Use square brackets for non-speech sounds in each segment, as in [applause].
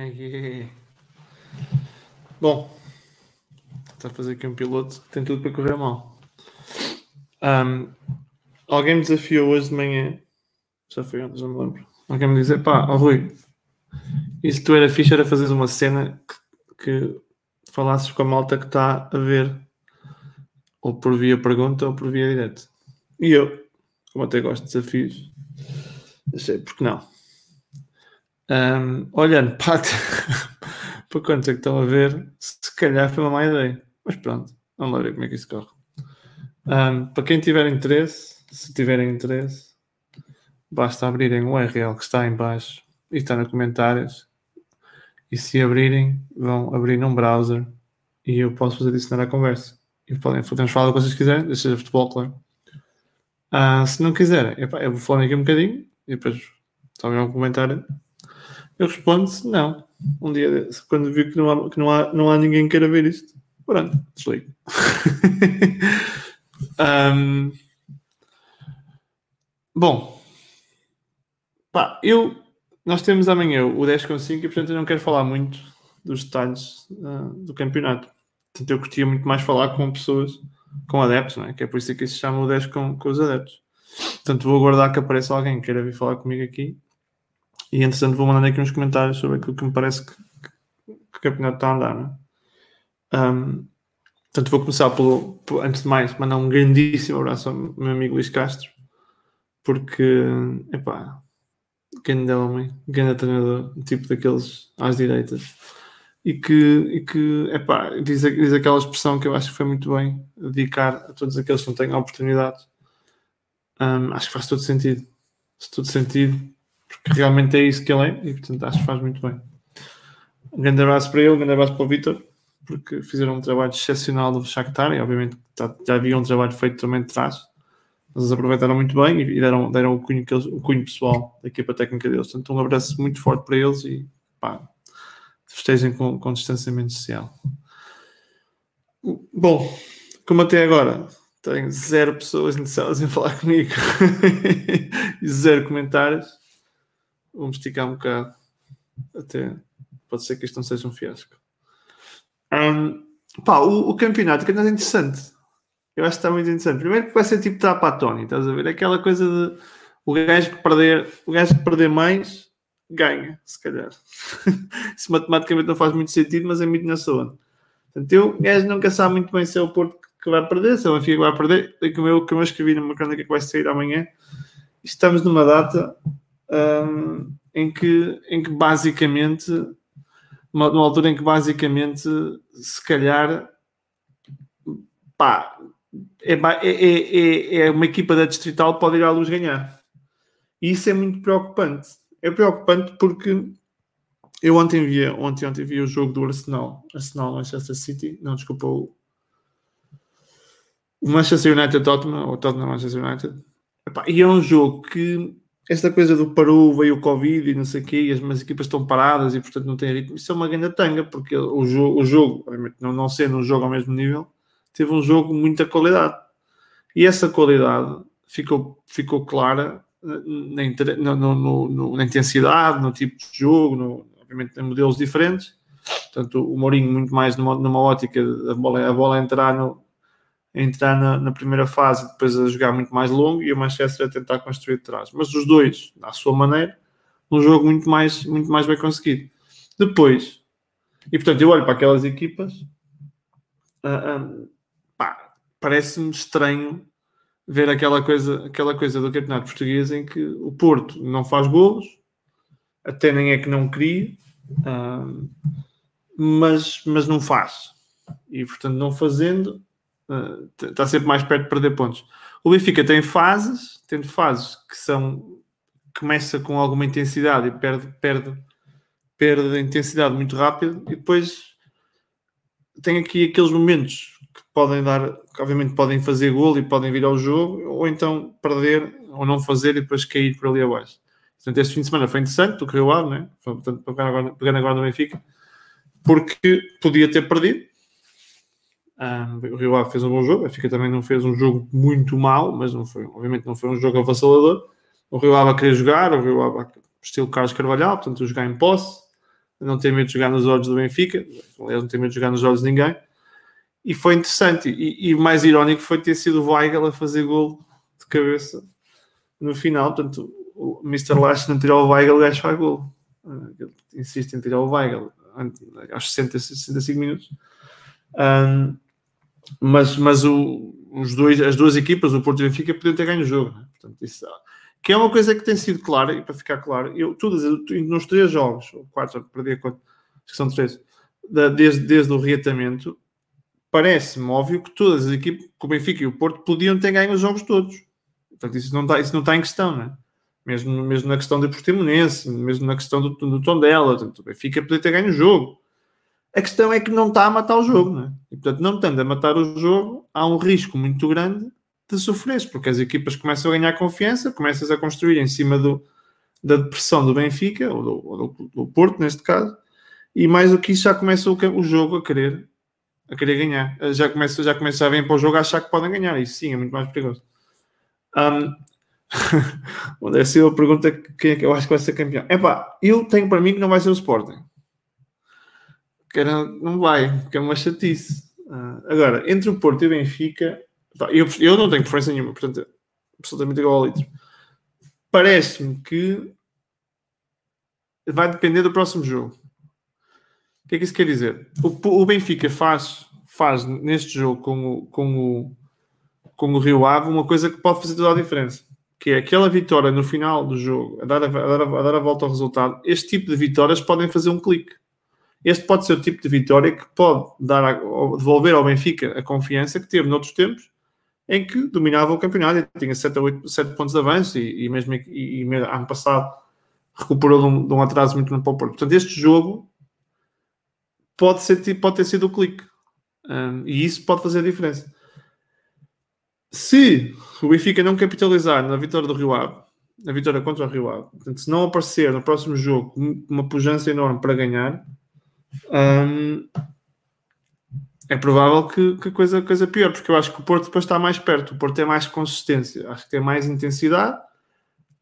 É que? Bom, está a fazer aqui um piloto que tem tudo para correr mal. Um, alguém me desafiou hoje de manhã, já foi antes, não me lembro. Alguém me disse: pá, oh, Rui, e se tu era fixe era fazeres uma cena que, que falasses com a malta que está a ver, ou por via pergunta ou por via direto. E eu, como até gosto de desafios, achei, porque não? Um, olhando para, [laughs] para quanto é que estão a ver, se calhar foi uma má ideia. Mas pronto, vamos lá ver como é que isso corre. Um, para quem tiver interesse, se tiverem interesse, basta abrirem o URL que está em baixo e está nos comentários. E se abrirem, vão abrir num browser e eu posso fazer adicionar a conversa. E podem, podemos falar o que vocês quiserem, seja futebol, claro. Uh, se não quiserem, eu vou falar aqui um bocadinho e depois, alguém algum comentário, eu respondo não. Um dia, quando vi que não há, que não há, não há ninguém que queira ver isto, pronto, desligo. [laughs] um, bom, pá, eu, nós temos amanhã o 10 com 5 e portanto eu não quero falar muito dos detalhes uh, do campeonato. Portanto, eu curtia muito mais falar com pessoas, com adeptos, não é? que é por isso que se chama o 10 com, com os adeptos. Portanto, vou aguardar que apareça alguém que queira vir falar comigo aqui e entretanto vou mandar aqui uns comentários sobre aquilo que me parece que, que, que o campeonato está a andar. Não é? um, portanto, vou começar pelo, por, antes de mais, mandar um grandíssimo abraço ao meu amigo Luís Castro, porque, epá, grande homem, grande treinador, tipo daqueles às direitas, e que, e que epá, diz, diz aquela expressão que eu acho que foi muito bem, dedicar a todos aqueles que não têm oportunidade. Um, acho que faz todo sentido. Faz todo sentido realmente é isso que ele é e portanto acho que faz muito bem. Um grande abraço para ele, um grande abraço para o Vitor, porque fizeram um trabalho excepcional do Shakhtar e obviamente já havia um trabalho feito também de trás, mas eles aproveitaram muito bem e deram, deram o, cunho eles, o cunho pessoal da equipa técnica deles. Portanto, um abraço muito forte para eles e pá, festejem com, com distanciamento social. Bom, como até agora tenho zero pessoas interessadas em falar comigo [laughs] e zero comentários Vamos esticar um bocado. Até pode ser que isto não seja um fiasco. Um, pá, o, o campeonato, que é interessante. Eu acho que está muito interessante. Primeiro que vai ser tipo para a Tony, estás a ver? Aquela coisa de o gajo que perder, o gajo que perder mais ganha, se calhar. [laughs] Isso matematicamente não faz muito sentido, mas é muito na sua. Portanto, eu, o gajo nunca sabe muito bem se é o Porto que vai perder, se é o Benfica que vai perder. E como eu, como eu escrevi numa crônica que vai sair amanhã, estamos numa data um, em, que, em que basicamente, numa altura em que basicamente, se calhar, pá, é, é, é, é uma equipa da Distrital pode ir à luz ganhar. E isso é muito preocupante. É preocupante porque eu ontem vi, ontem, ontem vi o jogo do Arsenal, Arsenal Manchester City, não desculpa o, o Manchester United Tottenham, ou Tottenham Manchester United. Epá, e é um jogo que esta coisa do parou, veio o Covid e não sei o quê, e as, as equipas estão paradas e portanto não têm ritmo, isso é uma grande tanga, porque o jogo, o jogo não, não sendo um jogo ao mesmo nível, teve um jogo com muita qualidade. E essa qualidade ficou, ficou clara na, no, no, no, na intensidade, no tipo de jogo, obviamente em modelos diferentes. Portanto, o Mourinho muito mais numa, numa ótica da bola, a bola entrar no, a entrar na, na, primeira fase, depois a jogar muito mais longo e o Manchester a tentar construir de trás. Mas os dois, à sua maneira, um jogo muito mais, muito mais bem conseguido. Depois, e portanto, eu olho para aquelas equipas, uh, uh, parece-me estranho ver aquela coisa, aquela coisa do campeonato português em que o Porto não faz golos, até nem é que não cria, uh, mas, mas não faz. E portanto, não fazendo, está sempre mais perto de perder pontos. O Benfica tem fases, tem fases que são começa com alguma intensidade e perde, perde, perde a intensidade muito rápido e depois tem aqui aqueles momentos que podem dar, que obviamente podem fazer gol e podem vir ao jogo, ou então perder ou não fazer e depois cair por ali abaixo. Portanto, este fim de semana foi interessante, o que Rio Ave, né? Portanto, pegando agora, pegando agora no Benfica, porque podia ter perdido, um, o Rio Ave fez um bom jogo, a Benfica também não fez um jogo muito mau, mas não foi, obviamente não foi um jogo avassalador. O Rio Ave a querer jogar, o Rio Ave estilo Carlos Carvalhal, portanto, jogar em posse, não tem medo de jogar nos olhos do Benfica, aliás, não tem medo de jogar nos olhos de ninguém. E foi interessante. E, e mais irónico foi ter sido o Weigel a fazer gol de cabeça no final. Portanto, o Mr. Lash não tirou o Weigel, o gajo faz gol. Ele insiste em tirar o Weigel aos 60, 65 minutos. Um, mas mas o, os dois, as duas equipas, o Porto e o Benfica, podiam ter ganho o jogo. Né? Portanto, isso, que é uma coisa que tem sido clara, e para ficar claro, eu, todas, nos três jogos, ou quatro, perdi a conta, acho que são três, da, desde, desde o reatamento, parece-me óbvio que todas as equipes, o Benfica e o Porto, podiam ter ganho os jogos todos. Portanto, isso não está, isso não está em questão, né? mesmo, mesmo na questão do Portimonense, mesmo na questão do, do Tondela, portanto, o Benfica podia ter ganho o jogo. A questão é que não está a matar o jogo, né? E portanto, não estando a matar o jogo, há um risco muito grande de sofrer, porque as equipas começam a ganhar confiança, começas a construir em cima do, da depressão do Benfica, ou do, ou do, Porto, neste caso, e mais do que isso, já começa o, o jogo a querer a querer ganhar. Já começa, já começa a vir para o jogo a achar que podem ganhar. Isso sim é muito mais perigoso. Um, o André Silva pergunta quem é que eu acho que vai ser campeão. É pá, eu tenho para mim que não vai ser o Sporting. Que não vai, porque é uma chatice. Uh, agora, entre o Porto e o Benfica, eu, eu não tenho preferência nenhuma, portanto, absolutamente igual ao litro. Parece-me que vai depender do próximo jogo. O que é que isso quer dizer? O, o Benfica faz, faz neste jogo com o, com, o, com o Rio Ave uma coisa que pode fazer toda a diferença. Que é aquela vitória no final do jogo, a dar a, a, dar a, a dar a volta ao resultado. Este tipo de vitórias podem fazer um clique. Este pode ser o tipo de vitória que pode dar a, devolver ao Benfica a confiança que teve noutros tempos em que dominava o campeonato e tinha 7, a 8, 7 pontos de avanço e, e mesmo e, e, ano passado recuperou de um, de um atraso muito no Porto. Portanto, este jogo pode, ser, pode ter sido o clique um, e isso pode fazer a diferença. Se o Benfica não capitalizar na vitória do Rio Ave, na vitória contra o Rio Ave, portanto, se não aparecer no próximo jogo uma pujança enorme para ganhar, é provável que, que a coisa, coisa pior, porque eu acho que o Porto depois está mais perto, o Porto tem mais consistência, acho que tem mais intensidade,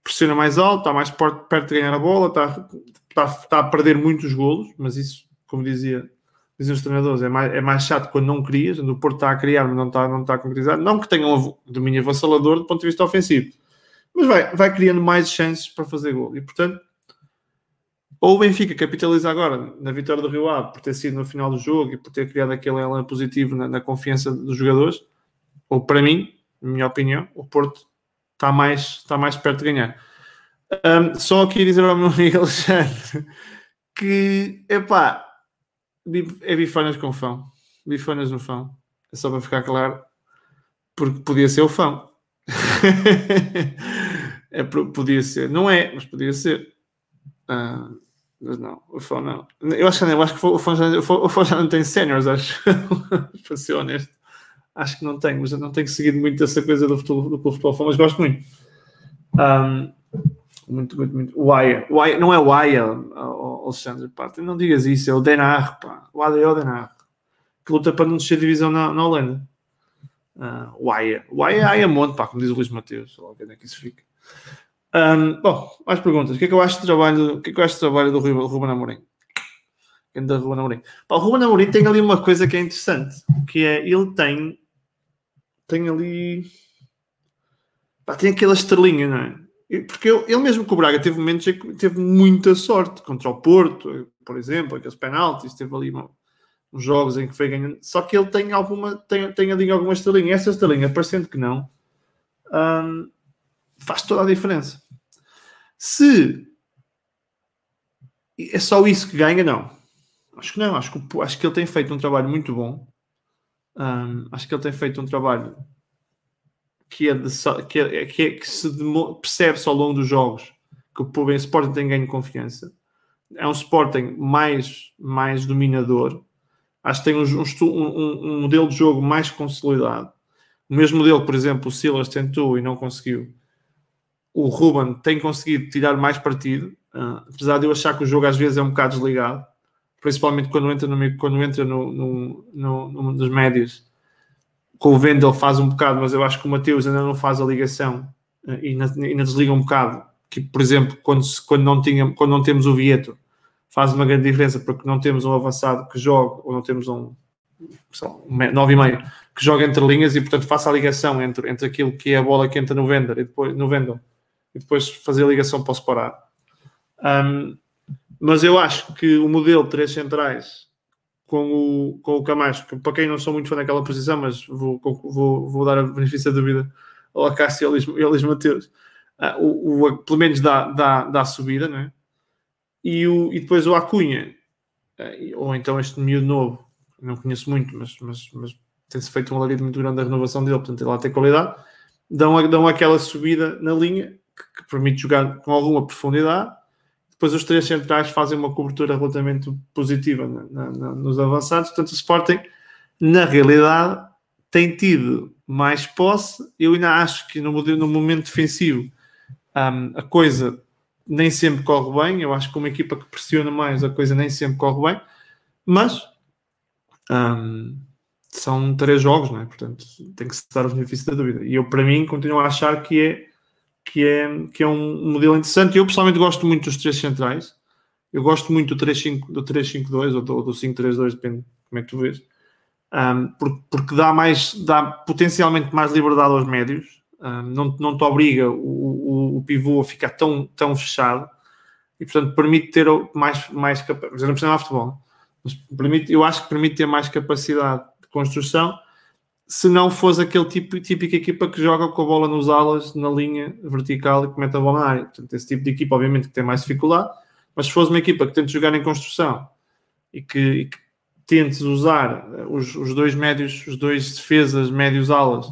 pressiona mais alto, está mais perto de ganhar a bola, está, está, está a perder muitos golos, mas isso, como dizia, dizem os treinadores, é mais, é mais chato quando não crias, quando o Porto está a criar, mas não está, não está a concretizar. Não que tenha um domínio avassalador do ponto de vista ofensivo, mas vai, vai criando mais chances para fazer gol. E portanto, ou o Benfica capitaliza agora na vitória do Rio Ave por ter sido no final do jogo e por ter criado aquele elan positivo na, na, confiança dos jogadores, ou para mim, na minha opinião, o Porto está mais, está mais perto de ganhar. Um, só aqui dizer ao meu [laughs] amigo Alexandre que, epá, é bifanas com fão. Bifanas no fão. É só para ficar claro, porque podia ser o fão. [laughs] é, podia ser, não é, mas podia ser. Uh, mas não, o Fão não. Eu acho, eu acho que o Fão já, o Fão já não tem séniores, acho. [laughs] para ser honesto. Acho que não tem, mas eu não tenho seguido muito essa coisa do futebol, do futebol mas gosto muito. Um, muito, muito, muito. O Aya. O Aya não é o Aya, Alexandre, pá. Não digas isso, é o Denar, pá. O Aya é o Denar. Que luta para não descer divisão na, na Holanda. Uh, o Aya. O Aya é Ayamonte, pá, como diz o Luís Mateus. Lá onde é que isso fica. Um, bom, mais perguntas. O que é que eu acho do trabalho, o que é que eu acho do, trabalho do Ruben Amorim? Da Ruben Amorim. Pá, o Ruben Amorim tem ali uma coisa que é interessante, que é ele tem tem ali pá, tem aquela estrelinha, não é? Porque ele, ele mesmo com o Braga teve momentos em que teve muita sorte contra o Porto, por exemplo, aqueles penaltis, teve ali uma, uns jogos em que foi ganhando. Só que ele tem alguma, tem, tem ali alguma estrelinha. Essa estrelinha, parecendo que não, um, faz toda a diferença. Se é só isso que ganha, não. Acho que não. Acho que, acho que ele tem feito um trabalho muito bom. Um, acho que ele tem feito um trabalho que é, de, que, é, que, é, que se percebe-se ao longo dos jogos que o Sporting tem ganho confiança. É um Sporting mais, mais dominador. Acho que tem um, um, um modelo de jogo mais consolidado. O mesmo modelo, por exemplo, o Silas tentou e não conseguiu o Ruben tem conseguido tirar mais partido, uh, apesar de eu achar que o jogo às vezes é um bocado desligado, principalmente quando entra no, quando entra no, no, no, no nos médios. Com o Vendel faz um bocado, mas eu acho que o Mateus ainda não faz a ligação uh, e ainda, desliga um bocado. Que, por exemplo, quando, quando, não tinha, quando não temos o Vieto, faz uma grande diferença porque não temos um avançado que jogue, ou não temos um, um 9,5 que joga entre linhas e, portanto, faça a ligação entre, entre aquilo que é a bola que entra no vender e depois, no vendor, e depois fazer a ligação para o separar. Um, mas eu acho que o modelo de três centrais com o, com o Camacho, que para quem não sou muito fã daquela posição, mas vou, vou, vou dar a benefício da dúvida ao Acácio e ao Luís Mateus, uh, o, o, pelo menos dá, dá, dá subida, não é? E, o, e depois o Acunha, uh, ou então este miúdo novo, não conheço muito, mas, mas, mas tem-se feito um alarido muito grande da renovação dele, portanto ele lá tem qualidade, dão, dão aquela subida na linha que, que permite jogar com alguma profundidade depois os três centrais fazem uma cobertura relativamente positiva na, na, nos avançados. Portanto, o Sporting, na realidade, tem tido mais posse. Eu ainda acho que no, no momento defensivo um, a coisa nem sempre corre bem. Eu acho que uma equipa que pressiona mais, a coisa nem sempre corre bem. Mas um, são três jogos, não é? Portanto, tem que se dar os benefícios da dúvida. E eu, para mim, continuo a achar que é que é, que é um modelo interessante. Eu pessoalmente gosto muito dos três centrais. Eu gosto muito do 3-5, do 3-5-2 ou do, do 5-3-2, depende como é que tu vês. Um, porque, porque, dá mais, dá potencialmente mais liberdade aos médios. Um, não, não te obriga o, o, o, pivô a ficar tão, tão fechado e, portanto, permite ter mais, mais capacidade. Não de futebol, mas permite, eu acho que permite ter mais capacidade de construção se não fosse aquele tipo, típica equipa que joga com a bola nos alas, na linha vertical e que mete a bola na área. Portanto, esse tipo de equipa, obviamente, que tem mais dificuldade, mas se fosse uma equipa que tente jogar em construção e que, e que tentes usar os, os, dois médios, os dois defesas, médios alas,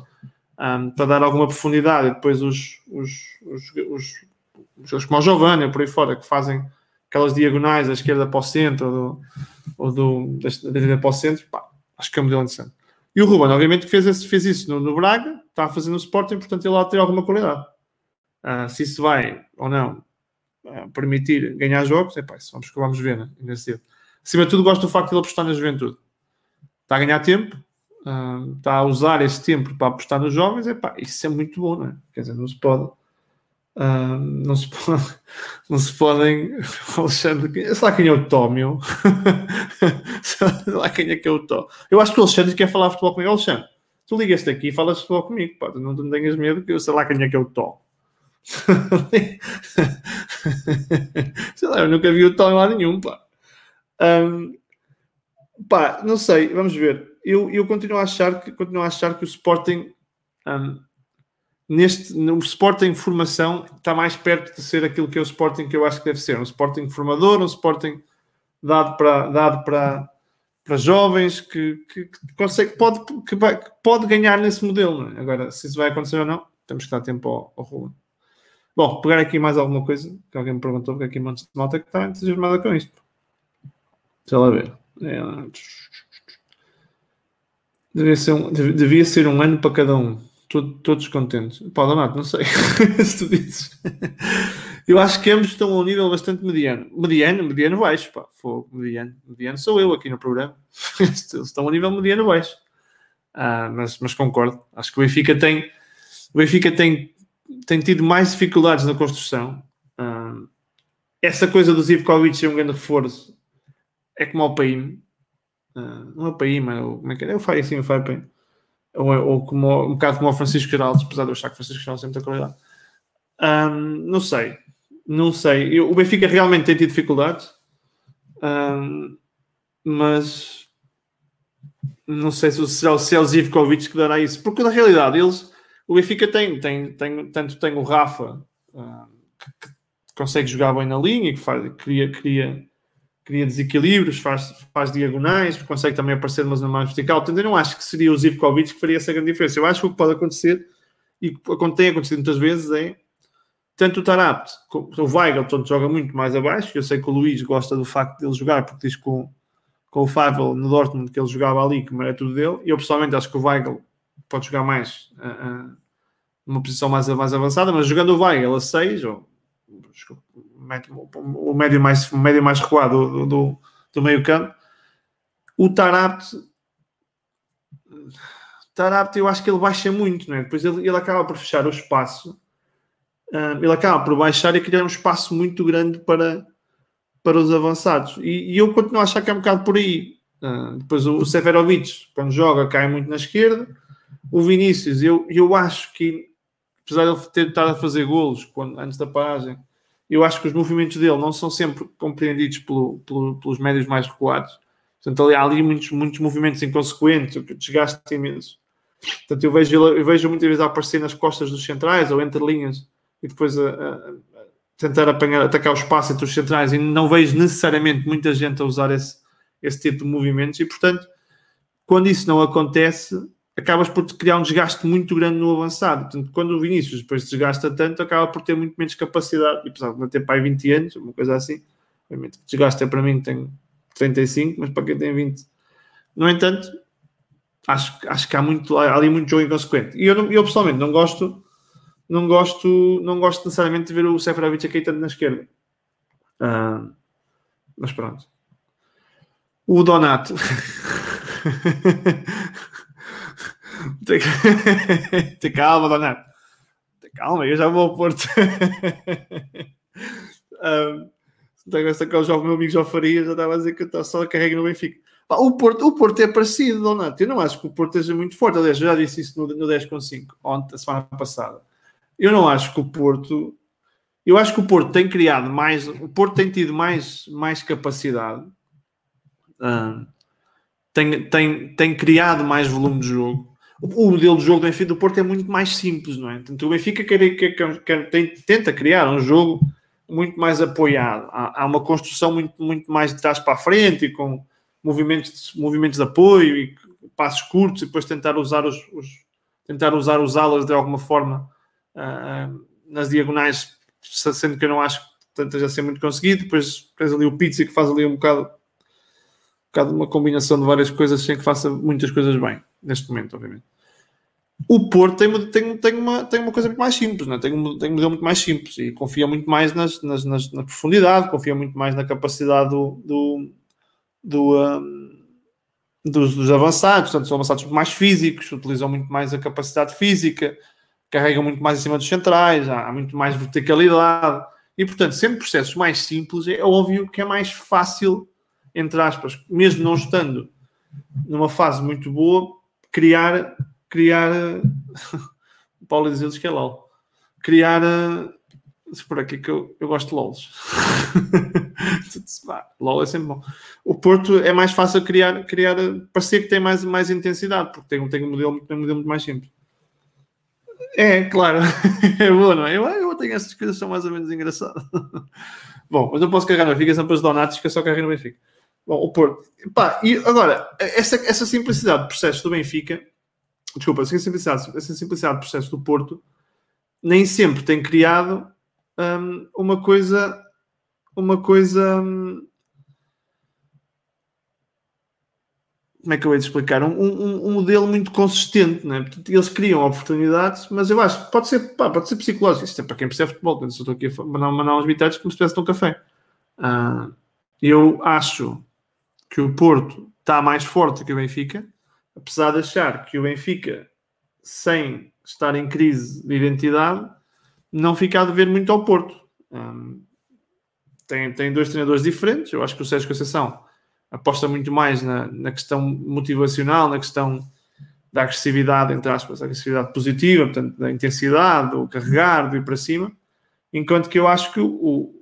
um, para dar alguma profundidade, e depois os, os, os, os, como o Giovanni, por aí fora, que fazem aquelas diagonais da esquerda para o centro ou, do, ou do, da direita para o centro, pá, acho que é um modelo interessante. E o Ruben, obviamente, fez, esse, fez isso no, no, Braga, está a fazer no Sporting, portanto ele lá tem alguma qualidade. Uh, se isso vai ou não uh, permitir ganhar jogos, é pá, isso vamos, vamos ver, né? cedo. Acima de tudo, gosto do facto de ele apostar na juventude. Está a ganhar tempo, uh, está a usar esse tempo para apostar nos jovens, é pá, isso é muito bom, não é? Quer dizer, não se pode Uh, não, se pode, [laughs] não se podem. [laughs] Alexandre, sei lá quem é o Tó, meu. sei lá quem é que é o Tó. Eu acho que o Alexandre quer falar futebol comigo. Alexandre, tu ligas-te aqui e falas futebol comigo. Pá, não, não tenhas medo, que eu sei lá quem é que é o Tó. [laughs] sei lá, eu nunca vi o Tó em lado nenhum. Pá. Um, pá, não sei, vamos ver. Eu, eu continuo, a achar que, continuo a achar que o Sporting. Um, neste no Sporting formação está mais perto de ser aquilo que é o Sporting que eu acho que deve ser. Um Sporting formador, um Sporting dado para dado para, para jovens que, que, que consegue pode que, vai, que pode ganhar nesse modelo é? agora se isso vai acontecer ou não temos que dar tempo ao, ao bom pegar aqui mais alguma coisa que alguém me perguntou porque aqui montes de malta que está entusiasmada com isto. Deixa lá ver. É, devia ser um, devia ser um ano para cada um todos contentes. Donato, não sei [laughs] se tu dizes. Eu acho que ambos estão a um nível bastante mediano. Mediano, mediano baixo, pá. Fogo, mediano. Mediano sou eu aqui no programa. [laughs] Estão a um nível mediano baixo. Ah, mas, mas concordo. Acho que o Benfica tem, o Benfica tem, tem tido mais dificuldades na construção. Ah, essa coisa do Zivkovic ser um grande reforço é como ao Paim. Ah, não é o Paim, mas como é que é? Eu faço assim, o Fai Paim ou, ou como, um bocado como o Francisco Geraldo, apesar de eu achar que o Francisco Geraldo tem muita qualidade. Um, não sei, não sei. Eu, o Benfica realmente tem tido dificuldades, um, mas não sei se será, se é o Zivkovic que dará isso, porque na realidade eles, o Benfica tem, tem, tem tanto tem o Rafa um, que, que, consegue jogar bem na linha, que faz, cria, cria cria desequilíbrios, faz, faz diagonais, consegue também aparecer numa zona mais vertical. Portanto, eu não acho que seria o Zivkovic que faria essa grande diferença. Eu acho que o que pode acontecer, e tem acontecido muitas vezes, é tanto o Tarapt, o Weigl, portanto, joga muito mais abaixo. Eu sei que o Luís gosta do facto de ele jogar, porque diz com, com o Favel no Dortmund que ele jogava ali, que era tudo dele. E eu pessoalmente acho que o Weigl pode jogar mais uh, uh, numa posição mais, mais avançada, mas jogando o Weigl a 6, ou o médio mais, o médio mais recuado do, do, do meio campo. O Tarapt, Tarapt, eu acho que ele baixa muito, não é? Depois ele, ele acaba por fechar o espaço, uh, ele acaba por baixar e criar um espaço muito grande para, para os avançados. E, e eu continuo a achar que é um bocado por aí. Uh, depois o, o Severovic, quando joga, cai muito na esquerda. O Vinícius, eu, eu acho que, apesar de ele ter estado a fazer golos quando, antes da paragem, eu acho que os movimentos dele não são sempre compreendidos pelo, pelo, pelos médios mais recuados. Portanto, há ali muitos, muitos movimentos inconsequentes, que desgaste imenso. Portanto, eu vejo, eu vejo muitas vezes aparecer nas costas dos centrais ou entre linhas e depois a, a, a tentar apanhar, atacar o espaço entre os centrais e não vejo necessariamente muita gente a usar esse, esse tipo de movimentos e, portanto, quando isso não acontece, acabas por criar um desgaste muito grande no avançado. Portanto, quando o Vinícius depois desgasta tanto, acaba por ter muito menos capacidade. E apesar de ter pai 20 anos, uma coisa assim, obviamente, desgaste é para mim tenho 35, mas para quem tem 20. No entanto, acho, acho que há, muito, há ali muito jogo inconsequente. E eu, eu pessoalmente não gosto, não gosto, não gosto necessariamente de ver o Seferovic aqui tanto na esquerda. Uh, mas pronto. O Donato. [laughs] Tem, [laughs] calma, Donato. Tem calma, eu já vou ao Porto. um, [laughs] tenho essa que o meu amigo João Faria já estava a dizer que eu só carrego no Benfica. O Porto, o Porto é parecido, Donato. Eu não acho que o Porto esteja muito forte. Aliás, eu já disse isso no, no 10.5, ontem, a semana passada. Eu não acho que o Porto. Eu acho que o Porto tem criado mais. O Porto tem tido mais, mais capacidade. Uh, tem, tem, tem criado mais volume de jogo o, modelo de jogo do Benfica do Porto é muito mais simples, não é? Portanto, o Benfica quer, quer, quer, tem, tenta criar um jogo muito mais apoiado. Há, há, uma construção muito, muito mais de trás para a frente e com movimentos, movimentos de apoio e passos curtos e depois tentar usar os, os tentar usar os alas de alguma forma uh, nas diagonais, sendo que eu não acho que esteja a ser muito conseguido. Depois tens ali o Pizzi que faz ali um bocado, um bocado uma combinação de várias coisas sem que faça muitas coisas bem neste momento, obviamente. O Porto tem, tem, tem, uma, tem uma coisa muito mais simples, né? tem, um, tem um modelo muito mais simples e confia muito mais nas, nas, nas, na profundidade, confia muito mais na capacidade do, do, do um, dos, dos, avançados, portanto, são avançados mais físicos, utilizam muito mais a capacidade física, carregam muito mais em cima dos centrais, há, há muito mais verticalidade e, portanto, sendo processos mais simples, é óbvio que é mais fácil, entre aspas, mesmo não estando numa fase muito boa, criar criar. o [laughs] Paulo diz que é LOL. Criar. Por aqui que eu, eu gosto de LOLs. [laughs] LOL é sempre bom. O Porto é mais fácil criar, criar parecer que tem mais, mais intensidade, porque tem, tem, um modelo, tem um modelo muito mais simples. É, claro. [laughs] é bom, não é? Eu, eu tenho essas coisas são mais ou menos engraçadas. bom, mas eu posso carregar no Benfica, são para os donatos que eu só carrego no Benfica. Bom, o Porto. Pá, e agora, essa, essa simplicidade de processo do Benfica, desculpa, essa simplicidade, essa simplicidade de processo do Porto, nem sempre tem criado um, uma coisa, uma coisa. Um, como é que eu ia te explicar? Um, um, um modelo muito consistente, né? Portanto, eles criam oportunidades, mas eu acho que pode ser, pá, pode ser psicológico. Isto é para quem percebe futebol. Eu estou aqui a mandar, uns bitados como se estivesse num café. Uh, eu acho que o Porto está mais forte que o Benfica, apesar de achar que o Benfica, sem estar em crise de identidade, não fica a dever muito ao Porto. Um, tem, tem dois treinadores diferentes. Eu acho que o Sérgio Conceição aposta muito mais na, na questão motivacional, na questão da agressividade, entre aspas, agressividade positiva, portanto, da intensidade, do carregar, do ir para cima, enquanto que eu acho que o,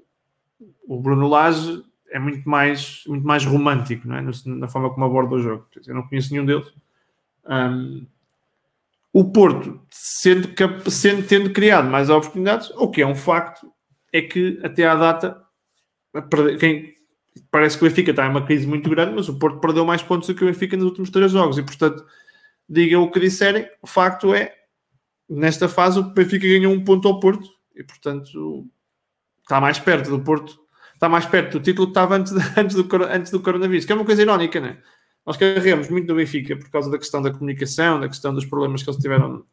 o Bruno Lage é muito mais, muito mais romântico não é? na forma como aborda o jogo. Eu não conheço nenhum deles. Um, o Porto, sendo, sendo, tendo criado mais oportunidades, o que é um facto, é que até à data, quem, parece que o Benfica está em uma crise muito grande, mas o Porto perdeu mais pontos do que o Benfica nos últimos três jogos. E, portanto, digam o que disserem, o facto é, nesta fase, o Benfica ganhou um ponto ao Porto e, portanto, está mais perto do Porto está mais perto do título que estava antes, [laughs] antes, do, antes do coronavírus, que é uma coisa irónica, não é? Nós carregamos muito do Benfica por causa da questão da comunicação, da questão dos problemas que eles tiveram,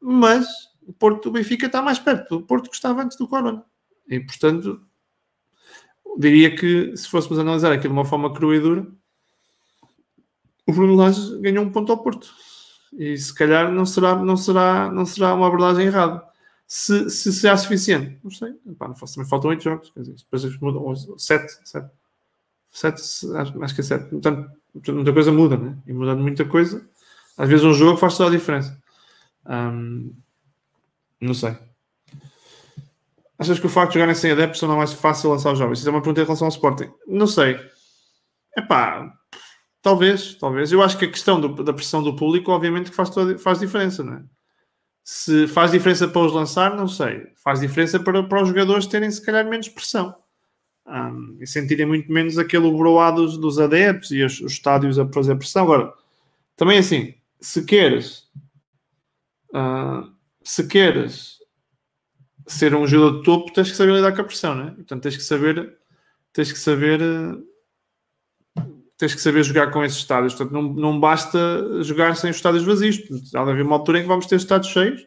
mas o Porto do Benfica está mais perto do Porto que estava antes do Corona. E, portanto, diria que se fôssemos analisar aquilo de uma forma crua e dura, o Bruno Lage ganhou um ponto ao Porto. E se calhar não será, não será, não será uma abordagem errada. Se, se será suficiente. Não sei. Epá, não faço, também faltam oito jogos. Quer dizer, depois mudam. Sete. Sete. Sete acho, acho que é sete. Portanto, muita coisa muda, né? E mudando muita coisa, às vezes um jogo faz toda a diferença. Não sei. Achas que o facto de jogarem sem adeptos torna mais fácil lançar os jovens? Isso é uma pergunta em relação ao Sporting. Não sei. É pá, talvez, talvez. Eu acho que a questão do, da pressão do público, obviamente, que faz, toda, faz diferença, não é? Se faz diferença para os lançar, não sei. Faz diferença para, para os jogadores terem, se calhar, menos pressão. Um, e sentirem muito menos aquele broá dos, dos adeptos e os, os estádios a fazer pressão. Agora, também assim, se queres, uh, se queres ser um jogador de topo, tens que saber lidar com a pressão, né? Portanto, tens que saber, tens que saber, tens que saber jogar com esses estádios. Portanto, não, não basta jogar sem os estádios vazios. Portanto, há de haver uma altura em que vamos ter estádios cheios.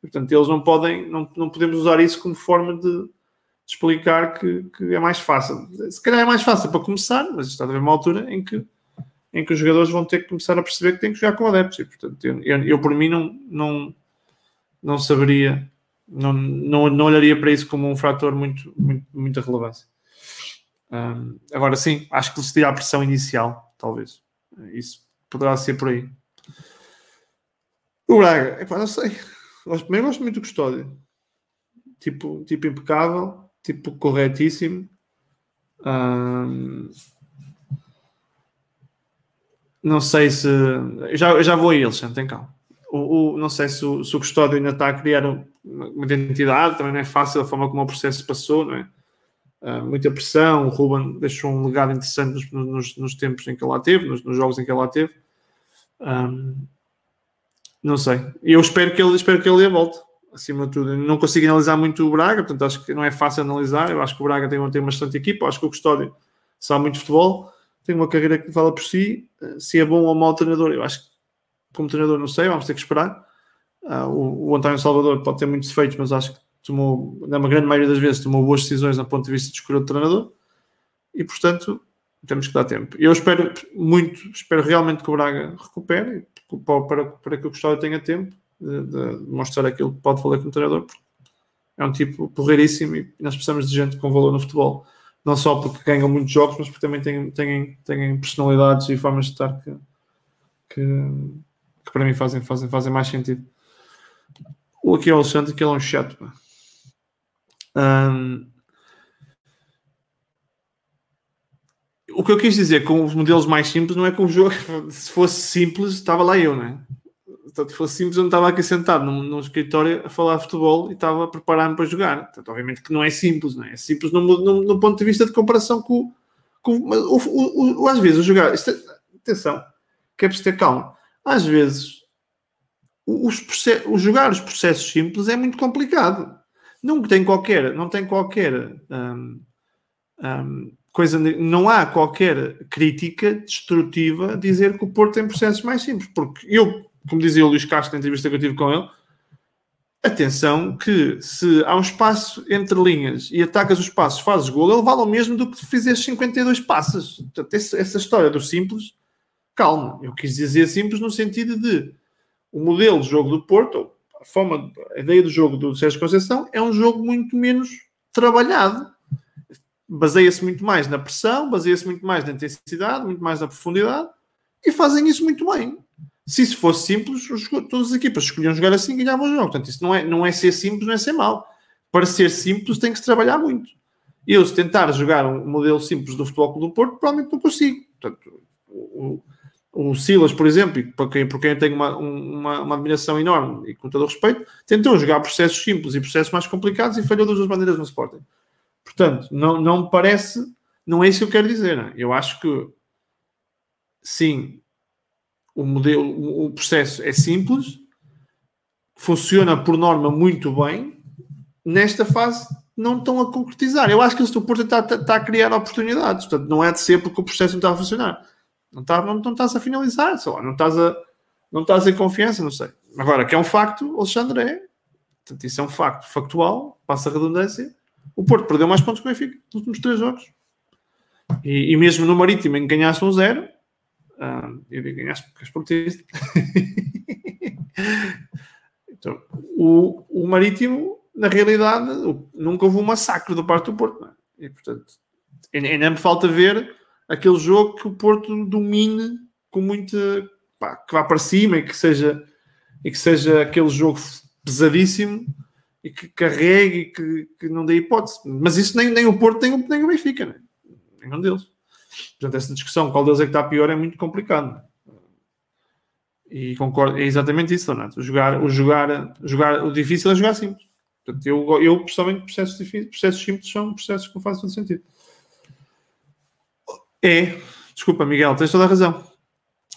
Portanto, eles não podem, não, não podemos usar isso como forma de, de explicar que, que, é mais fácil. Se calhar é mais fácil para começar, mas está a haver uma altura em que em que os jogadores vão ter que começar a perceber que têm que jogar com adeptos. E, portanto, eu, eu, eu por mim não, não, não saberia não, não, não olharia para isso como um fator muito, muito, muita relevância. Um, agora sim, acho que lhes teria a pressão inicial, talvez. Isso poderá ser por aí. O Braga, epá, não sei. Primeiro gosto muito do Custódio. Tipo, tipo impecável, tipo corretíssimo. Um, não sei se. Já, já vou a eles, tem calma o, o, não sei se o, se o custódio ainda está a criar uma, identidade, também não é fácil a forma como o processo passou, não é? Uh, muita pressão, o Ruben deixou um legado interessante nos, nos, nos tempos em que ele lá teve, nos, nos, jogos em que ele lá teve. Um, não sei. Eu espero que ele, espero que ele a volta, acima de tudo. Não consigo analisar muito o Braga, portanto acho que não é fácil analisar. Eu acho que o Braga tem, tem uma excelente equipa, acho que o Custódio sabe muito futebol, tem uma carreira que fala por si. Se é bom ou mau treinador, eu acho que como treinador, não sei, vamos ter que esperar. Uh, o, o, António Salvador pode ter muitos defeitos, mas acho que tomou, na grande maioria das vezes, tomou boas decisões do ponto de vista de escolher o treinador e, portanto, temos que dar tempo. Eu espero muito, espero realmente que o Braga recupere para, para que o Gustavo tenha tempo de, de, mostrar aquilo que pode fazer como treinador, porque é um tipo porreiríssimo e nós precisamos de gente com valor no futebol. Não só porque ganham muitos jogos, mas porque também têm, têm, têm personalidades e formas de estar que, que, que para mim fazem, fazem, fazem mais sentido. O aqui é o Alexandre, que ele é um chato. Um, o que eu quis dizer com os modelos mais simples não é que o jogo, [laughs] se fosse simples, estava lá eu, né? Se fosse simples, eu não estava aqui sentado num, num escritório a falar futebol e estava a preparar-me para jogar. Portanto, obviamente que não é simples, não é? É simples no, no, no ponto de vista de comparação com, com o, o, o, às vezes o jogar. Isto, é, atenção, que é preciso ter calma às vezes, os, os jogar os processos simples é muito complicado. Não tem qualquer, não tem qualquer hum, hum, coisa, não há qualquer crítica destrutiva a dizer que o Porto tem processos mais simples, porque eu, como dizia o Luís Castro na entrevista que eu tive com ele, atenção que se há um espaço entre linhas e atacas os passos, fazes gol, ele vale o mesmo do que fizeres 52 passos. Portanto, essa história do simples calma. Eu quis dizer simples no sentido de o modelo de jogo do Porto, a forma, a ideia do jogo do Sérgio Conceição é um jogo muito menos trabalhado. Baseia-se muito mais na pressão, baseia-se muito mais na intensidade, muito mais na profundidade e fazem isso muito bem. Se isso fosse simples, todas as equipas escolhiam jogar assim e ganhavam o jogo. Portanto, isso não é, não é ser simples, não é ser mau. Para ser simples, tem que se trabalhar muito. Eu, se tentar jogar um modelo simples do Futebol do Porto, provavelmente não consigo. Portanto, o, o Silas, por exemplo, por quem, por quem eu tenho uma, uma, uma, admiração enorme e com todo o respeito, tentou jogar processos simples e processos mais complicados e falhou das duas maneiras no Sporting. Portanto, não, não me parece, não é isso que eu quero dizer. Não? É? Eu acho que sim, o modelo, o processo é simples, funciona por norma muito bem. Nesta fase, não estão a concretizar. Eu acho que o Porto está, está, está a criar oportunidades. Portanto, não é de ser porque o processo não está a funcionar não, tá, não, não estás a finalizar, sei lá, não estás a, não estás em confiança, não sei. Agora, que é um facto, Alexandre é, portanto, isso é um facto factual, passa a redundância. O Porto perdeu mais pontos que o Benfica nos últimos três jogos. E, e mesmo no Marítimo, em que ganhasse um zero, uh, eu digo ganhaste porque és portista. [laughs] então, o, o Marítimo na realidade, nunca houve um massacre do parte do Porto. É? E, portanto, ainda me falta ver aquele jogo que o Porto domine com muita. Pá, que vá para cima e que seja, e que seja aquele jogo pesadíssimo e que carregue e que, que não dê hipótese. Mas isso nem, nem o Porto nem, nem o Benfica, né? nenhum deles. Portanto, essa discussão, qual deles é que está pior, é muito complicado. E concordo, é exatamente isso, Donato. Jogar, o jogar, jogar, o difícil é jogar simples. Portanto, eu, eu pessoalmente, processos, difíceis, processos simples são processos que não fazem todo sentido. É, desculpa, Miguel, tens toda a razão.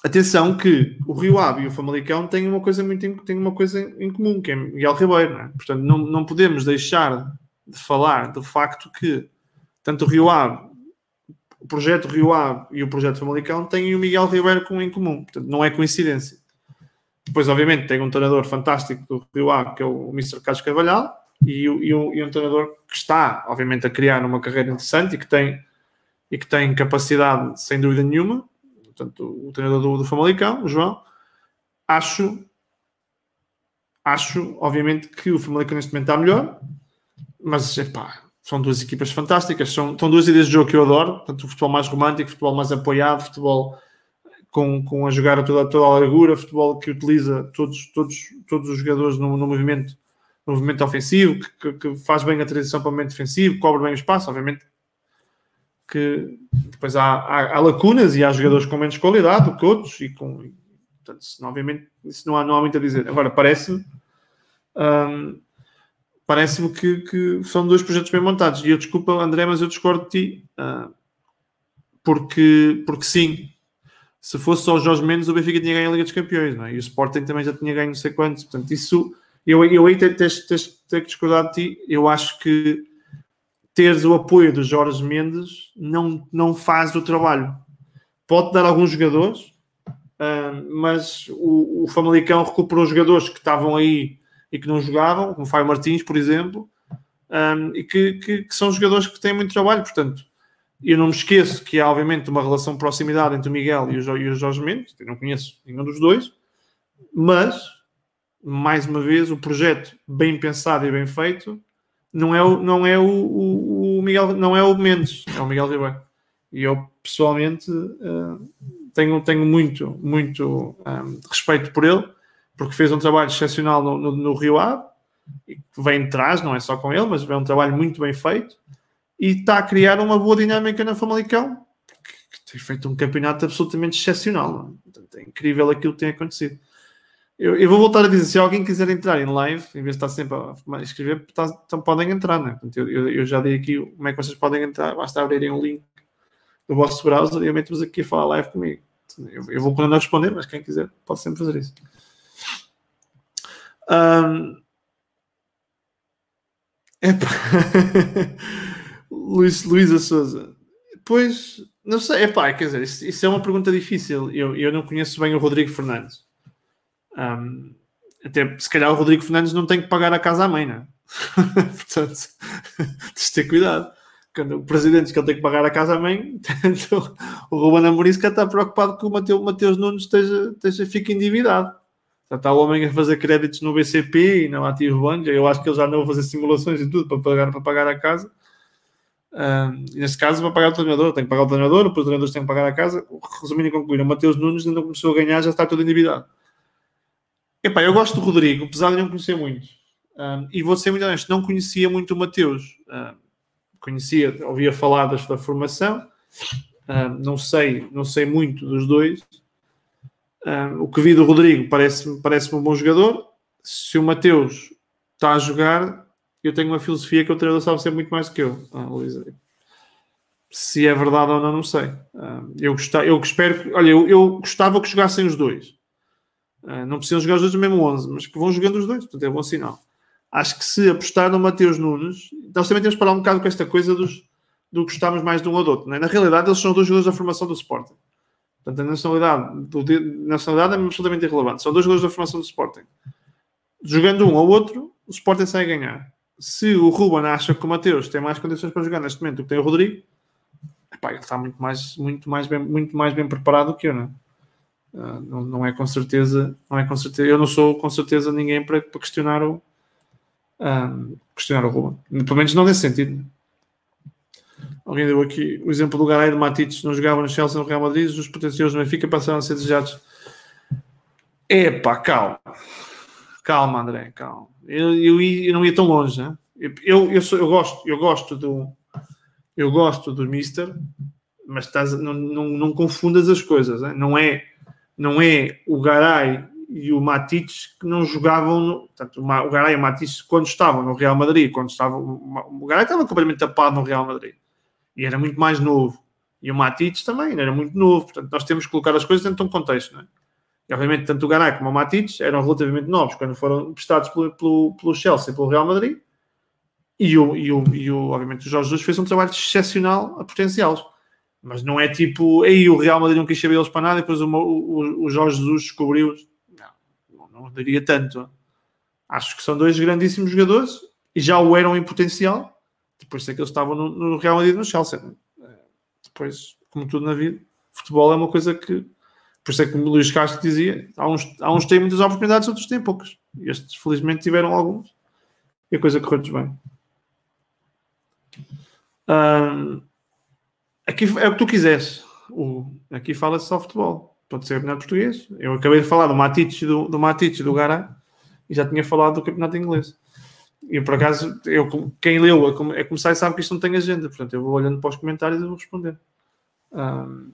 Atenção que o Rio Ave e o Famalicão têm uma coisa muito têm uma coisa em comum, que é Miguel Ribeiro, não é? Portanto, não, não podemos deixar de falar do facto que tanto o Rio Ave o projeto Rio Ave e o projeto Famalicão têm o Miguel Ribeiro em comum, portanto não é coincidência. Depois, obviamente, tem um treinador fantástico do Rio Ave, que é o Mr. Carlos Carvalhal, e, e, e um treinador que está, obviamente, a criar uma carreira interessante e que tem, e que tem capacidade, sem dúvida nenhuma, portanto, o treinador do, do Famalicão, o João, acho, acho, obviamente, que o Famalicão neste momento está melhor, mas, epá, são duas equipas fantásticas, são, são duas ideias de jogo que eu adoro, tanto o futebol mais romântico, futebol mais apoiado, futebol com, com a jogar a toda, toda a largura, futebol que utiliza todos, todos, todos os jogadores no, no movimento, movimento ofensivo, que, que, faz bem a transição para o movimento defensivo, cobre bem o espaço, obviamente que depois há, há, há lacunas e há jogadores com menos qualidade do que outros e com portanto, isso, obviamente isso não há, não há muito a dizer. Agora parece-me hum, parece-me que, que, são dois projetos bem montados. E eu desculpa, André, mas eu discordo de ti. Uh, porque, porque sim, se fosse só os Jorge Mendes, o Benfica tinha ganho a Liga dos Campeões, não é? E o Sporting também já tinha ganho não sei quantos. Portanto, isso, eu, eu aí tenho que discordar de ti. Eu acho que teres o apoio do Jorge Mendes não, não faz o trabalho. Pode dar alguns jogadores, uh, mas o, o Famalicão recuperou jogadores que estavam aí e que não jogavam, como Fábio Martins, por exemplo, um, e que, que, que, são jogadores que têm muito trabalho. Portanto, eu não me esqueço que há, obviamente, uma relação de proximidade entre o Miguel e o, e o Jorge Mendes. Eu não conheço nenhum dos dois, mas, mais uma vez, o projeto bem pensado e bem feito não é o, não é o, o, o Miguel, não é o Mendes, é o Miguel Ribeiro. E eu, pessoalmente, uh, tenho, tenho muito, muito um, respeito por ele porque fez um trabalho excepcional no, no, no Rio Ave, e vem de trás, não é só com ele, mas é um trabalho muito bem feito e está a criar uma boa dinâmica na Famalicão, que, que tem feito um campeonato absolutamente excepcional. É? é incrível aquilo que tem acontecido. Eu, eu, vou voltar a dizer, se alguém quiser entrar em live, em vez de estar sempre a escrever, tá, então podem entrar, né? Eu, eu, eu, já dei aqui como é que vocês podem entrar, basta abrirem um link do vosso browser e eu meto-vos aqui a falar live comigo. Eu, vou poder responder, mas quem quiser pode sempre fazer isso. Um. [laughs] Luís, Luísa Souza. Pois, não sei, epá, quer dizer, isso, isso, é uma pergunta difícil. Eu, eu não conheço bem o Rodrigo Fernandes. Um, até se calhar o Rodrigo Fernandes não tem que pagar a casa à mãe, é? [laughs] Portanto, [laughs] tens de ter cuidado. Quando o presidente que ele tem que pagar a casa à mãe, então, [laughs] o Ruben Amorim está preocupado que o Mateus, Mateus Nunes esteja, esteja, fique endividado. Já está o homem a fazer créditos no BCP e no Ativo Banco. Eu acho que ele já andou a fazer simulações e tudo para pagar, para pagar a casa. Neste caso, para pagar o treinador, tem que pagar o treinador, depois o treinador tem que pagar a casa. Resumindo e concluindo, o Mateus Nunes ainda começou a ganhar, já está todo endividado. Epá, eu gosto do Rodrigo, apesar de não conhecer muito. Um, e vou ser muito honesto, não conhecia muito o Mateus. Um, conhecia, ouvia falar da, formação, não sei, não sei muito dos dois. Um, o que vi do Rodrigo parece-me parece um bom jogador. Se o Mateus está a jogar, eu tenho uma filosofia que o treinador sabe ser muito mais que eu, ah, Luísa. Se é verdade ou não, não sei. Um, eu, gostava, eu espero que, olha, eu, eu, gostava que jogassem os dois. Uh, não precisam jogar os dois no mesmo 11, mas que vão jogando os dois, portanto é bom sinal. Acho que se apostar no Mateus Nunes, nós também temos que parar um bocado com esta coisa dos, do que gostamos mais de um ou do outro. É? Na realidade, eles são dois jogadores da formação do Sporting. Portanto, a nacionalidade, do, nacionalidade é absolutamente irrelevante. São dois jogadores da formação do Sporting. Jogando um ou outro, o Sporting sai a ganhar. Se o Ruben acha que o Mateus tem mais condições para jogar neste momento do que tem o Rodrigo, epá, ele está muito mais, muito, mais bem, muito mais bem preparado do que eu, não é? Uh, não, não, é com certeza, não é com certeza, eu não sou com certeza ninguém para, para questionar o, um, questionar o Ruben. Pelo menos não nesse sentido. Alguém deu aqui o exemplo do Garay de Matites, não jogava no Chelsea, no Real Madrid, os potenciais do Benfica passaram a ser desejados. Epá, calma. Calma, André, calma. Eu, eu, eu não ia tão longe, né? Eu, eu, sou, eu, gosto, eu gosto do eu gosto do Mister, mas estás, não, não, não confundas as coisas. Né? Não é não é o Garay e o Matites que não jogavam. No, portanto, o Garay e o Matites, quando estavam no Real Madrid, quando estavam, o Garay estava completamente tapado no Real Madrid e era muito mais novo. E o Matites também era muito novo. Portanto, nós temos que colocar as coisas dentro de um contexto. Não é? E, obviamente, tanto o Garay como o Matites eram relativamente novos quando foram prestados pelo, pelo, pelo Chelsea e pelo Real Madrid. E, o, e, o, e o, obviamente, o Jorge Jesus fez um trabalho excepcional a potenciá-los. Mas não é tipo, aí o Real Madrid não quis saber eles para nada depois o, o, o Jorge Jesus descobriu-os não diria tanto. Acho que são dois grandíssimos jogadores e já o eram em potencial. Depois sei que eles estavam no, no Real Madrid no Chelsea. Depois, como tudo na vida, futebol é uma coisa que. Por isso é que o Luís Castro dizia: há uns, há uns têm muitas oportunidades, outros têm poucas. Estes, felizmente, tiveram alguns. E a coisa correu-lhes bem. Um, aqui é o que tu quiseres. O, aqui fala-se só futebol pode ser campeonato português. Eu acabei de falar do Matites do, do Matites do Garay e já tinha falado do campeonato inglês. E por acaso, eu, quem leu é começar e sabe que isto não tem agenda, portanto eu vou olhando para os comentários e vou responder. Um,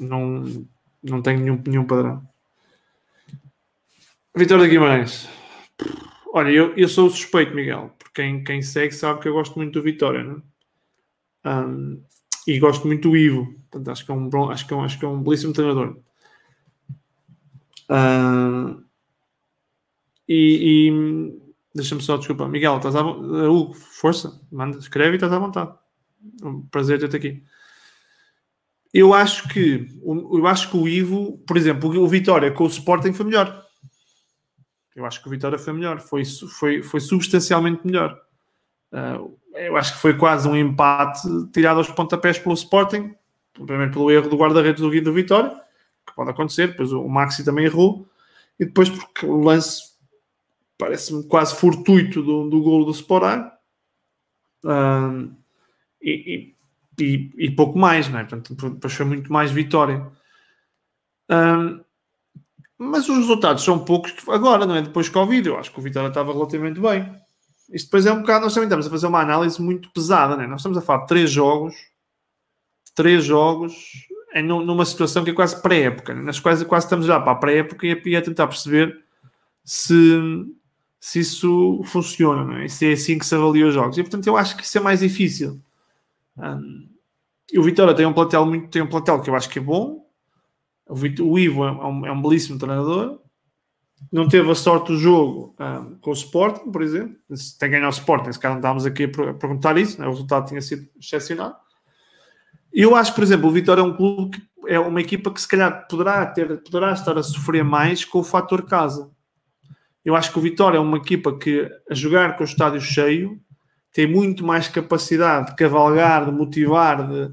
não, não tenho nenhum, nenhum padrão. Vitória de Guimarães. Olha, eu, eu sou suspeito, Miguel, porque quem, quem segue sabe que eu gosto muito do Vitória, né? Um, e gosto muito do Ivo, portanto acho que é um, acho que é um, acho que é um belíssimo treinador. Uh, e, e deixa-me só, desculpa, Miguel, estás à uh, força, manda, escreve e estás à vontade. Um prazer ter-te aqui. Eu acho que eu acho que o Ivo, por exemplo, o Vitória com o Sporting foi melhor. Eu acho que o Vitória foi melhor, foi, foi, foi substancialmente melhor. Uh, eu acho que foi quase um empate tirado aos pontapés pelo Sporting, primeiro pelo erro do guarda-redes do, do Vitória, pode acontecer. Depois o Maxi também errou. E depois, porque o lance parece-me quase fortuito do, do golo do Sporar. Um, e, e, e, pouco mais, não é? Portanto, foi muito mais vitória. Um, mas os resultados são poucos agora, não é? Depois Covid, eu acho que o Vitória estava relativamente bem. Isto depois é um bocado, nós também estamos a fazer uma análise muito pesada, não é? Nós estamos a falar de três jogos, três jogos é numa situação que é quase pré-época, né? nas quais quase estamos já para a pré-época e a tentar perceber se, se isso funciona, não é? se é assim que se avalia os jogos. E portanto eu acho que isso é mais difícil. Um, e o Vitória tem um plantel muito, tem um plantel que eu acho que é bom. O, Vitor, o Ivo é um, é um, belíssimo treinador. Não teve a sorte do jogo um, com o Sporting, por exemplo. Se tem ganhado o Sporting, se calhar não estávamos aqui a perguntar isso, né? o resultado tinha sido excepcional. Eu acho, por exemplo, o Vitória é um clube que é uma equipa que se calhar poderá, ter, poderá estar a sofrer mais com o fator casa. Eu acho que o Vitória é uma equipa que, a jogar com o estádio cheio, tem muito mais capacidade de cavalgar, de motivar, de,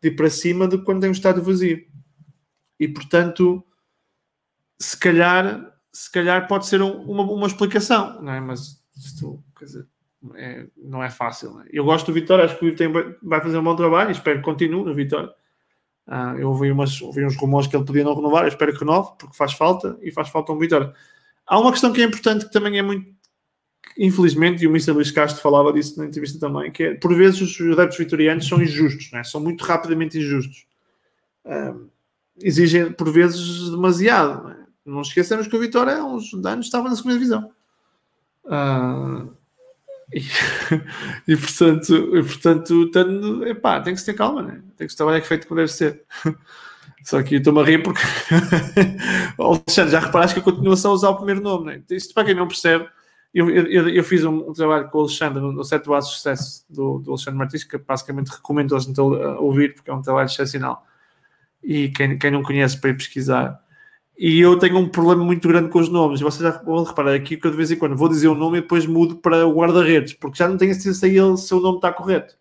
de ir para cima do que quando tem um estádio vazio. E, portanto, se calhar, se calhar pode ser um, uma, uma explicação, não é? Mas dizer, é, não é fácil. Né? Eu gosto do Vitória, acho que o Vitória vai fazer um bom trabalho e espero que continue no Vitória. Uh, eu ouvi, umas, ouvi uns rumores que ele podia não renovar, eu espero que renove, porque faz falta e faz falta um Vitória. Há uma questão que é importante que também é muito, infelizmente, e o Mr. Luís Castro falava disso na entrevista também, que é por vezes os adeptos vitorianos são injustos, né? são muito rapidamente injustos. Uh, exigem por vezes demasiado. Não esquecemos que o Vitória há uns anos estava na segunda divisão. Uh, e, [laughs] e, portanto, e, portanto tendo, epá, tem que se ter calma, né? tem que se trabalhar feito como deve ser. [laughs] Só que estou-me a rir porque [laughs] Alexandre, já reparaste que a continuação a usar o primeiro nome, né? Isto para quem não percebe, eu, eu, eu fiz um, um, trabalho com o Alexandre no, Sete Bases de Sucesso do, do, Alexandre Martins, que basicamente recomendo a ouvir, porque é um trabalho excepcional. E quem, quem não conhece para ir pesquisar, e eu tenho um problema muito grande com os nomes. Vocês já vão reparar aqui que eu de vez em quando vou dizer o um nome e depois mudo para o guarda-redes, porque já não tenho certeza se, ele, se o nome está correto.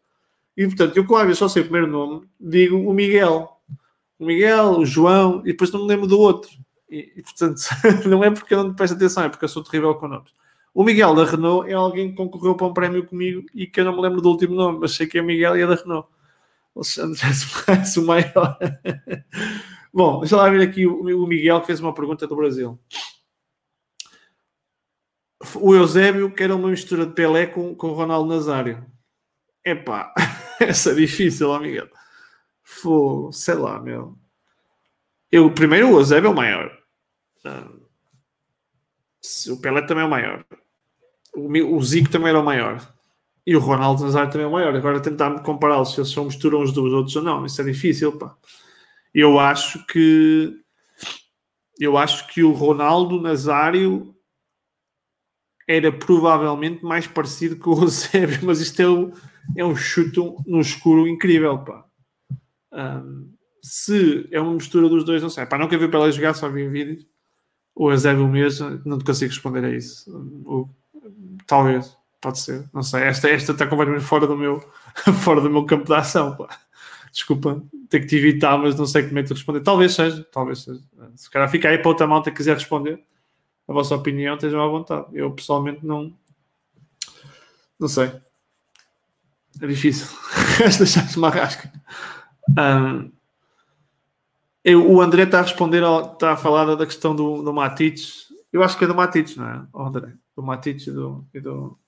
E portanto, eu, claro, eu só sei o primeiro nome, digo o Miguel. O Miguel, o João, e depois não me lembro do outro. E, e portanto, [laughs] não é porque eu não presto atenção, é porque eu sou terrível com nomes. O Miguel da Renault é alguém que concorreu para um prémio comigo e que eu não me lembro do último nome, mas sei que é Miguel e é da Renault. Alexandre é o maior. Bom, deixa lá ver aqui o Miguel que fez uma pergunta do Brasil. O Eusébio quer uma mistura de Pelé com, com Ronaldo Nazário. Epá, [laughs] essa é difícil, ó Miguel. Fô, sei lá, meu. Eu, primeiro, o Eusébio é o maior. O Pelé também é o maior. O, o Zico também era o maior. E o Ronaldo Nazário também é o maior. Agora tentar compará-los se eles são misturam os dos outros ou não, isso é difícil, pá. Eu acho que eu acho que o Ronaldo Nazário era provavelmente mais parecido com o [laughs] Eusébio, mas isto é, o, é um chute no escuro incrível, pá. Um, se é uma mistura dos dois, não sei. Pá, nunca vi para ela jogar, só vi em vídeos. O Eusébio mesmo, não te consigo responder a isso. Talvez, pode ser, não sei. Esta, esta está completamente fora do meu, [laughs] fora do meu campo de ação, pá. Desculpa, tenho que te evitar, mas não sei como é que responder. Talvez seja, talvez seja. Se calhar fica aí para outra malta que quiser responder a vossa opinião, estejam à vontade. Eu pessoalmente não. Não sei. É difícil. [laughs] Chave uma rasca. Um, eu, o André está a responder, ao, está a falar da questão do, do Matites. Eu acho que é do Matites, não é? O André. Do Matites e do. E do,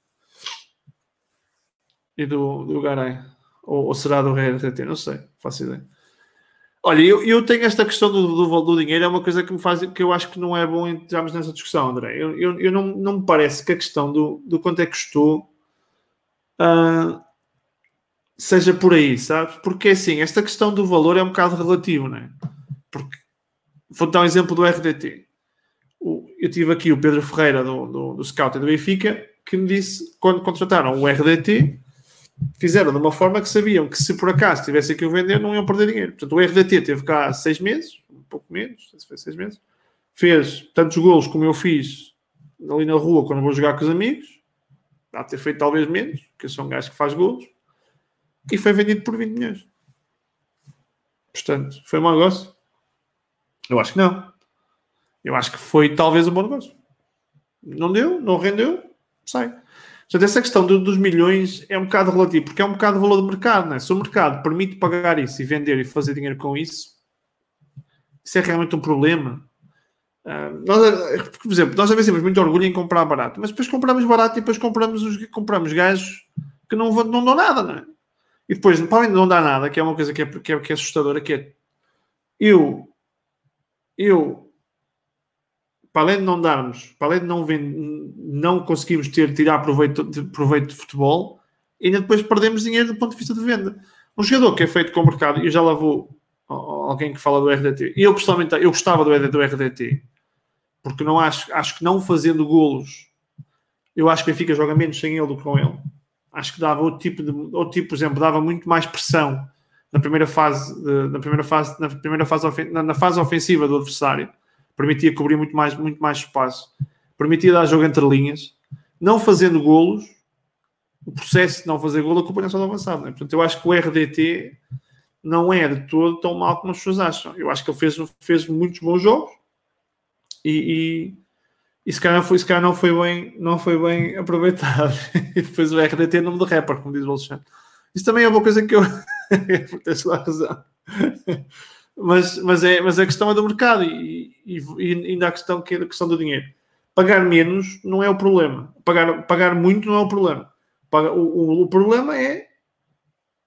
e do, do Garay. Ou, ou será do RTT? Não sei, faço ideia. Olha, eu, eu tenho esta questão do, do, do, dinheiro, é uma coisa que me faz que eu acho que não é bom entrarmos nessa discussão, André. Eu, eu, eu não, não me parece que a questão do, do quanto é que custou uh, seja por aí, sabes? Porque assim, esta questão do valor é um bocado relativo, não é? Porque vou dar um exemplo do RDT. O, eu tive aqui o Pedro Ferreira do, do, do Scout do Benfica que me disse quando contrataram o RDT fizeram de uma forma que sabiam que se por acaso tivessem que o vender, não iam perder dinheiro. Portanto, o RDT teve cá seis meses, um pouco menos, se foi seis meses, fez tantos golos como eu fiz ali na rua quando vou jogar com os amigos, dá a ter feito talvez menos, porque eu sou um gajo que faz golos, e foi vendido por 20 milhões. Portanto, foi um mau negócio? Eu acho que não. Eu acho que foi talvez um bom negócio. Não deu, não rendeu, sai. Portanto, essa questão do, dos milhões é um bocado relativo, porque é um bocado o valor do mercado, não é? Se o mercado permite pagar isso e vender e fazer dinheiro com isso, isso é realmente um problema. Uh, nós, por exemplo, nós às vezes temos muito orgulho em comprar barato, mas depois compramos barato e depois compramos, os, compramos gajos que não, não dão nada, não é? E depois, para além de não dar nada, que é uma coisa que é, que é, que é assustadora, que é eu, eu para além de não darmos, para além de não, não conseguimos ter, tirar proveito de, proveito de futebol, ainda depois perdemos dinheiro do ponto de vista de venda. Um jogador que é feito com o mercado, e já lá vou alguém que fala do RDT, eu pessoalmente eu gostava do, do RDT, porque não acho, acho que não fazendo golos, eu acho que o Benfica joga menos sem ele do que com ele. Acho que dava outro tipo de, outro tipo, por exemplo, dava muito mais pressão na primeira fase, na primeira fase, na primeira fase, na fase ofensiva do adversário permitia cobrir muito mais, muito mais espaço, permitia dar jogo entre linhas, não fazendo golos, o processo de não fazer golo, a culpa não é só do avançado. Né? Portanto, eu acho que o RDT não é de todo tão mal como as pessoas acham. Eu acho que ele fez, fez muitos bons jogos e, e, e se, calhar foi, se calhar não foi bem, não foi bem [laughs] aproveitado. e depois o RDT é nome de rapper, como diz o Alexandre. Isso também é uma coisa que eu. [laughs] Tens lá razão mas, mas, é, mas a questão é do mercado e, e, e ainda a questão que é a questão do dinheiro. Pagar menos não é o problema. Pagar, pagar muito não é o problema. O, o, o problema é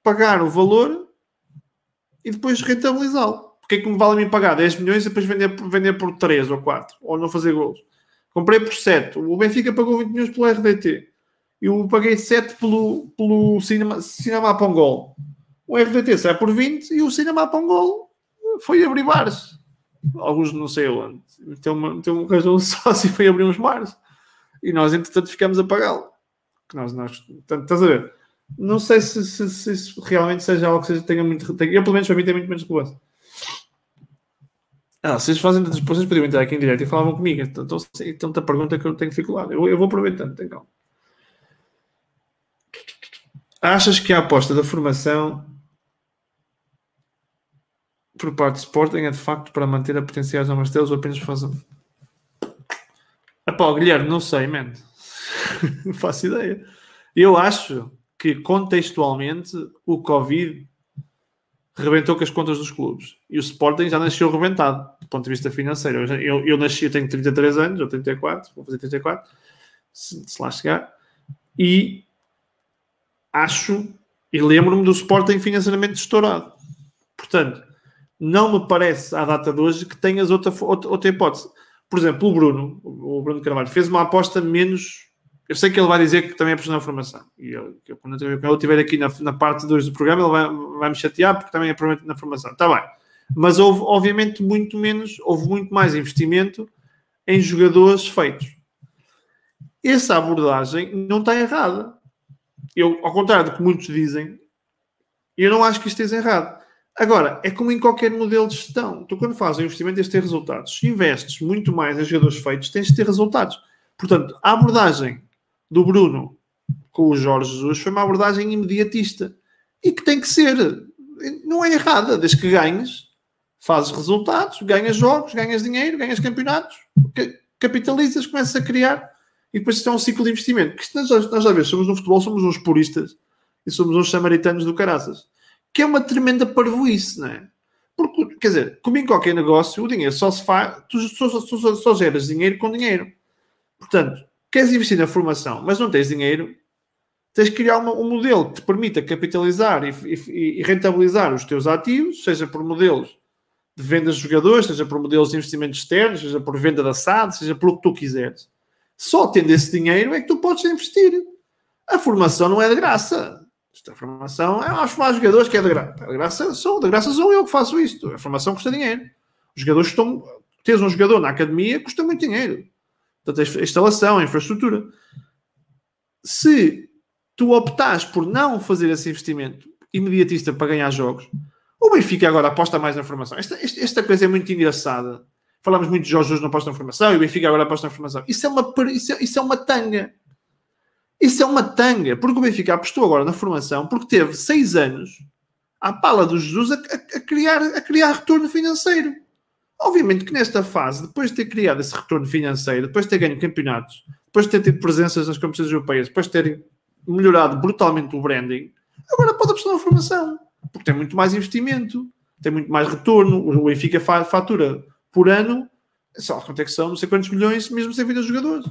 pagar o valor e depois rentabilizá-lo. Porque é que me vale a mim pagar 10 milhões e depois vender, vender por 3 ou 4 ou não fazer gols? Comprei por 7. O Benfica pagou 20 milhões pelo RDT. Eu paguei 7 pelo, pelo Cinema, Cinema Pongol. O RDT sai por 20 e o Cinema Pongol foi abrir bares. Alguns não sei onde. Tem uma, um razão [laughs] sócio e foi abrir uns bares. E nós, entretanto, ficamos a pagá-lo. Nós, nós, estás a ver? Não sei se, se, se, realmente seja algo que seja, tenha muito. Tenha, eu, pelo menos, para mim, tem muito menos relevância. Ah, vocês fazem tantas vocês podiam entrar aqui em direto e falavam comigo. Então, então tem tanta pergunta que eu tenho dificuldade. Eu, eu vou aproveitando, tem calma. Achas que a aposta da formação por parte do Sporting é de facto para manter a potenciais ao Martelos ou apenas fazer. Epá, Guilherme, não sei, man. [laughs] não faço ideia. Eu acho que contextualmente o Covid rebentou com as contas dos clubes. E o Sporting já nasceu rebentado, do ponto de vista financeiro. Eu, eu, eu nasci, eu tenho 33 anos, ou 34, vou fazer 34, se, se lá chegar. E acho, e lembro-me do Sporting financeiramente estourado. Portanto, não me parece, à data de hoje, que tenhas outra, outra, outra hipótese. Por exemplo, o Bruno, o Bruno Carvalho, fez uma aposta menos eu sei que ele vai dizer que também é profissional de formação. E eu, eu, quando eu estiver aqui na, na parte 2 do programa, ele vai, vai me chatear porque também é provavelmente na formação. Está bem. Mas houve, obviamente, muito menos, houve muito mais investimento em jogadores feitos. Essa abordagem não está errada. Eu, ao contrário do que muitos dizem, eu não acho que esteja errado. Agora, é como em qualquer modelo de gestão. Tu, quando fazes um investimento, tens de ter resultados. Se investes muito mais em jogadores feitos, tens de ter resultados. Portanto, a abordagem do Bruno com o Jorge Jesus foi uma abordagem imediatista e que tem que ser, não é errada, desde que ganhes, fazes resultados, ganhas jogos, ganhas dinheiro, ganhas campeonatos, capitalizas, começas a criar e depois isto é um ciclo de investimento. Porque nós, nós já vemos, somos no futebol, somos uns puristas e somos uns samaritanos do caraças, que é uma tremenda parvoíce, não é? Porque, quer dizer, como em qualquer negócio, o dinheiro só se faz, tu só, só, só, só geras dinheiro com dinheiro. Portanto, queres investir na formação, mas não tens dinheiro, tens que criar uma, um modelo que te permita capitalizar e, e, e, rentabilizar os teus ativos, seja por modelos de vendas de jogadores, seja por modelos de investimentos externos, seja por venda da SAD, seja pelo que tu quiseres. Só tendo esse dinheiro é que tu podes investir. A formação não é de graça. Esta formação é aos mais jogadores que é de graça. De graça sou, de graça sou eu que faço isto. A formação custa dinheiro. Os jogadores estão. Tens um jogador na academia custa muito dinheiro. Portanto, a instalação, a infraestrutura. Se tu optares por não fazer esse investimento imediatista para ganhar jogos, o Benfica agora aposta mais na formação. Esta, esta, esta coisa é muito engraçada. Falamos muito de Jorge Jesus não aposta na formação e o Benfica agora aposta na formação. Isso é uma, isso é, isso é uma tanga. Isso é uma tanga. Porque o Benfica apostou agora na formação porque teve seis anos à pala do Jesus a, a, a criar, a criar retorno financeiro. Obviamente que nesta fase, depois de ter criado esse retorno financeiro, depois de ter ganho campeonatos, depois de ter tido presenças nas competições europeias, depois de terem melhorado brutalmente o branding, agora pode apostar na formação, porque tem muito mais investimento, tem muito mais retorno. O Benfica fatura por ano, só quanto é que são, não sei quantos milhões, mesmo sem vida de jogadores.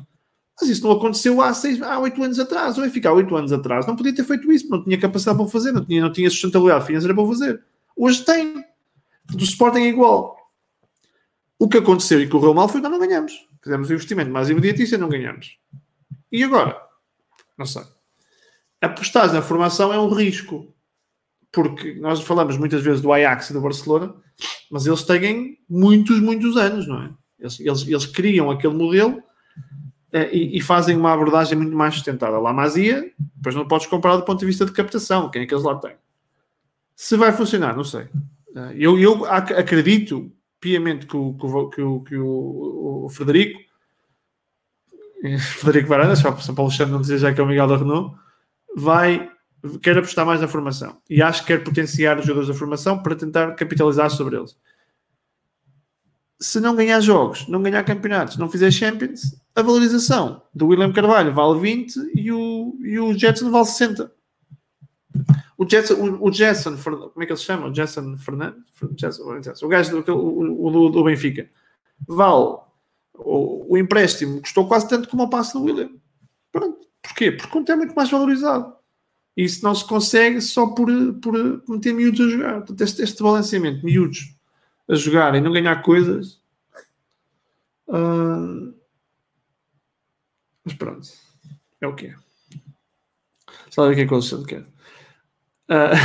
Mas isso não aconteceu há, seis, há oito anos atrás. O Benfica há oito anos atrás não podia ter feito isso, não tinha capacidade para fazer, não tinha, não tinha sustentabilidade financeira para fazer. Hoje tem. Do Sporting é igual. O que aconteceu e correu mal foi que não ganhamos. Fizemos o investimento mais imediatista e não ganhamos. E agora? Não sei. Apostar na formação é um risco. Porque nós falamos muitas vezes do Ajax e do Barcelona, mas eles têm muitos, muitos anos, não é? Eles, eles, eles criam aquele modelo e, e, fazem uma abordagem muito mais sustentável. Lá Masia, depois não podes comparar do ponto de vista de captação, quem é que eles lá têm. Se vai funcionar, não sei. Eh, eu, eu acredito piamente que o, que o, que o, que o, o Frederico, [laughs] Frederico Varandas, só para o Alexandre não dizer já que é o Miguel da Renault, vai, quer apostar mais na formação e acho que quer potenciar os jogadores da formação para tentar capitalizar sobre eles. Se não ganhar jogos, não ganhar campeonatos, não fizer Champions, a valorização do William Carvalho vale 20 e o, e o Jetson vale 60. O Jason, o, o Jason, como é que ele se chama? O Jason Fernandes? o gajo do, o, do, do Benfica. Vale. O, o, empréstimo custou quase tanto como o passe do William. Pronto. Porquê? Porque o é muito mais valorizado. E isso não se consegue só por, por meter miúdos a jogar. Portanto, este, este balanceamento, miúdos a jogar e não ganhar coisas. Uh... Mas pronto. É o que é. Sabe o que é que o Alexandre quer? Uh...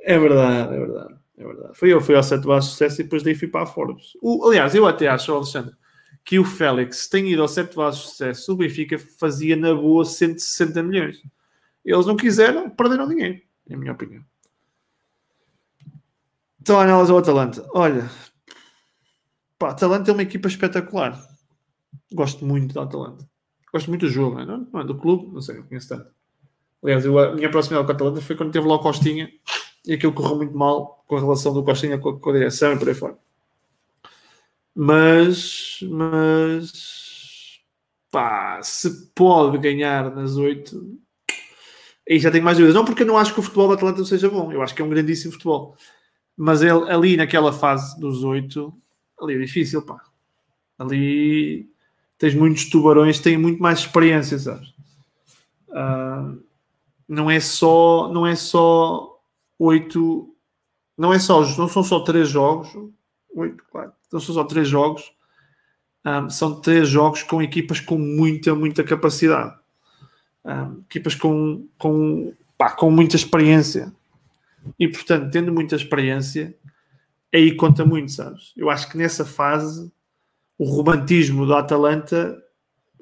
é verdade, é verdade. É verdade. Foi eu, fui ao Sete Baixos Sucesso e depois daí fui para a Forbes. O, aliás, eu até acho, Alexandre, que o Félix tem ido ao Sete Baixos Sucesso, o Benfica fazia na boa 160 milhões. Eles não quiseram, perderam dinheiro, é a minha opinião. Então, a análise ao Atalanta. Olha, pá, Atalanta é uma equipa espetacular. Gosto muito da Atalanta. Gosto muito do jogo, não é? não é? do clube, não sei, não conheço tanto. Aliás, eu, a minha proximidade com a Atalanta foi quando teve lá o Costinha e aquilo correu muito mal com a relação do Costinha com com a direção e por aí fora. Mas, mas pá, se pode ganhar nas oito, aí já tenho mais dúvidas. Não porque eu não acho que o futebol do Atlanta seja bom, eu acho que é um grandíssimo futebol. Mas ele, ali naquela fase dos oito, ali é difícil, pá. Ali tens muitos tubarões têm muito mais experiência, sabes? Uh, não é só, não é só oito, não é só, não são só três jogos, oito, quatro, não são só três jogos, um, são três jogos com equipas com muita, muita capacidade, um, equipas com, com, pá, com muita experiência e portanto, tendo muita experiência, aí conta muito, sabes? Eu acho que nessa fase o romantismo do Atalanta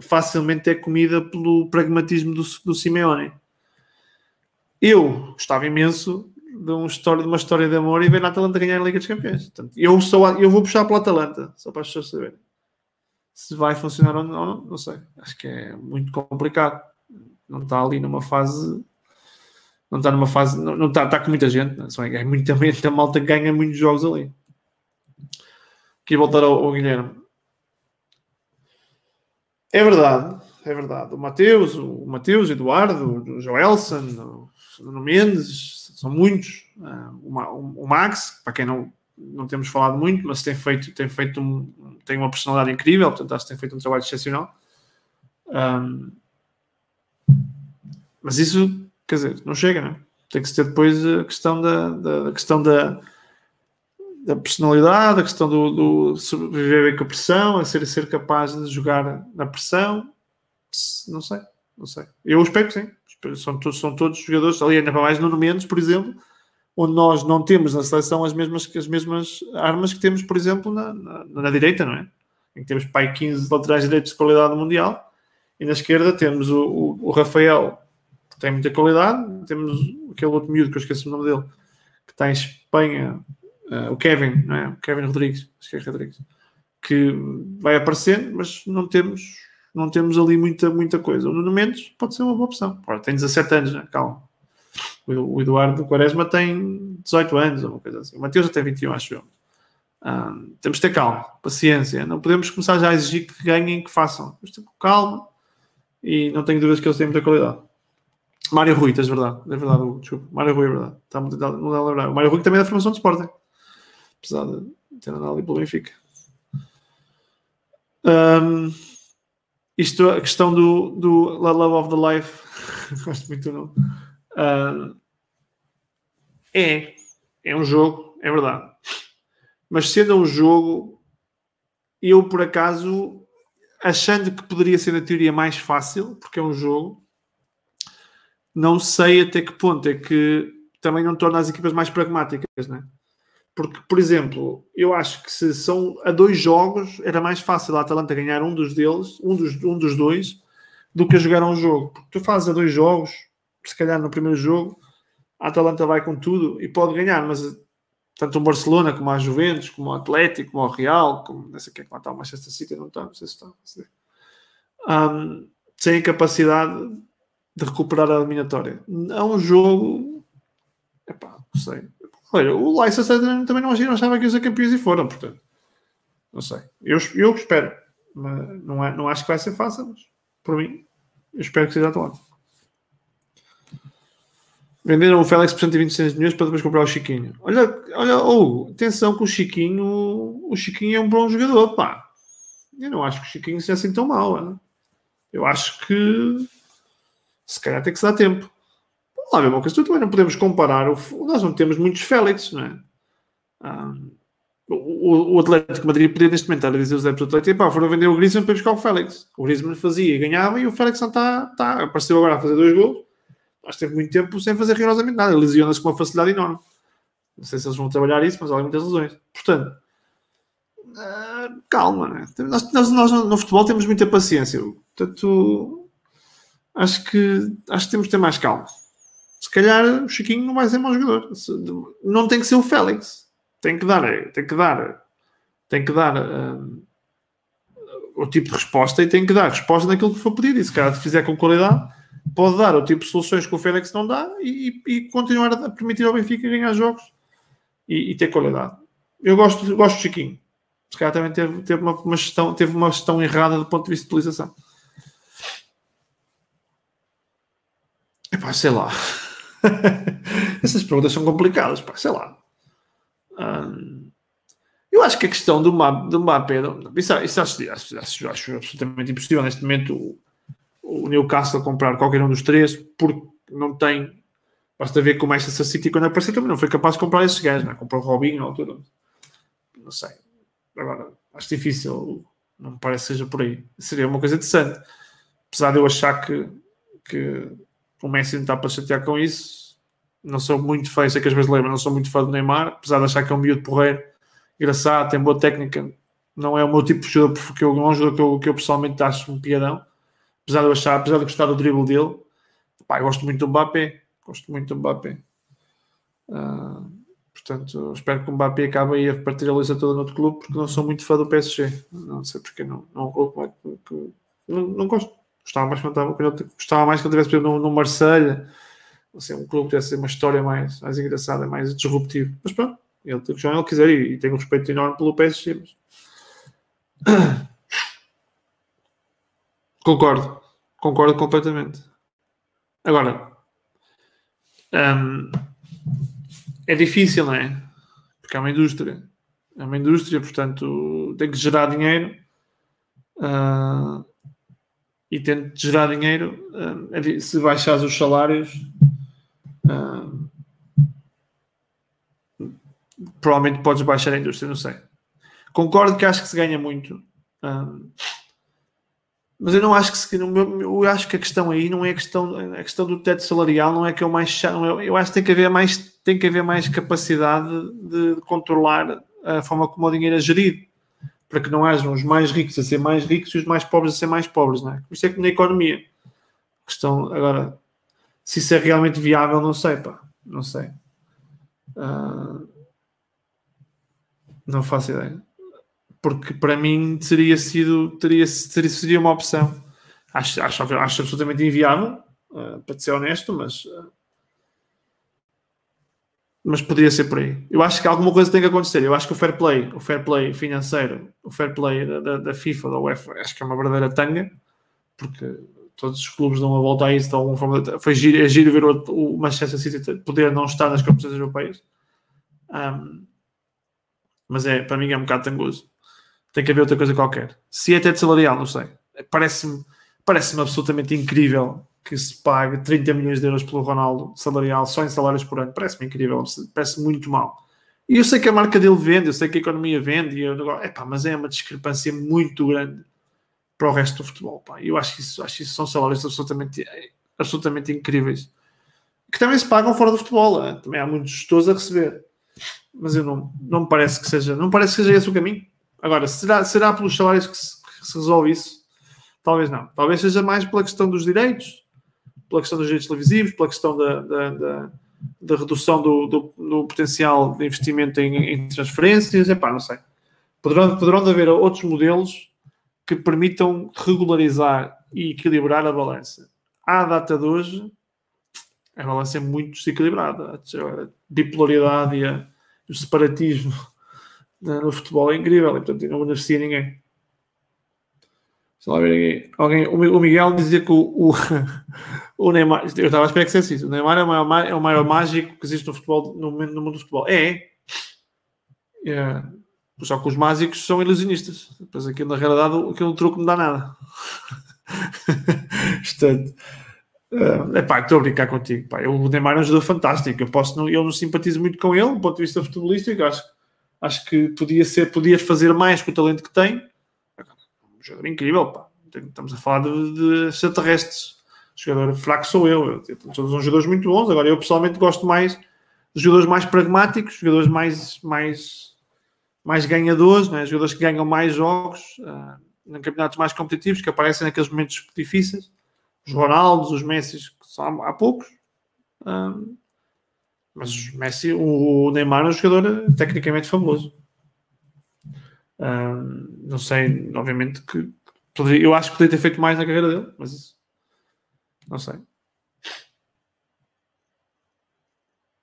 facilmente é comida pelo pragmatismo do, do Simeone. Eu gostava imenso de, um história, de uma história de amor e ver a Atalanta ganhar a Liga dos Campeões. Portanto, eu, sou, eu vou puxar pela Atalanta, só para as pessoas saberem. Se vai funcionar ou não, não sei. Acho que é muito complicado. Não está ali numa fase. Não está numa fase. Não, não está, está com muita gente. Não é? é muita, muita malta que ganha muitos jogos ali. Aqui voltar ao, ao Guilherme. É verdade, é verdade. O Mateus, o Mateus, Eduardo, o Joelson, o Nuno Mendes, são muitos. Ah, o Max, para quem não, não temos falado muito, mas tem feito, tem feito um, tem uma personalidade incrível, portanto acho que tem feito um trabalho excepcional. Um, mas isso, quer dizer, não chega, não é? Tem que ser depois a questão da, da, da questão da, da personalidade, a questão do, do sobreviver bem com a pressão, a ser, ser capaz de jogar na pressão. Não sei, não sei. Eu espero que sim. São, todos, são todos jogadores, ali ainda mais no Mendes, por exemplo, onde nós não temos na seleção as mesmas, as mesmas armas que temos, por exemplo, na, na, na direita, não é? Em que temos pai 15 laterais direitos de qualidade mundial e na esquerda temos o, o, o, Rafael, tem muita qualidade, temos aquele outro miúdo que eu esqueci o nome dele, que está em Espanha, uh, o Kevin, não é? O Kevin Rodrigues, acho que é Rodrigues, que vai aparecendo, mas não temos, não temos ali muita, muita coisa. O Nuno Mendes pode ser uma boa opção. Ora, tem 17 anos, né? calma. O Eduardo Quaresma tem 18 anos, ou uma coisa assim. O Mateus tem 21, acho eu. Um, temos de ter calma, paciência. Não podemos começar já a exigir que ganhem, que façam. Temos de ter calma e não tenho dúvidas que eles têm muita qualidade. Mário Rui, tens verdade. É verdade, desculpa. Mário Rui é verdade. Está muito não dá a lembrar. O Mário Rui também é da formação de Sporting apesar de ter andado ali pelo Benfica. Um, isto, a questão do, do Love of the Life, [laughs] gosto muito do nome. Uh, é, é um jogo, é verdade. Mas sendo um jogo, eu por acaso, achando que poderia ser a teoria mais fácil, porque é um jogo, não sei até que ponto é que também não torna as equipas mais pragmáticas, não é? Porque, por exemplo, eu acho que se são a dois jogos, era mais fácil a Atalanta ganhar um dos deles, um dos, um dos dois, do que jogar um jogo. Porque tu fazes a dois jogos, se calhar no primeiro jogo, a Atalanta vai com tudo e pode ganhar, mas tanto o Barcelona como a Juventus, como o Atlético, como o Real, como não sei quem é que está o Manchester City, não está, não sei se está. Um, sem a capacidade de recuperar a eliminatória. É um jogo. Epá, não sei. Olha, o Leicester também não achava que ia ser campeões e foram, portanto. Não sei. Eu, eu espero. Mas não, é, não acho que vai ser fácil, mas por mim, eu espero que seja Atlanta. Venderam o Félix por 126 milhões para depois comprar o Chiquinho. Olha, olha, oh, atenção que o Chiquinho, o Chiquinho é um bom jogador, pá. Eu não acho que o Chiquinho seja assim tão mau, né? Eu acho que se calhar tem que se dar tempo lá, mesma coisa, tu também não podemos comparar. Nós não temos muitos Félix, não é? Ah, o, o, Atlético Madrid podia neste momento estar a dizer os adeptos do Atlético, pá, foram vender o Griezmann para buscar o Félix. O Griezmann fazia ganhava e o Félix não está, tá, apareceu agora a fazer dois gols. Mas teve muito tempo sem fazer rigorosamente nada. Lesiona-se com uma facilidade enorme. Não sei se eles vão trabalhar isso, mas há muitas lesões. Portanto, uh, calma, né? nós, nós, nós, no futebol temos muita paciência. Portanto, acho que, acho que temos de ter mais calma se calhar o Chiquinho não vai ser mau jogador. Não tem que ser o Félix. Tem que dar, tem que dar, tem que dar um, o tipo de resposta e tem que dar resposta naquilo que for pedido. E se calhar fizer com qualidade, pode dar o tipo de soluções que o Félix não dá e, e continuar a permitir ao Benfica ganhar jogos e, e, ter qualidade. Eu gosto, gosto do Chiquinho. Se calhar também teve, teve, uma, uma, gestão, teve uma gestão errada do ponto de vista de utilização. Epá, sei lá. [laughs] Essas perguntas são complicadas, pá, sei lá. eu acho que a questão do, do Mbappé, isso, isso acho, acho, acho, acho, absolutamente impossível neste momento o, o Newcastle comprar qualquer um dos três, porque não tem. Basta ver como o Manchester City, quando apareceu, também não foi capaz de comprar esses gajos, não é? comprou o Robinho. Não sei. Agora, acho difícil, não me parece que seja por aí. Seria uma coisa interessante. Apesar de eu achar que, que o Messi não está para chatear com isso, não sou muito fã, sei que as vezes lembram, não sou muito fã do Neymar, apesar de achar que é um miúdo porreiro, engraçado, tem boa técnica, não é o meu tipo de jogador, porque eu, é um jogador que eu, que eu pessoalmente acho um piadão, apesar de eu achar, apesar de gostar do dribble dele, pá, gosto muito do Mbappé, gosto muito do Mbappé. Uh, portanto, espero que o Mbappé acabe aí a partir a lista toda no outro clube, porque não sou muito fã do PSG, não sei porque não, não, não, não, não gosto. Gostava mais que ele, gostava mais que ele tivesse no, no Marselha assim, um clube que tivesse uma história mais, mais engraçada, mais disruptiva. Mas pronto, ele tem que ele quiser e, e tenho um respeito enorme pelo PSG. Mas... [coughs] Concordo, concordo completamente. Agora, hum, é difícil, não é? Porque é uma indústria. É uma indústria, portanto, tem que gerar dinheiro. Uh, e tendo de gerar dinheiro, uh, se baixares os salários, uh, provavelmente podes baixar a indústria, não sei. Concordo que acho que se ganha muito. mas eu não acho que se, eu acho que a questão aí não é a questão, a questão do teto salarial não é que é o mais chato, é, eu acho que tem que haver mais, tem que haver mais capacidade de, de controlar a forma como o dinheiro é gerido para que não hajam os mais ricos a ser mais ricos e os mais pobres a ser mais pobres, não é? Isto é que na economia. Questão, agora, se isso é realmente viável, não sei, pá. Não sei. Uh, não faço ideia. Porque para mim teria sido, teria, teria, seria uma opção. Acho, acho, acho absolutamente inviável, uh, para ser honesto, mas uh, mas poderia ser por aí. Eu acho que alguma coisa tem que acontecer. Eu acho que o fair play, o fair play financeiro, o fair play da, da, da FIFA, da UEFA, acho que é uma verdadeira tanga, porque todos os clubes dão uma volta a isso de alguma forma. Foi giro, é giro ver o, o Manchester City poder não estar nas competições europeias. Um, mas é, para mim é um bocado tangoso. Tem que haver outra coisa qualquer. Se é de salarial, não sei. Parece-me parece absolutamente incrível que se pague 30 milhões de euros pelo Ronaldo salarial só em salários por ano. Parece-me incrível, parece muito mal. E eu sei que a marca dele vende, eu sei que a economia vende, e eu, epá, mas é uma discrepância muito grande para o resto do futebol. Pá. Eu acho que isso, acho que isso são salários absolutamente, absolutamente incríveis. Que também se pagam fora do futebol. Né? Também há muitos gestores a receber. Mas eu não, não me parece que seja, não parece que seja esse o caminho. Agora, será, será pelos salários que se, que se resolve isso? Talvez não. Talvez seja mais pela questão dos direitos, pela questão dos direitos televisivos, pela questão da, da, da, da redução do, do, do, potencial de investimento em, em transferências, epá, não sei. Poderão, poderão haver outros modelos que permitam regularizar e equilibrar a balança. À data de hoje, a balança é muito desequilibrada. A bipolaridade e a, o separatismo no futebol é incrível e, portanto, não beneficia ninguém. Deixa lá ver aqui. Alguém, o Miguel dizia que o, o, o Neymar. Eu estava a esperar que fosse isso. O Neymar é o maior, é o maior mágico que existe no futebol, no, no mundo do futebol. É. é. Só que os mágicos são ilusionistas. Depois aqui na realidade aquele truque não dá nada. [laughs] Portanto. Uh, epá, estou a brincar contigo. Pá. O Neymar é um jogador fantástico. Eu, posso, não, eu não simpatizo muito com ele, do ponto de vista futebolístico. Acho, acho que podia, ser, podia fazer mais com o talento que tem um jogador incrível, pá. Estamos a falar de, de extraterrestres. Jogador fraco sou eu. todos são jogadores muito bons. Agora, eu pessoalmente gosto mais de jogadores mais pragmáticos, jogadores mais, mais, mais ganhadores, né? jogadores que ganham mais jogos uh, em campeonatos mais competitivos, que aparecem naqueles momentos difíceis. Os Ronaldos, os Messi, que são há, poucos. Uh, mas o Messi, o Neymar é um jogador tecnicamente famoso. Uh, não sei, obviamente que eu acho que poderia ter feito mais na carreira dele, mas não sei.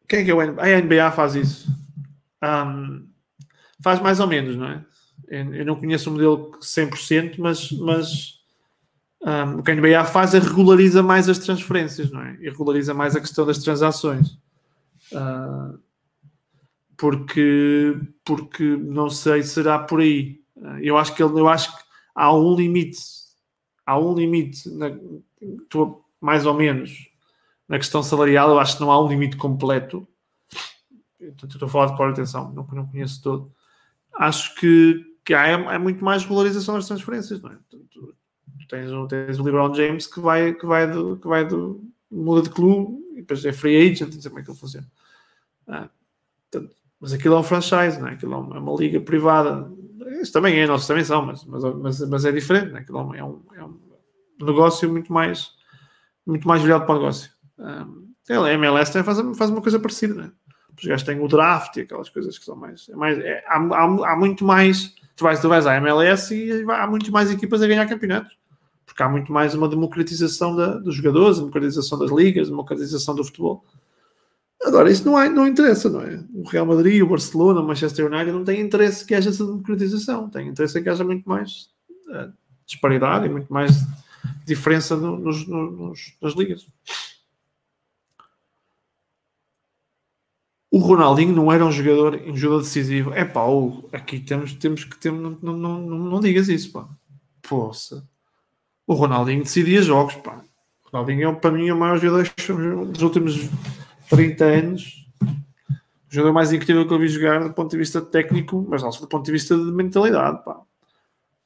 Quem é que é o NBA? A NBA faz isso. Um, faz mais ou menos, não é? Eu não conheço o modelo 100%, mas, mas Um, o que a NBA faz é regulariza mais as transferências, não é? E regulariza mais a questão das transações. Uh, porque, porque não sei, será por aí. Eu acho que eu acho que há um limite, há um limite, na, mais ou menos, na questão salarial. Eu acho que não há um limite completo. estou a falar de cor, atenção, não, não conheço todo. Acho que, que há, é, muito mais regularização das transferências, não é? tens, tens o LeBron James que vai, que vai, do, que vai do, muda de clube e depois é free agent, não sei como é que ele funciona. Ah, mas aquilo é um franchise, não é? Aquilo é uma, é uma liga privada. Isso também é, nós também são, mas, mas, mas, mas é diferente, não é? Aquilo é um, é um negócio muito mais, muito mais virado para o negócio. Um, a MLS também faz, faz uma coisa parecida, não é? Os gajos têm o draft e aquelas coisas que são mais. É mais é, há, há, há, muito mais. Tu vais, tu vais à MLS e há muito mais equipas a ganhar campeonatos porque há muito mais uma democratização da, dos jogadores, democratização das ligas, democratização do futebol. Agora, isso não, há, não interessa, não é? O Real Madrid, o Barcelona, o Manchester United não têm interesse que haja essa democratização, têm interesse que haja muito mais uh, disparidade e muito mais diferença no, nos, nos, nas ligas. O Ronaldinho não era um jogador, um jogador decisivo. É pá, aqui temos, temos que ter, não, não, não, não digas isso, pá. Poça o Ronaldinho decidia jogos, pá. O Ronaldinho é, para mim, o maior jogador dos últimos 30 anos. O jogador mais incrível que eu vi jogar do ponto de vista técnico, mas não do ponto de vista de mentalidade, pá.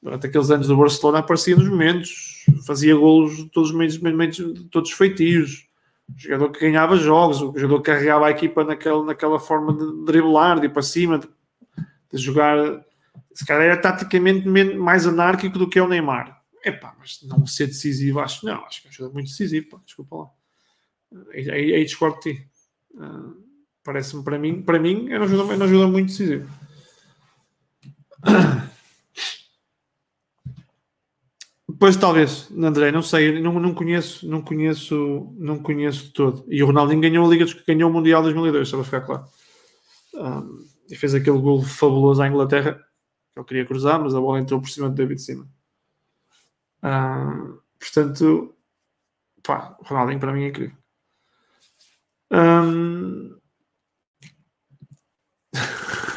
Durante aqueles anos do Barcelona aparecia nos momentos, fazia golos todos os meios, todos feitios. O jogador que ganhava jogos, o jogador que carregava a equipa naquela, naquela forma de driblar, de ir para cima, de, de jogar. Se calhar era taticamente mais anárquico do que é o Neymar Epá, mas não ser decisivo, acho não, acho que ajuda muito decisivo, pá, desculpa lá. Aí, aí, aí discordo de ti. Uh, Parece-me para mim, para mim, não ajuda, não ajuda muito decisivo. Pois talvez, André, não sei, não, não conheço, não conheço, não conheço todo. E o Ronaldinho ganhou a Liga ganhou o Mundial 2002, só para ficar claro. Um, e fez aquele gol fabuloso à Inglaterra, que eu queria cruzar, mas a bola entrou por cima de David Cima portanto, pá, o Ronaldinho para mim é incrível. Um... [laughs]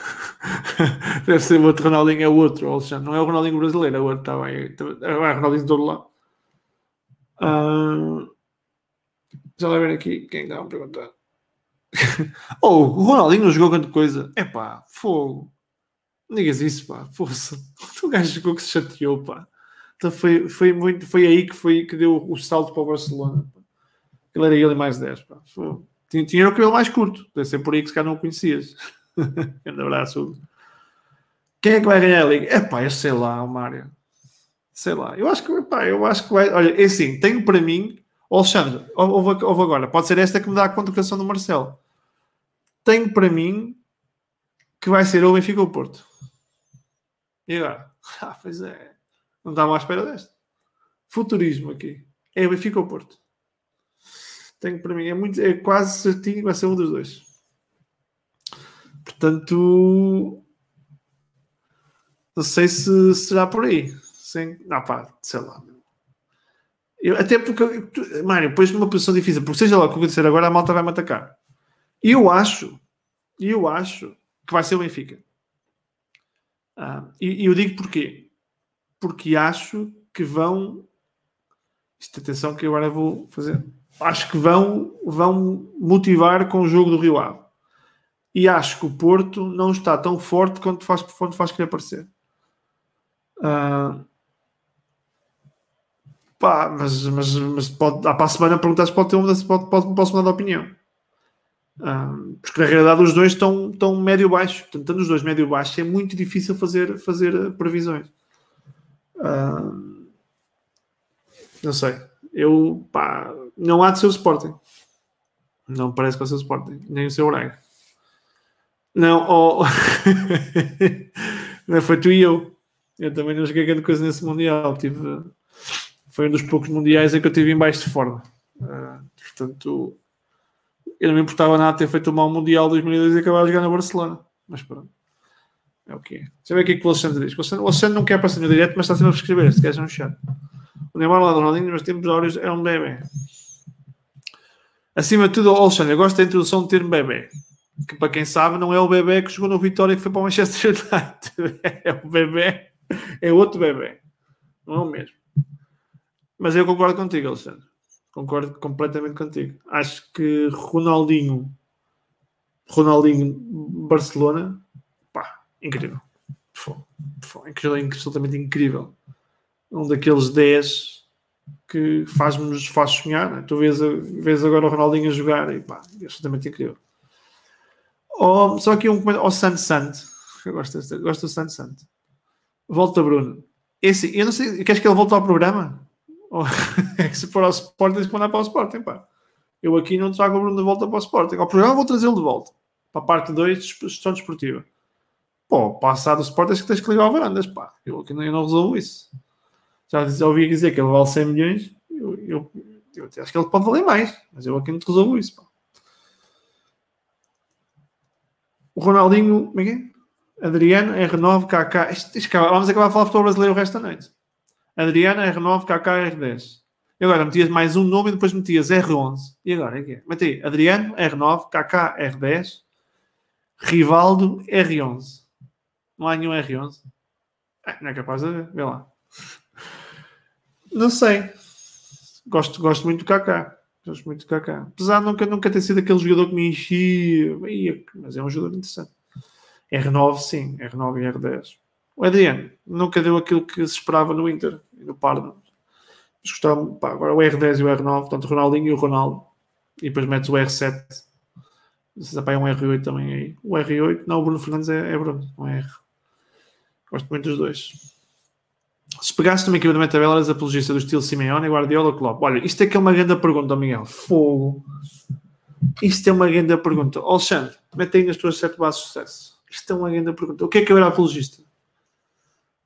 [laughs] Deve ser o outro Ronaldinho, é o outro, Alexandre. Não é o Ronaldinho brasileiro, é o outro, está bem. É o Ronaldinho de todo lado. Um... Já vai ver aqui quem dá a perguntar. [laughs] oh, o Ronaldinho não jogou grande coisa. É pá, fogo. Não digas isso, pá. Força. [laughs] O gajo jogou que se chateou, pá. Então foi, foi, muito, foi aí que, foi, que deu o salto para o Barcelona. Ele era ele mais 10. Pá. Tinha, tinha o cabelo mais curto. Deve ser por aí que se calhar não o conhecias. [laughs] Grande abraço. Quem é que vai ganhar a liga? É pá, eu sei lá, Mário. Sei lá. Eu acho que, epá, eu acho que vai. Olha, é assim, tenho para mim. Alexandre, ouve, ouve agora. Pode ser esta que me dá a convocação do Marcelo. Tenho para mim que vai ser ou Benfica ou o Porto. E agora? [laughs] Ah, pois é. Não estava à espera desta. Futurismo aqui. É o Benfica ou Porto? Tenho para mim, é, muito, é quase certinho que vai ser um dos dois. Portanto, não sei se será por aí. Sem, não, pá, sei lá. Eu, até porque, Mário, pões numa posição difícil, porque seja lá o que acontecer agora, a malta vai me atacar. E eu acho, eu acho que vai ser o Benfica. Ah, e, e eu digo porquê? porque acho que vão. Isto, atenção, que agora vou fazer. Acho que vão, vão motivar com o jogo do Rio Ave. E acho que o Porto não está tão forte quanto faz, quanto faz querer parecer. Uh, pá, mas, mas, mas pode, para a semana perguntar se pode ter uma, pode, pode, posso mudar de opinião. Uh, porque na realidade os dois estão, estão médio-baixo. Portanto, estando os dois médio-baixo, é muito difícil fazer, fazer previsões. Uh, não sei. Eu, pá, não há de ser o Sporting. Não parece que vai ser o Sporting. Nem o seu Braga. Não, oh... [laughs] não foi tu e eu. Eu também não joguei grande coisa nesse Mundial. Tive... Foi um dos poucos Mundiais em que eu tive em baixo de forma. Uh, portanto, eu não me importava nada ter feito um mau Mundial 2002 e acabar a jogar na Barcelona. Mas pronto. É o quê? Deixa eu ver o que é que o Alexandre diz. O Alexandre, não quer aparecer no direto, mas está sempre a escrever. Gajo é um chato. O Neymar lá do Ronaldinho, nos tempos áureos, é um bebê. Acima de tudo, Alexandre, eu gosto da introdução do termo bebê. Que para quem sabe, não é o bebê que jogou no Vitória e que foi para o Manchester [laughs] United. É o bebê, é outro bebê. Não é o mesmo. Mas eu concordo contigo, Alexandre. Concordo completamente contigo. Acho que Ronaldinho, Ronaldinho Barcelona, pá, incrível. Incrível, absolutamente incrível. Um daqueles 10 que faz-nos faz sonhar. Né? Tu vês, vês agora o Ronaldinho a jogar e pá, é absolutamente incrível. Oh, só aqui um comentário ao Santo Santo. Eu gosto, gosto do Santo Santo. Volta, Bruno. Esse, eu não sei, queres que ele volte ao programa? [laughs] é que se for ao Sporting, tens que mandar para o Sporting, pá. Eu aqui não trago o Bruno de volta para o Sporting. Ao programa vou trazê-lo de volta. Para a parte 2, gestão desportiva. Pô, passado o Sporting, acho que tens que ligar ao Varandas, pá. Eu aqui não, eu não resolvo isso já, já ouvi dizer que ele vale 100 milhões, eu, eu, eu, acho que ele pode valer mais, mas eu aqui não te resolvo isso. Pá. O Ronaldinho, como é que é? Adriano, R9, KK. Isto, isto, vamos acabar a falar de futebol brasileiro o resto da noite. Adriano, R9, KK, R10. E agora metias mais um nome e depois metias R11. E agora é que é? Meti Adriano, R9, KK, R10, Rivaldo, R11. Não há nenhum R11. É, não é capaz de ver. Vê lá. Não sei. Gosto, gosto muito do Kaká. Gosto muito do Kaká. Apesar de nunca, nunca ter sido aquele jogador que me enchia, mas é um jogador interessante. R9, sim. R9 e R10. O Adriano nunca deu aquilo que se esperava no Inter e no Parma. Mas gostava, pá, agora o R10 e o R9, portanto o Ronaldinho e o Ronaldo. E depois metes o R7. Não sei se é um R8 também aí. O R8, não, o Bruno Fernandes é, é Bruno, não é R. Gosto muito dos dois. Se pegasse também aqui da tabela, eras apologista do estilo Simeone, Guardiola ou Klopp. Olha, isto é que é uma grande pergunta, Miguel. Fogo. Isto é uma grande pergunta. Alexandre, mete aí nas tuas sete bases de sucesso. Isto é uma grande pergunta. O que é que eu era apologista?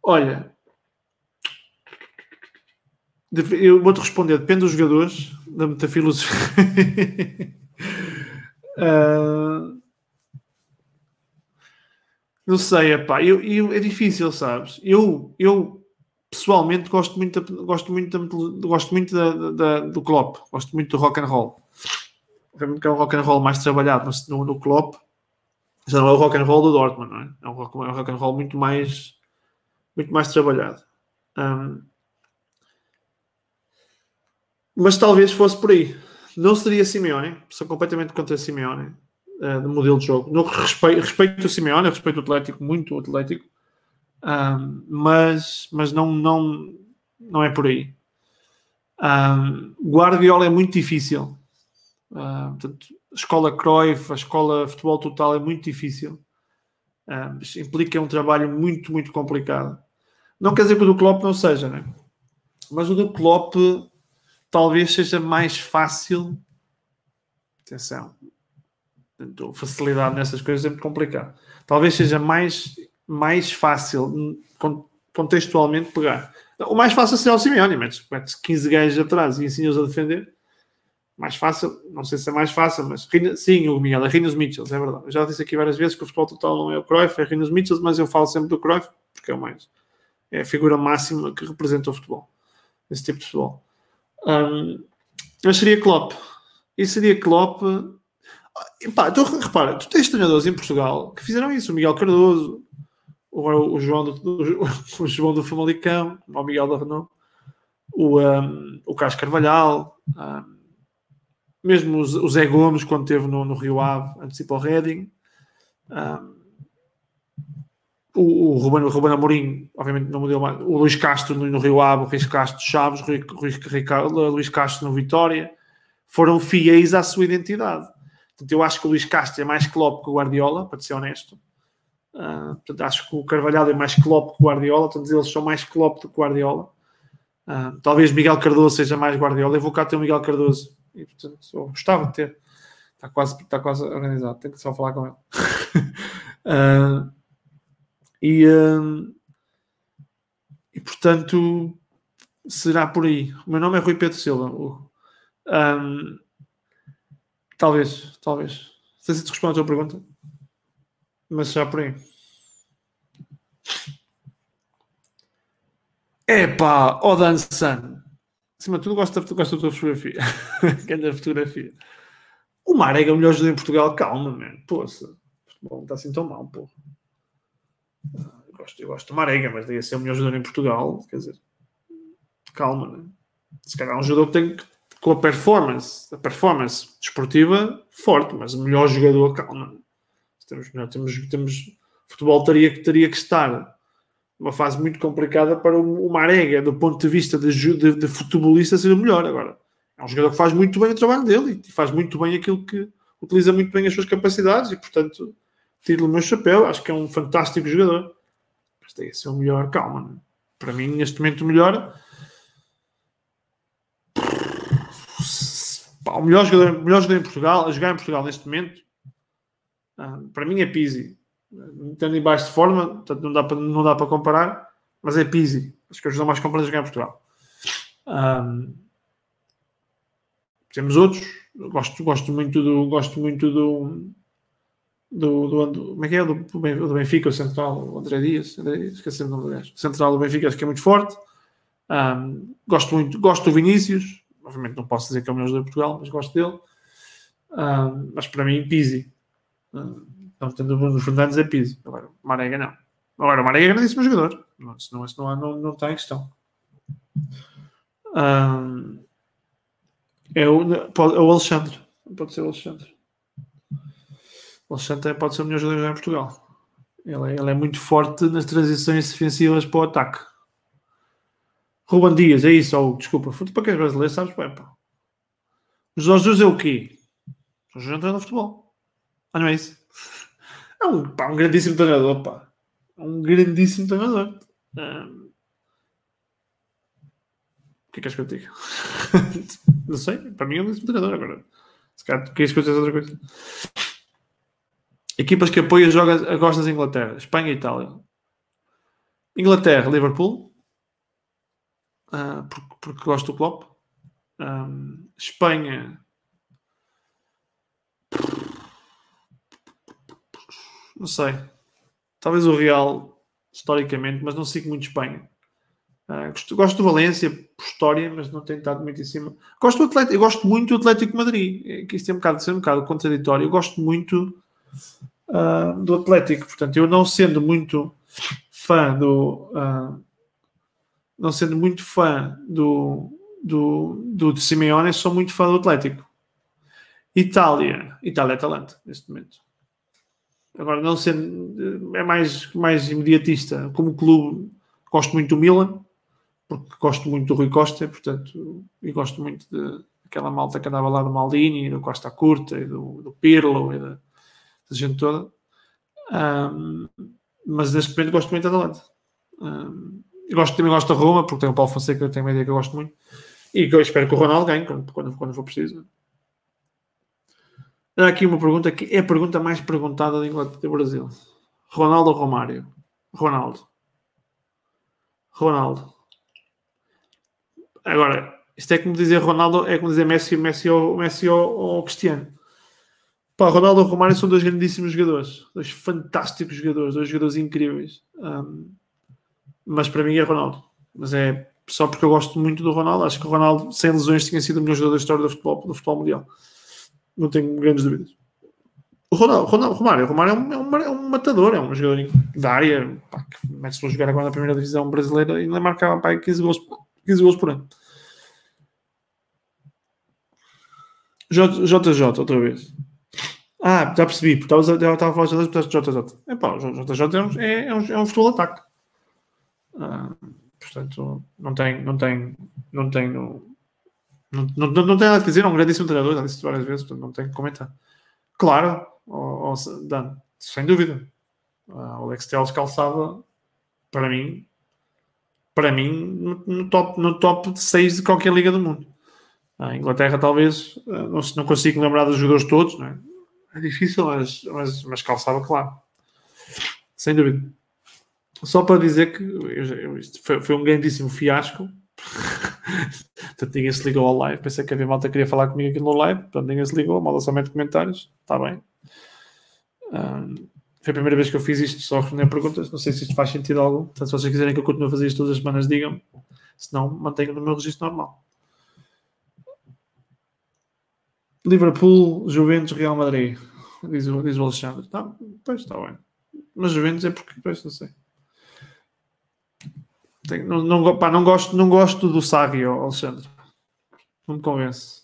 Olha, eu vou-te responder, depende dos jogadores, da metafilosofia. uh, [laughs] não sei, epá, eu, eu, é difícil, sabes? Eu, eu pessoalmente gosto muito, gosto muito, gosto muito da, da, do Klopp, gosto muito do rock and roll. Realmente é um rock and roll mais trabalhado no, no Klopp, já não é o rock and roll do Dortmund, não é? É um rock, é um rock and roll muito mais, muito mais trabalhado. Um, mas talvez fosse por aí. Não seria Simeone, sou completamente contra Simeone, uh, do modelo de jogo. No respeito, respeito o Simeone, respeito o Atlético, muito o Atlético, um, mas, mas não, não, não é por aí. Um, Guardiola é muito difícil. Uh, portanto, a escola Cruyff, a escola futebol total é muito difícil. Uh, implica um trabalho muito, muito complicado. Não quer dizer que o do Klopp não seja, né? mas o do Klopp talvez seja mais fácil. Atenção, portanto, facilidade nessas coisas é muito complicado. Talvez seja mais mais fácil contextualmente pegar. O mais fácil seria o Simeone, metes, 15 gajos atrás e ensinas a defender. Mais fácil, não sei se é mais fácil, mas sim, o Miguel, é Rinos Mitchells, é verdade. Eu já disse aqui várias vezes que o futebol total não é o Cruyff, é Rinos Mitchells, mas eu falo sempre do Cruyff porque é o mais. É a figura máxima que representa o futebol. Esse tipo de futebol. Um, mas seria Klopp. E seria Klopp. Pá, tu, repara, tu tens treinadores em Portugal que fizeram isso. O Miguel Cardoso, o, o, João, do, [laughs] o João do Famalicão, o Miguel da Renault, o, um, o Carlos Carvalhal, um, mesmo o, o Zé Gomes, quando esteve no, no Rio Ave, antecipa o Reading, um, o, o Ruben, o Ruben Amorim, obviamente não mudou mais, o Luís Castro no, no Rio Ave, o Luís Castro Chaves, o Luís, Luís Castro no Vitória, foram fiéis à sua identidade. Portanto, eu acho que o Luís Castro é mais Klopp que o Guardiola, para ser honesto. Portanto, acho que o Carvalhal é mais Klopp que Guardiola, todos eles são mais Klopp do que Guardiola. Uh, talvez Miguel Cardoso seja mais Guardiola. Eu vou cá ter o Miguel Cardoso. E, portanto, gostava de ter. Está quase, está quase organizado. Tenho que só falar com ele. uh, [laughs] e, e, portanto, será por aí. O meu nome é Rui Pedro Silva. Um, talvez, talvez. Não sei se te respondo a tua pergunta mas já por aí. Epá, ó oh Dançan. Acima de tudo, gosto, gosto da tua fotografia. [laughs] Grande fotografia. O Marega é o melhor jogador em Portugal. Calma, mano. Poça. Não está assim tão mal, pô. Eu gosto, eu gosto do Marega, mas daí ser o melhor jogador em Portugal. Quer dizer, calma, né? Se calhar é um jogador que tem com a performance, a performance desportiva forte, mas o melhor jogador, calma. Temos, temos, temos, futebol teria, teria que estar uma fase muito complicada para o, Marega, do ponto de vista de, de, de, futebolista, ser o melhor. Agora, é um jogador que faz muito bem o trabalho dele e faz muito bem aquilo que utiliza muito bem as suas capacidades e, portanto, tiro o meu chapéu. Acho que é um fantástico jogador. Mas tem que ser o melhor, calma. Né? Para mim, neste momento, o melhor. o melhor jogador, melhor jogador em Portugal, a jogar em Portugal neste momento, para mim é Pizzi estando em baixo de forma, portanto não dá para, não dá para comparar, mas é Pizzi. Acho que é jogador mais completo a em Portugal. Um, temos outros, gosto, gosto muito do gosto muito do do, do, do como é que é? Do, do Benfica, o central, o André Dias, esqueci o nome do gajo. Central do Benfica acho que é muito forte. Um, gosto muito, gosto do Vinícius, obviamente não posso dizer que é o melhor jogador de Portugal, mas gosto dele. Um, mas para mim, Pizzi. Um, então, tendo o Bruno Fernandes é piso. Agora, o Marega não. Agora, o Marega é grandíssimo jogador. Não, senão isso não, não, não está em questão. Um, é, o, pode, é o Alexandre. Pode ser o Alexandre. O Alexandre pode ser o melhor jogador em Portugal. Ele é, ele é muito forte nas transições defensivas para o ataque. Ruban Dias, é isso. Oh, desculpa, para que és brasileiro, sabes bem, pá. Jorge Jesus é o quê? Jorge Jesus entra no futebol. Ah, não é isso? É um, pá, um grandíssimo treinador, pá. É um grandíssimo treinador. Um... O que é que és que eu digo? [laughs] não sei, para mim é um grandíssimo treinador agora. Se calhar queres que eu outra coisa. Equipas que apoiam jogos gostas da Inglaterra, Espanha e Itália. Inglaterra, Liverpool. Uh, porque, porque gosto do Klopp. Um, Espanha, Não sei. Talvez o Real, historicamente, mas não sigo muito Espanha. Uh, gosto, gosto, do Valência por história, mas não tenho estado muito em cima. Gosto do Atlético, eu gosto muito do Atlético Madrid. É, que isto é um bocado, ser um bocado contraditório. Eu gosto muito uh, do Atlético. Portanto, eu não sendo muito fã do. Uh, não sendo muito fã do, do, do de Simeone, sou muito fã do Atlético. Itália. Itália é talento neste momento. Agora, não sendo. É mais, mais imediatista. Como clube, gosto muito do Milan, porque gosto muito do Rui Costa, portanto, e gosto muito de aquela malta que andava lá do Maldini, do Costa Curta, e do, do Pirlo, e da, da gente toda. Um, mas neste momento gosto muito da Atalanta. Um, gosto, também gosto da Roma, porque tem o Paulo Fonseca, tenho uma ideia que eu gosto muito. E que eu espero que o Ronaldo ganhe quando, quando, quando for preciso. Há aqui uma pergunta que é a pergunta mais perguntada do Brasil. Ronaldo ou Romário? Ronaldo. Ronaldo. Agora, isto é como dizer Ronaldo, é como dizer Messi, Messi ou, Messi ou, ou Cristiano. Pá, Ronaldo ou Romário são dois grandíssimos jogadores. Dois fantásticos jogadores. Dois jogadores incríveis. Um, mas para mim é Ronaldo. Mas é só porque eu gosto muito do Ronaldo. Acho que o Ronaldo, sem lesões, tinha sido o melhor jogador da história do futebol, do futebol mundial não tenho grandes dúvidas. O Ronaldo, Ronaldo, Romário, Romário é um, é, um, é um matador, é um jogador da área pá, que mete-se a jogar agora na primeira divisão brasileira e ainda marcava pá, 15, gols, 15 gols por ano. JJ, outra vez. Ah, já percebi, porque estava, a falar de JJ. É pá, o JJ é um, é, é um, é um futebol ataque. Ah, portanto, não tem, não tem, não tenho não, não, não tem nada a dizer, é um grandíssimo treinador, já disse várias vezes, portanto não tenho que comentar. Claro, oh, oh, Dan, sem dúvida. Uh, o Alex Telles calçava, para mim, para mim, no, no, top, no top 6 de qualquer liga do mundo. A Inglaterra, talvez, uh, não, não consigo lembrar dos jogadores todos, não é? É difícil, mas, mas, mas calçava, claro. Sem dúvida. Só para dizer que eu, eu, foi, foi um grandíssimo fiasco [laughs] Portanto, ninguém se ligou ao live. Pensei que havia malta queria falar comigo aqui no live. Portanto, ninguém se ligou. Malta somente comentários. Está bem. Um, Foi a primeira vez que eu fiz isto, só responder perguntas. Não sei se isto faz sentido algum. Portanto, se vocês quiserem que eu continue a fazer isto todas as semanas, digam-me. Se não, mantenho no meu registro normal. Liverpool, Juventus, Real Madrid. Diz diz o Alexandre. Tá, pois está bem. Mas Juventus é porque, pois, não sei. Não, não, pá, não, gosto, não gosto do Sarri, Alexandre. Não me convence.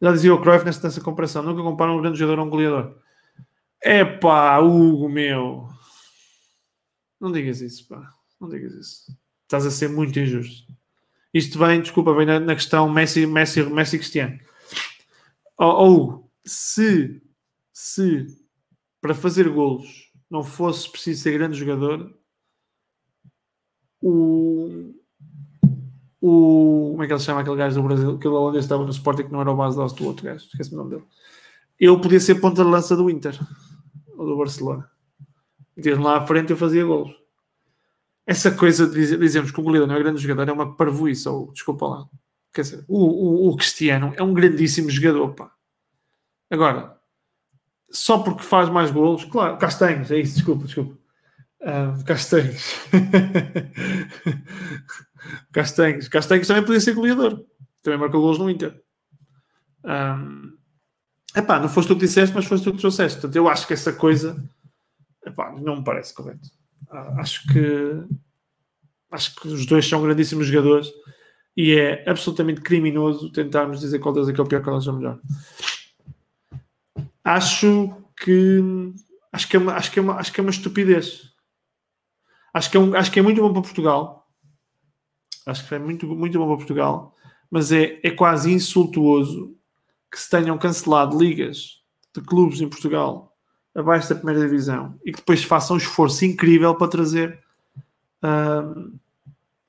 Já dizia o Cruyff nessa, comparação. Nunca compara um grande jogador a um goleador. É Hugo, meu. Não digas isso, pá. Não digas isso. Estás a ser muito injusto. Isto vem, desculpa, vem na, na questão Messi, Messi, Messi Cristiano. Hugo, se, se para fazer golos não fosse preciso ser grande jogador, o, o como é que ele chama aquele gajo do Brasil, aquele holandês estava no Sporting que não era o base do outro gajo, esqueci o nome dele. Eu podia ser ponta de lança do Inter ou do Barcelona. Metias-me lá à frente e eu fazia golos. Essa coisa de dizer, dizermos que o goleiro não é grande jogador é uma parvoíça, ou desculpa lá. Quer dizer, o, o, o Cristiano é um grandíssimo jogador, pá. Agora, só porque faz mais golos, claro, Castanhos, é isso, desculpa, desculpa. Um, Castanhos. [laughs] Castanhos. Castanhos também podia ser goleador. Também marcou golos no Inter. Um, epá, não foste tu que disseste, mas foste tu que trouxeste. Portanto, eu acho que essa coisa epá, não me parece correto. Uh, acho que acho que os dois são grandíssimos jogadores e é absolutamente criminoso tentarmos dizer qual deles é que é o pior, qual deles é o melhor. Acho que acho que é uma, acho que é uma, acho que é uma estupidez. Acho que, é um, acho que é muito bom para Portugal. Acho que é muito, muito bom para Portugal. Mas é, é quase insultuoso que se tenham cancelado ligas de clubes em Portugal abaixo da primeira divisão e que depois façam um esforço incrível para trazer.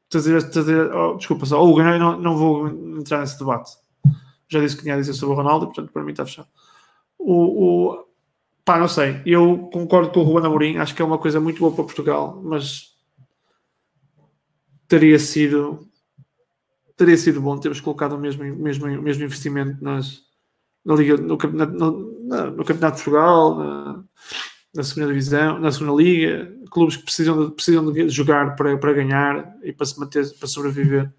Trazer, trazer oh, desculpa só, Hugo, não, não vou entrar nesse debate. Já disse que tinha a dizer sobre o Ronaldo, portanto, para mim está fechado. O, o, Pá, não sei. Eu concordo com o Ruben Amorim. Acho que é uma coisa muito boa para Portugal, mas teria sido teria sido bom termos colocado o mesmo, mesmo, mesmo investimento nas, na Liga, no, campeonato, no, no campeonato de Portugal, na, na, segunda divisão, na segunda liga, clubes que precisam de, precisam de jogar para, para ganhar e para se manter, para sobreviver.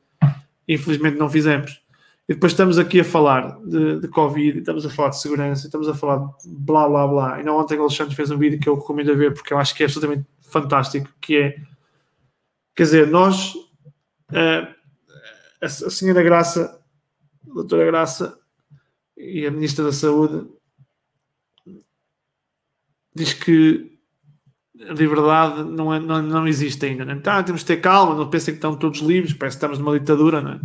Infelizmente não fizemos. E depois estamos aqui a falar de, de Covid, estamos a falar de segurança, estamos a falar de blá blá blá. E não ontem o Alexandre fez um vídeo que eu recomendo a ver porque eu acho que é absolutamente fantástico, que é quer dizer, nós a, a senhora Graça, a doutora Graça e a Ministra da Saúde diz que a liberdade não, é, não, não existe ainda. Né? Então temos de ter calma, não pensem que estão todos livres, parece que estamos numa ditadura, não é?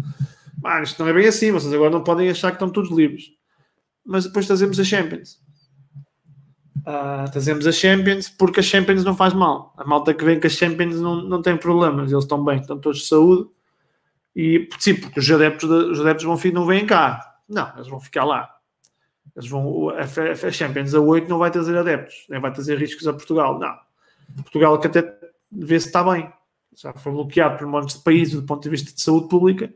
Ah, isto não é bem assim, vocês agora não podem achar que estão todos livres. Mas depois trazemos a Champions. Uh, trazemos a Champions porque a Champions não faz mal. A malta que vem com a Champions não, não tem problemas, eles estão bem, estão todos de saúde. E sim, porque os adeptos, de, os adeptos vão, não vêm cá. Não, eles vão ficar lá. Eles vão, a, Champions a 8 não vai trazer adeptos, nem vai trazer riscos a Portugal. Não. Portugal que até vê se está bem. Já foi bloqueado por montes de países do ponto de vista de saúde pública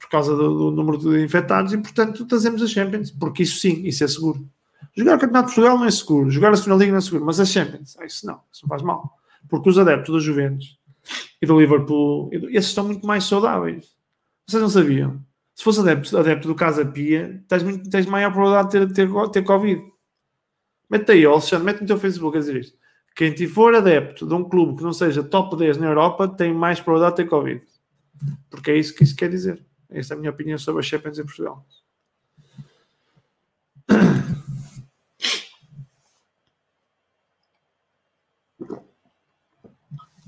por causa do, do, número de infectados e, portanto, trazemos a Champions, porque isso sim, isso é seguro. Jogar o Campeonato de Portugal não é seguro, jogar a Segunda Liga não é seguro, mas a Champions, ah, isso não, isso não faz mal. Porque os adeptos da Juventus e do Liverpool, esses estão muito mais saudáveis. Vocês não sabiam? Se fosse adepto, adepto do Casa Pia, tens, muito, tens maior probabilidade de ter, ter, ter Covid. Mete aí, Alexandre, mete no teu Facebook a dizer isto. Quem te for adepto de um clube que não seja top 10 na Europa tem mais probabilidade de ter Covid. Porque é isso que isso quer dizer. Esta é a minha opinião sobre a Champions em Portugal.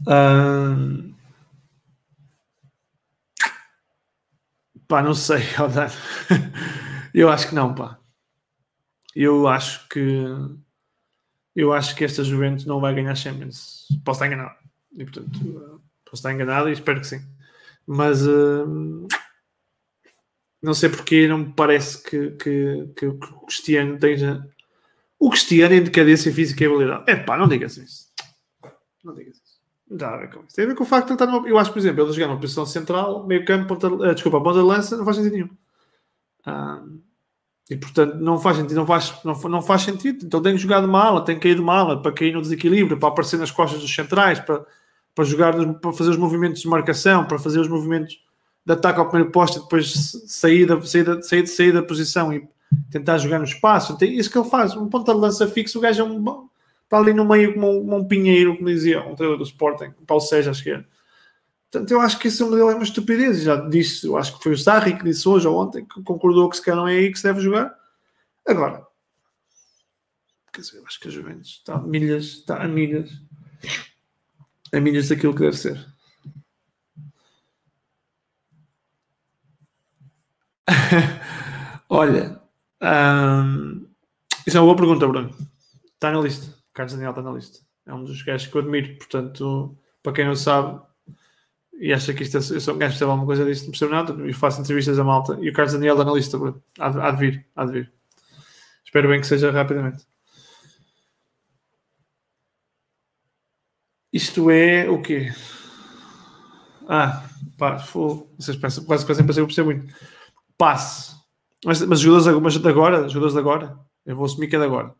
Um... Pá, não sei, [laughs] Eu acho que não, pá. Eu acho que eu acho que esta Juventus não vai ganhar Champions. Posso estar enganado. E portanto, posso estar enganado e espero que sim. Mas uh, não sei porque não me parece que, que, que o Cristiano tenha. O Cristiano em decadência física e habilidade. É pá, não digas isso. Não digas isso. Não tem a ver com isso. Tem a ver com o facto de estar numa. Eu acho, por exemplo, ele jogar numa posição central, meio campo, ponta, uh, desculpa, ponta de lança, não faz sentido nenhum. Uh, E portanto não faz sentido, não faz, não, não faz sentido. Então tem que jogar de mala, tem que cair de mala para cair no desequilíbrio, para aparecer nas costas dos centrais, para, para jogar, para fazer os movimentos de marcação, para fazer os movimentos de ataque ao primeiro posto e depois sair da, sair da, sair, sair da posição e tentar jogar no espaço. Isso que ele faz. Um ponto de lança fixo, o gajo é um, está ali no meio como um, como um pinheiro, como dizia um treinador do Sporting, Paulo Seja à esquerda. Portanto, eu acho que esse modelo é uma estupidez. Já disse, eu acho que foi o Sarri que disse hoje ou ontem, que concordou que se calhar não é aí que se deve jogar. Agora, quer dizer, eu acho que a Juventus está a milhas, está a milhas, a milhas daquilo que deve ser. [laughs] Olha, isso é uma boa pergunta, Bruno. Está na lista. Carlos Daniel está na lista. É um dos gajos que eu admiro. Portanto, para quem não sabe, e acha que isto é, eu sou um gajo que percebe alguma coisa disto, não percebo nada, e faço entrevistas a malta, e o Carlos Daniel está na lista, Bruno. Há, há de vir, há de vir. Espero bem que seja rapidamente. Isto é o quê? Ah, pá, vocês pensam, quase, quase pensei que eu percebo muito. Passe. Mas, mas jogadores mas de agora, jogadores de agora, eu vou assumir que é de agora.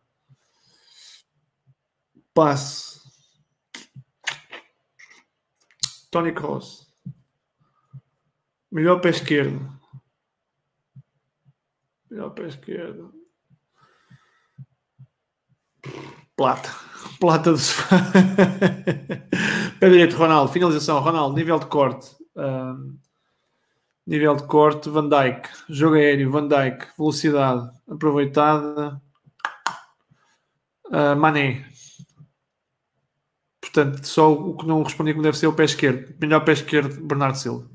Passe. Tony Cross. Melhor pé esquerdo. Melhor pé esquerdo. Plata. Plata do [laughs] Pé direito, Ronaldo. Finalização, Ronaldo. Nível de corte. Um, nível de corte, Van Dyke. Jogo aéreo, Van Dyke. Velocidade aproveitada. Uh, Mané. Portanto, só o que não respondi como deve ser é o pé esquerdo. Melhor pé esquerdo, Bernardo Silva.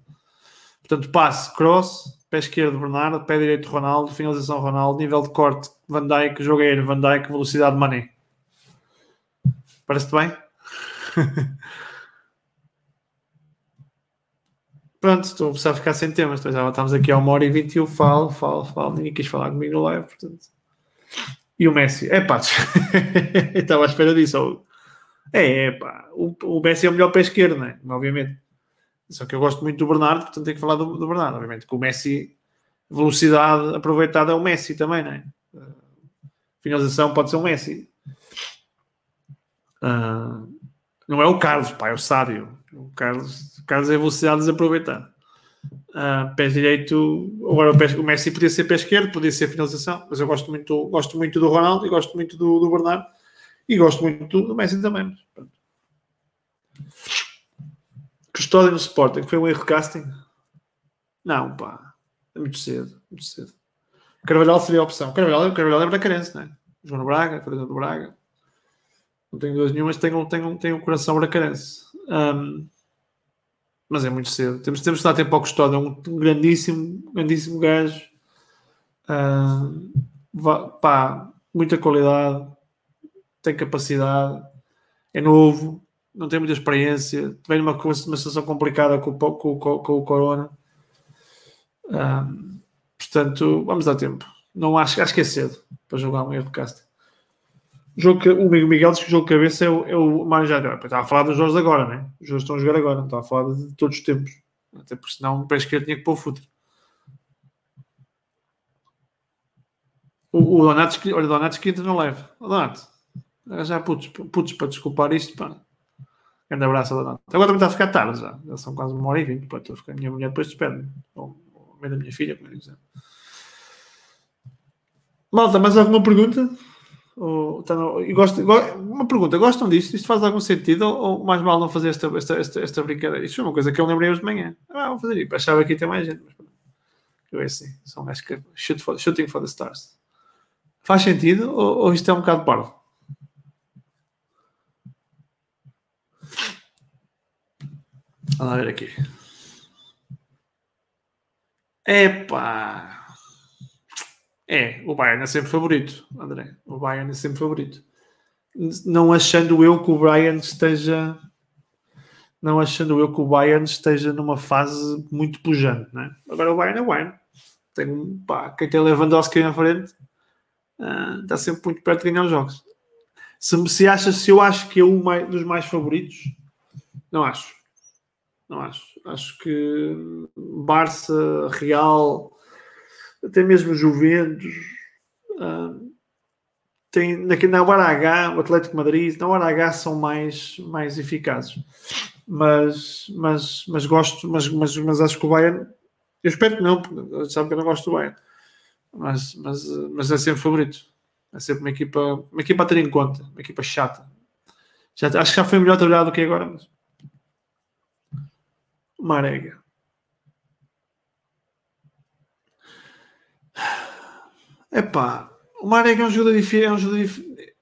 Portanto, passe, cross, pé esquerdo, Bernardo, pé direito, Ronaldo, finalização, Ronaldo, nível de corte, Van Dijk, jogo aéreo, Van Dijk, velocidade, Mané. Parece-te bem? [laughs] Pronto, estou a ficar sem temas. Já estamos aqui a uma hora e vinte e eu falo, falo, falo. Ninguém quis falar comigo no live, portanto. E o Messi? É pá, [laughs] estava à espera disso. É, é pá, o, o Messi é o melhor pé esquerdo, né? obviamente. Só que eu gosto muito do Bernardo, portanto tenho que falar do, do Bernardo, obviamente. Que o Messi, velocidade aproveitada é o Messi também, né? Finalização pode ser o Messi. Uh, não é o Carlos, pá, é o Sádio. O Carlos, o Carlos é velocidade desaproveitada. Uh, pé direito, agora o, pé, o, Messi podia ser pé esquerdo, podia ser finalização, mas eu gosto muito, gosto muito do Ronaldo e gosto muito do, do Bernardo. E gosto muito do Messi também. Custódio no Sporting, foi um erro casting? Não, pá. É muito cedo, muito cedo. Carvalhal seria a opção. Carvalhal, Carvalhal é bracarense, não é? João Braga, Fernando Braga. Não tenho duas nenhumas, tenho, tenho, tenho um coração bracarense. Um, mas é muito cedo. Temos, temos que dar tempo ao Custódio. É um grandíssimo, grandíssimo gajo. Um, pá, muita qualidade tem capacidade, é novo, não tem muita experiência, vem numa, uma situação complicada com, com, com, com o Corona. Um, portanto, vamos dar tempo. Não acho, acho que é cedo para jogar um erro de casting. Jogo o Miguel diz que o jogo de cabeça é o, é o já. Estava a falar dos jogos agora, né? Os jogos estão a jogar agora, não estava a falar de, de todos os tempos. Até porque senão o pé esquerdo tinha que pôr o futuro. O, o Donatos, olha, o Donatos que entra no leve. Donato, já putos, putos para desculpar isto, pá. Grande abraço a Agora também está a ficar tarde já. Já são quase uma hora e vinte. Pá, estou a ficar. Minha mulher depois despede-me. Ou a mãe da minha filha, como dizer. Malta, mais alguma pergunta? Ou, e gosto, uma pergunta, gostam disto? Isto faz algum sentido? Ou, ou mais mal não fazer esta, esta, esta, esta brincadeira? Isto foi uma coisa que eu lembrei hoje de manhã. Ah, vou fazer isso. Achava que ia ter mais gente. Mas eu é assim. São gajos que shoot for, shooting for the stars. Faz sentido? Ou, ou isto é um bocado parvo? Vamos ver aqui. Epá! É, o Bayern é sempre favorito, André. O Bayern é sempre favorito. Não achando eu que o Bayern esteja. Não achando eu que o Bayern esteja numa fase muito pujante, né? Agora o Bayern é o Bayern. Tem, pá, quem tem Lewandowski na frente uh, está sempre muito perto de ganhar os jogos. Se, se acha, se eu acho que é um dos mais favoritos, não acho. Não acho. Acho que Barça, Real, até mesmo Juventus, uh, tem, na, na hora H, o Atlético Madrid, na hora H são mais, mais eficazes. Mas, mas, mas gosto, mas, mas, mas acho que o Bayern, eu espero que não, porque sabe que eu não gosto do Bayern, mas, mas, mas é sempre favorito. É sempre uma equipa, uma equipa a ter em conta, uma equipa chata. Já, acho que já foi melhor trabalhado do que agora. Mas... Marega. Epá, o Marega é um jogador diferente. É um jogador diferente.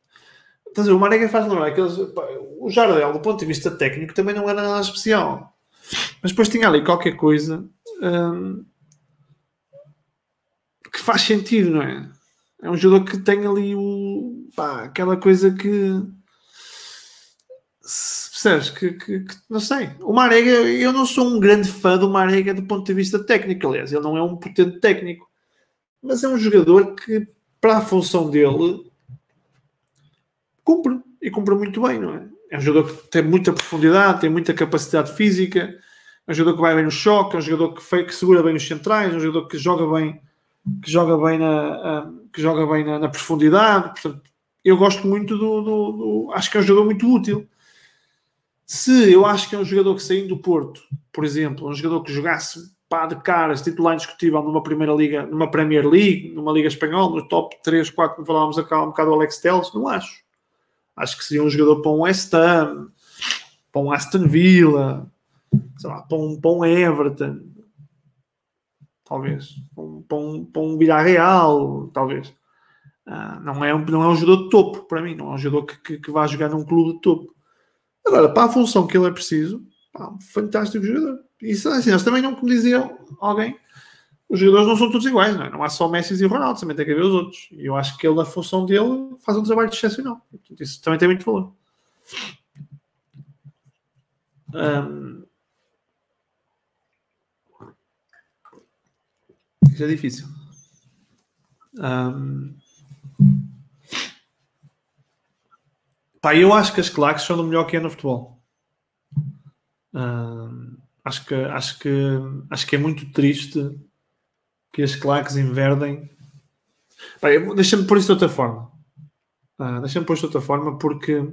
Dizer, o Marega faz lembrar aqueles. o Jardel, do ponto de vista técnico, também não era nada especial. Mas depois tinha ali qualquer coisa hum, que faz sentido, não é? É um jogador que tem ali o, pá, aquela coisa que. Percebes? Que, que, que, não sei. O Marega, eu não sou um grande fã do Marega do ponto de vista técnico, aliás, ele não é um potente técnico, mas é um jogador que, para a função dele, cumpre e cumpre muito bem, não é? É um jogador que tem muita profundidade, tem muita capacidade física, é um jogador que vai bem no choque, é um jogador que, foi, que segura bem os centrais, é um jogador que joga bem que joga bem na, que joga bem na, na profundidade. Portanto, eu gosto muito do, do, do, Acho que é um jogador muito útil. Se eu acho que é um jogador que saindo do Porto, por exemplo, um jogador que jogasse pá, de caras, titular indiscutível numa primeira liga, numa Premier League, numa Liga Espanhola, no top 3, 4, como falávamos acá um bocado do Alex Telles, não acho. Acho que seria um jogador para um West Ham, para um Aston Villa, sei lá, para um, para um Everton, talvez. Para um, para um, para um Villarreal, talvez. Uh, não, é um, não é um jogador de topo para mim, não é um jogador que, que, que vá jogar num clube de topo. Agora, para a função que ele é preciso, pá, fantástico jogador. Isso assim, nós também não, como dizia alguém, os jogadores não são todos iguais, não, é? não há só Messi e Ronaldo, também tem que haver os outros. E eu acho que ele, na função dele, faz um trabalho excepcional. Isso também tem muito valor. Um, Isso é difícil. Um... Pá, eu acho que as claques são do melhor que é no futebol. Um... Acho que, acho, que, acho que é muito triste que as claques inverdem. Deixa-me pôr isso de outra forma. Uh, Deixa-me pôr isso de outra forma porque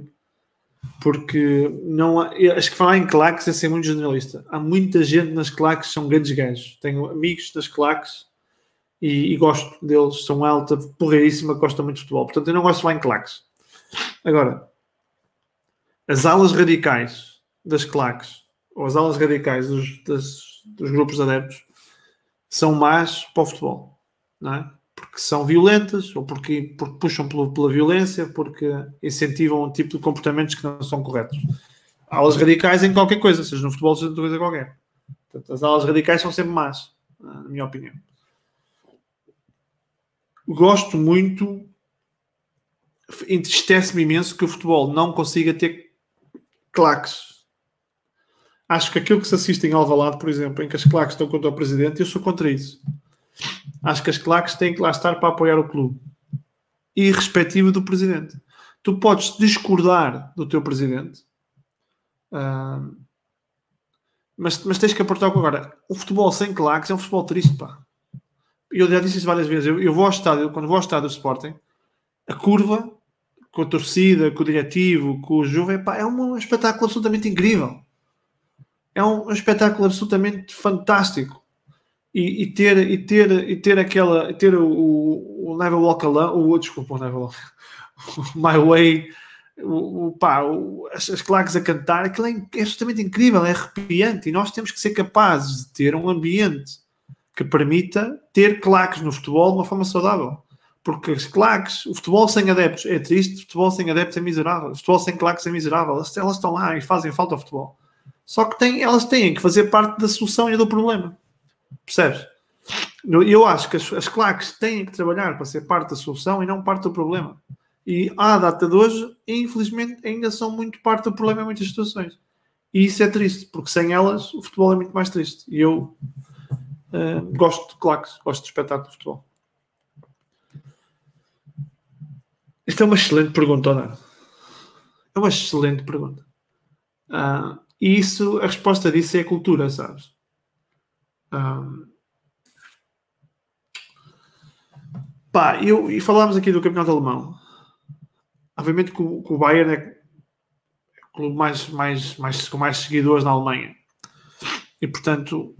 porque não há, acho que falar em claques é ser muito generalista. Há muita gente nas claques que são grandes gajos. Tenho amigos das claques e, e, gosto deles, são alta, porreiríssima, gostam muito de futebol. Portanto, eu não gosto de falar em claques. Agora, as alas radicais das claques, ou as alas radicais dos, das, dos grupos adeptos, são más para o futebol, não é? Porque são violentas, ou porque, porque puxam pela, violência, porque incentivam um tipo de comportamentos que não são corretos. Alas radicais em qualquer coisa, seja no futebol, seja em coisa qualquer. Portanto, as alas radicais são sempre más, na minha opinião gosto muito, entristece-me imenso que o futebol não consiga ter claques. Acho que aquilo que se assiste em Alvalade, por exemplo, em que as claques estão contra o presidente, eu sou contra isso. Acho que as claques têm que lá estar para apoiar o clube. E do presidente. Tu podes discordar do teu presidente, uh, mas, mas tens que aportar agora. O futebol sem claques é um futebol triste, pá eu já disse isso várias vezes, eu, eu vou ao estádio, quando vou ao estádio do Sporting, a curva, com a torcida, com o diretivo, com o Juve, é um espetáculo absolutamente incrível. É um, um espetáculo absolutamente fantástico. E, e, ter, e, ter, e ter aquela, ter o, o, Never Walk Alone, o, desculpa, o Never Walk, o [laughs] My Way, o, o, pá, o, as, as claques a cantar, aquilo é, é absolutamente incrível, é arrepiante, e nós temos que ser capazes de ter um ambiente que permita ter claques no futebol de uma forma saudável. Porque as claques, o futebol sem adeptos é triste, o futebol sem adeptos é miserável, o futebol sem claques é miserável. Elas, elas estão lá e fazem falta ao futebol. Só que tem, elas têm que fazer parte da solução e do problema. Percebes? Eu acho que as, as claques têm que trabalhar para ser parte da solução e não parte do problema. E à data de hoje, infelizmente, ainda são muito parte do problema em muitas situações. E isso é triste, porque sem elas o futebol é muito mais triste. E eu Uh, gosto de claques, gosto de espetáculo de futebol. Isto é uma excelente pergunta, Ana. É uma excelente pergunta. Uh, e isso, a resposta disso é a cultura, sabes? Uh, Pá, eu, e falámos aqui do campeonato alemão. Obviamente que o, que o Bayern é o clube mais, mais, mais, com mais seguidores na Alemanha. E portanto,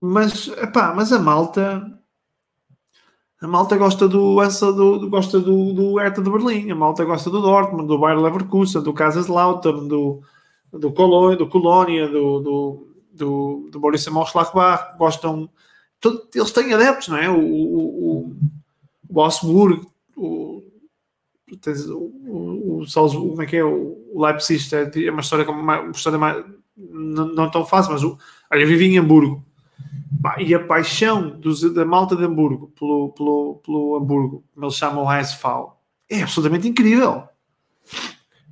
mas, epá, mas a malta a malta gosta do, do, gosta do, do Hertha de Berlim, a malta gosta do Dortmund, do Bayer Leverkusen, do Kaiserslautern, do, do, Colônia, do Colónia, do, do, do, do Borussia Mönchengladbach, gostam, todo, eles têm adeptos, não é? O, o, o, o o, o, o Salzburgo, como é que é? O Leipzig é, é uma história, uma história mais, não, não tão fácil, mas o, eu vivi em Hamburgo, e a paixão dos, da malta de Hamburgo pelo, pelo, pelo Hamburgo, como eles chamam o HSV, é absolutamente incrível.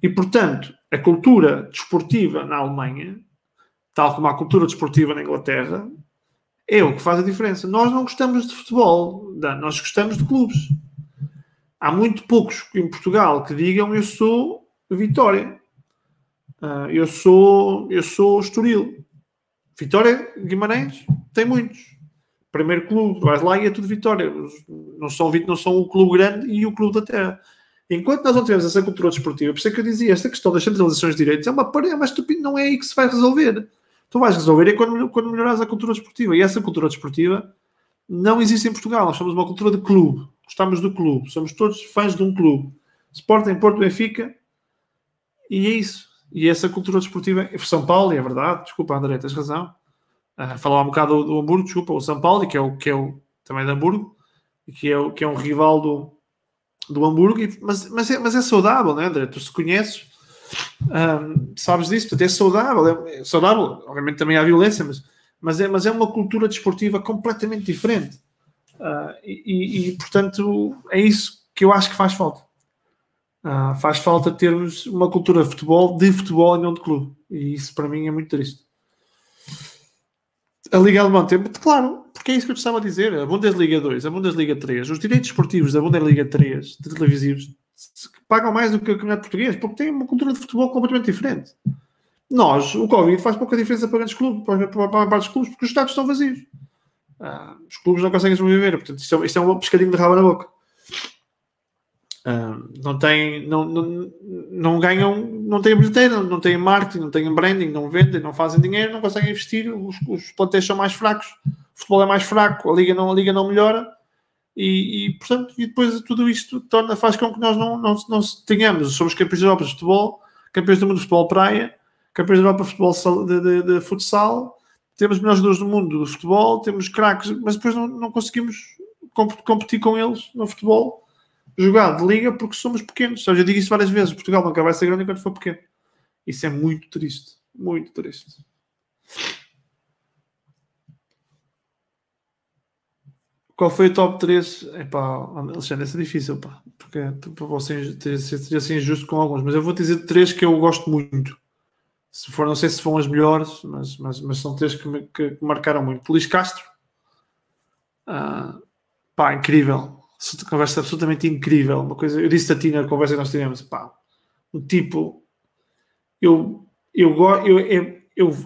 E, portanto, a cultura desportiva na Alemanha, tal como a cultura desportiva na Inglaterra, é o que faz a diferença. Nós não gostamos de futebol, nós gostamos de clubes. Há muito poucos em Portugal que digam eu sou Vitória, ah, eu sou eu sou Estoril. Vitória Guimarães tem muitos. Primeiro clube, vais lá e é tudo Vitória. Não são, não são o clube grande e o clube da terra. Enquanto nós não tivermos essa cultura desportiva, por isso é que eu dizia, esta questão das centralizações de direitos é uma parede, mas não é aí que se vai resolver. Tu vais resolver é quando, quando melhoras a cultura desportiva. E essa cultura desportiva não existe em Portugal. Nós somos uma cultura de clube. Gostamos do clube. Somos todos fãs de um clube. Sporting, Porto, Benfica. E é isso. E essa cultura desportiva, São Paulo, é verdade, desculpa André, tens razão. Uh, falar um bocado do, do, Hamburgo, desculpa, o São Paulo, que é o que é o também de Hamburgo, que é, o, que é um rival do, do Hamburgo, mas, mas, é, mas é saudável, né, André? Tu se conheces, um, sabes disso, portanto, é saudável, é, é, saudável, obviamente também há violência, mas, mas, é, mas é uma cultura desportiva completamente diferente. Uh, e, e, e, portanto, é isso que eu acho que faz falta. Uh, faz falta termos uma cultura de futebol, de futebol e não de clube. E isso para mim é muito triste. A Liga Alemã tem, claro, porque é isso que eu estava a dizer. A Bundesliga 2, a Bundesliga 3, os direitos esportivos da Bundesliga 3, de televisivos, pagam mais do que o campeonato português, porque tem uma cultura de futebol completamente diferente. Nós, o Covid faz pouca diferença para grandes clubes, para, para, para, para os clubes, porque os estados estão vazios. Ah, os clubes não conseguem sobreviver, portanto, isto é, isto é um pescadinho de rabo na boca não têm, não, não, não ganham, não têm bilheteira, não têm marketing, não têm branding, não vendem, não fazem dinheiro, não conseguem investir, os, os plantéis são mais fracos, o futebol é mais fraco, a liga não, a liga não melhora e, e portanto, e depois tudo isto torna, faz com que nós não, não, não tenhamos, somos campeões da Europa de futebol, campeões do mundo de futebol praia, campeões da Europa de futebol de, de, de futsal, temos os melhores jogadores do mundo de futebol, temos craques, mas depois não, não conseguimos competir com eles no futebol jogar de liga porque somos pequenos. Eu já digo isso várias vezes. Portugal nunca vai ser grande enquanto for pequeno. Isso é muito triste. Muito triste. Qual foi o top 3? Epá, Alexandre, isso é difícil, pá. Porque para vocês seria assim injusto com alguns. Mas eu vou dizer três que eu gosto muito. Se for, não sei se foram as melhores, mas, mas, mas são três que, me, que, marcaram muito. Luís Castro. Ah, pá, incrível conversa absolutamente incrível. Uma coisa, eu disse a ti na conversa que nós tivemos, pá, um tipo, eu, eu, eu, eu, eu,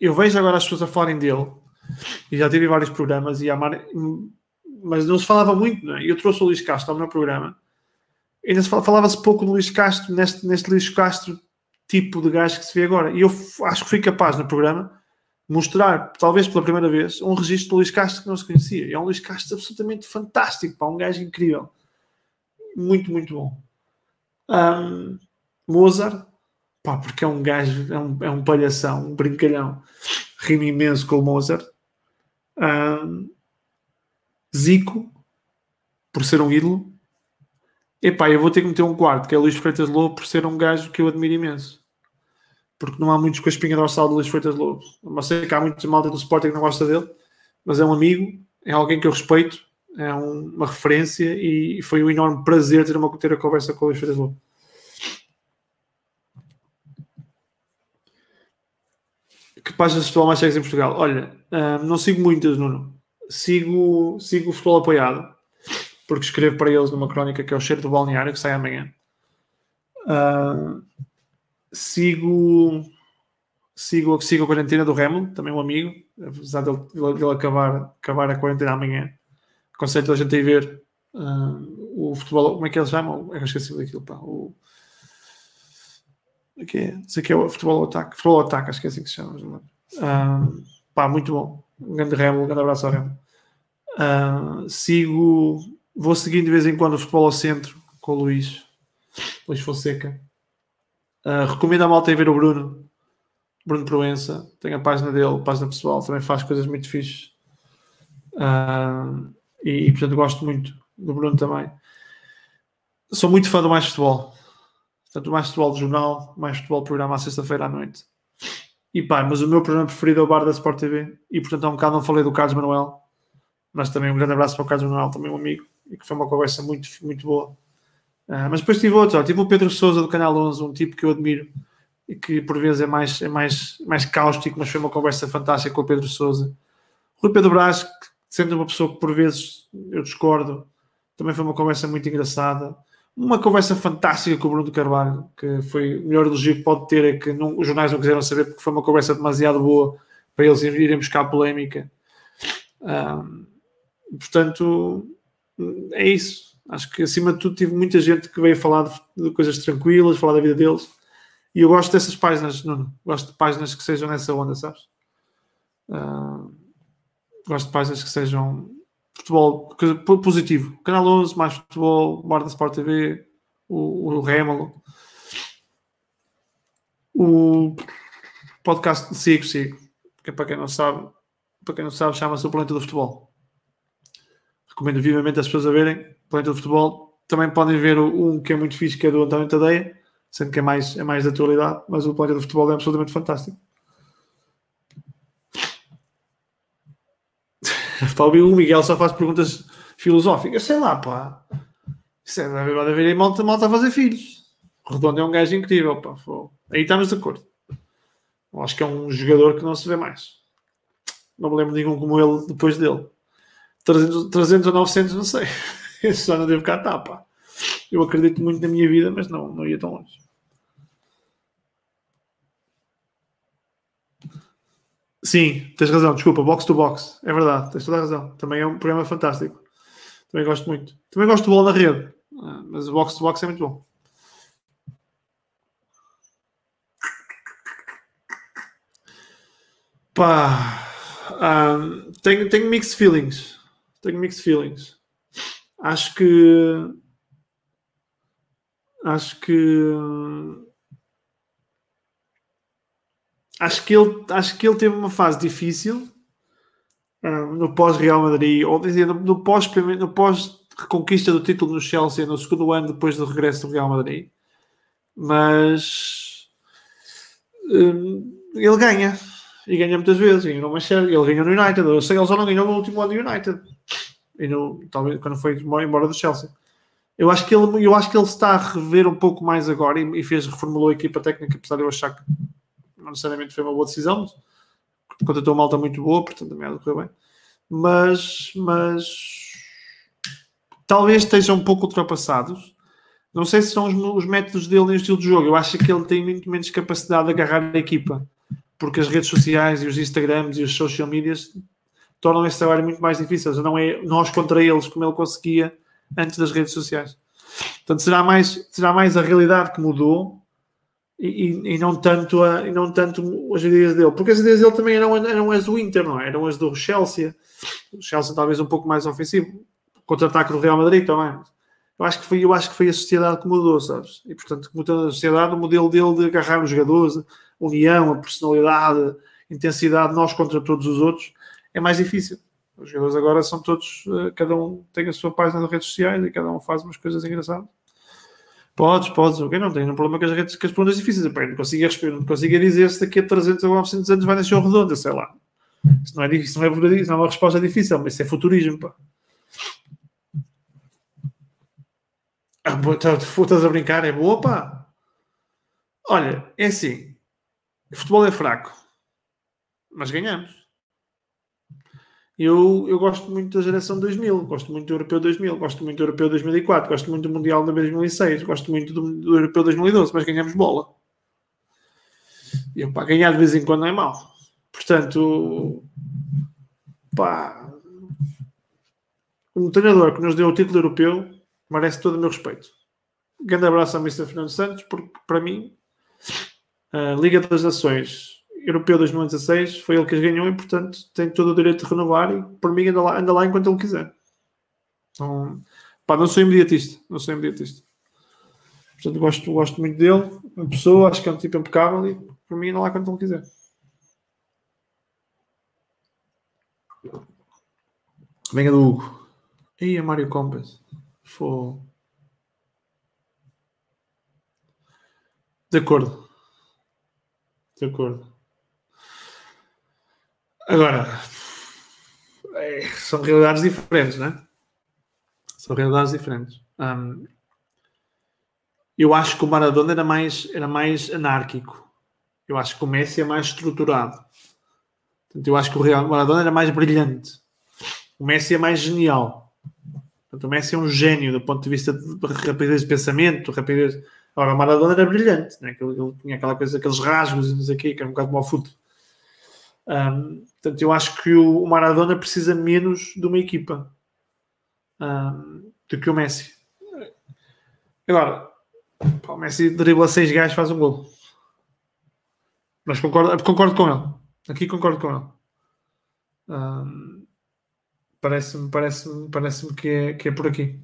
eu vejo agora as pessoas a falarem dele e já tive vários programas e amar, mas não se falava muito, não é? Eu trouxe o Luís Castro ao meu programa. Ainda se falava-se pouco do Luís Castro, neste, neste Luís Castro tipo de gajo que se vê agora. E eu acho que fui capaz no programa mostrar, talvez pela primeira vez, um registro do Luís Castro que não se conhecia. É um Luís Castro absolutamente fantástico, pá, um gajo incrível. Muito, muito bom. Um, Mozart, pá, porque é um gajo, é um, é um palhação, um brincalhão. Rima imenso com o Mozart. Um, Zico, por ser um ídolo. Epá, eu vou ter que meter um quarto, que é Luís Freitas Lobo, por ser um gajo que eu admiro imenso porque não há muitos com a espinha dorsal de Luís Freitas Lobo. Mas sei que há muitos malta do Sporting que não gosta dele, mas é um amigo, é alguém que eu respeito, é um, uma referência e foi um enorme prazer ter, uma, ter a conversa com o Luís Freitas Lobo. Que páginas de futebol mais segues em Portugal? Olha, hum, não sigo muitas, Nuno. Sigo, sigo o futebol apoiado, porque escrevo para eles numa crónica que é o Cheiro do Balneário, que sai amanhã. Uh, sigo sigo, sigo a quarentena do Remo, também um amigo, apesar dele, dele acabar, acabar a quarentena amanhã. Aconselho a gente ir ver Uh, o futebol, como é que eles chamam? Eu esqueci daquilo, pá. O, é? Sei que é o futebol ataque. Futebol ataque, acho que é assim que se chama. Uh, pá, muito bom. Um grande remo, um grande abraço ao remo. Uh, sigo, vou seguindo de vez em quando o futebol ao centro com o Luís, Luís Fonseca. Uh, recomendo a malta ir ver o Bruno, Bruno Proença. Tem a página dele, a página pessoal, também faz coisas muito fixes. Uh, e, e, portanto gosto muito do Bruno também. Sou muito fã do Mais Futebol. Portanto, mais futebol de jornal, mais futebol programa à sexta-feira à noite. E pá, mas o meu programa preferido é o Bar da Sport TV. E portanto, há um bocado não falei do Carlos Manuel. Mas também um grande abraço para o Carlos Manuel, também um amigo. E que foi uma conversa muito, muito boa. Uh, mas depois tive outros. Ó, tive o Pedro Souza do Canal 11, um tipo que eu admiro. E que por vezes é mais, é mais, mais cáustico, mas foi uma conversa fantástica com o Pedro Souza. Rui Pedro Brás, que sendo uma pessoa que por vezes eu discordo, também foi uma conversa muito engraçada. Uma conversa fantástica com o Bruno Carvalho, que foi o melhor elogio que pode ter, é que não, os jornais não quiseram saber porque foi uma conversa demasiado boa para eles irem buscar polémica. Um, portanto, é isso. Acho que acima de tudo tive muita gente que veio falar de, de coisas tranquilas, falar da vida deles. E eu gosto dessas páginas, Nuno. Gosto de páginas que sejam nessa onda, sabes? Uh, gosto de páginas que sejam futebol positivo. Canal 11, mais futebol, Bar Sport TV, o, o Rémolo. O podcast Sigo Sigo, que é para quem não sabe, para quem não sabe, chama-se o Planeta do Futebol. Recomendo vivamente as pessoas a verem. Planeta do Futebol. Também podem ver um que é muito fixe, que é do António Tadeia, sendo que é mais, é mais da atualidade, mas o Planeta do Futebol é absolutamente fantástico. Pá, o Miguel só faz perguntas filosóficas. Sei lá, pá. Isso é, deve haver malta, malta a fazer filhos. Redondo é um gajo incrível, pá. Aí estamos de acordo. Eu acho que é um jogador que não se vê mais. Não me lembro de nenhum como ele depois dele. 300, 300 ou 900, não sei. [laughs] Esse só não devo cá estar, pá. Eu acredito muito na minha vida, mas não, não ia tão longe. Sim, tens razão, desculpa, box to box, é verdade, tens toda a razão. Também é um programa fantástico. Também gosto muito. Também gosto de bola na rede, ah, mas o box to box é muito bom. Pá, um, tenho, tenho mixed feelings. Tenho mixed feelings. Acho que. Acho que acho que ele, acho que ele teve uma fase difícil uh, no pós-Real Madrid, ou dizer, no, no pós no pós reconquista do título no Chelsea no segundo ano depois do regresso do Real Madrid. Mas um, ele ganha e ganha muitas vezes. Ganha no Manchester, ele ganhou no United. Eu sei ele só não ganhou no último ano do United e no, talvez quando foi embora do Chelsea. Eu acho que ele, eu acho que ele está a rever um pouco mais agora e, e fez reformulou a equipa técnica, apesar de eu achar que não necessariamente foi uma boa decisão, contratou uma malta muito boa, portanto também há de correr bem. Mas, mas talvez estejam um pouco ultrapassados. Não sei se são os, os métodos dele no estilo de jogo. Eu acho que ele tem muito menos capacidade de agarrar a equipa, porque as redes sociais e os Instagrams e os social medias tornam esse trabalho muito mais difícil. Não é nós contra eles como ele conseguia antes das redes sociais. Portanto, será mais, será mais a realidade que mudou e, e, não tanto a, e não tanto as ideias dele, porque as ideias dele também eram, eram as do Inter, não é? Eram as do Chelsea. O Chelsea talvez um pouco mais ofensivo, contra-ataque do Real Madrid também. Eu acho que foi, eu acho que foi a sociedade que mudou, sabes? E portanto, toda a sociedade, o modelo dele de agarrar os jogadores, a união, a personalidade, a intensidade, nós contra todos os outros, é mais difícil. Os jogadores agora são todos, eh, cada um tem a sua página nas redes sociais e cada um faz umas coisas engraçadas. Podes, podes, ok, não tenho um problema com as, redes, com as perguntas difíceis. Epá, não consigo, não consigo dizer se daqui a 300 ou 900 anos vai nascer o redondo, sei lá. Isso não é, isso não é, não é uma resposta difícil, mas isso é futurismo, pá. Ah, estás a brincar, é boa, pá. Olha, é assim, o futebol é fraco, mas ganhamos. Eu, eu gosto muito da geração 2000, gosto muito do Europeu 2000, gosto muito do Europeu 2004, gosto muito do Mundial de 2006, gosto muito do, do Europeu 2012, mas ganhamos bola. E pá, ganhar de vez em quando não é mau. Portanto, pá, um treinador que nos deu o título europeu merece todo o meu respeito. Grande abraço ao Mr. Fernando Santos, porque para mim, a Liga das Nações Europeu 2016 foi ele que as ganhou e, portanto, tem todo o direito de renovar e, por mim, anda lá, anda lá enquanto ele quiser. Então, pá, não sou imediatista, não sou imediatista. Portanto, gosto, gosto muito dele, uma pessoa, acho que é um tipo impecável e, por mim, anda lá quando ele quiser. Venha do Hugo. E a Mário Compass. Foi. De acordo. De acordo. Agora, é, são realidades diferentes, né? São realidades diferentes. Um, eu acho que o Maradona era mais, era mais anárquico. Eu acho que o Messi é mais estruturado. Portanto, eu acho que o Real Maradona era mais brilhante. O Messi é mais genial. Portanto, o Messi é um gênio do ponto de vista de rapidez de pensamento, rapidez. Agora, o Maradona era brilhante, né? ele, ele tinha aquela coisa, aqueles rasgos, o quê, que era um bocado mau futebol. Um, portanto, eu acho que o Maradona precisa menos de uma equipa um, do que o Messi. Agora, o Messi dribla seis gajos faz um gol. Mas concordo, concordo com ele. Aqui concordo com ele. Um, parece-me parece parece que, é, que é por aqui.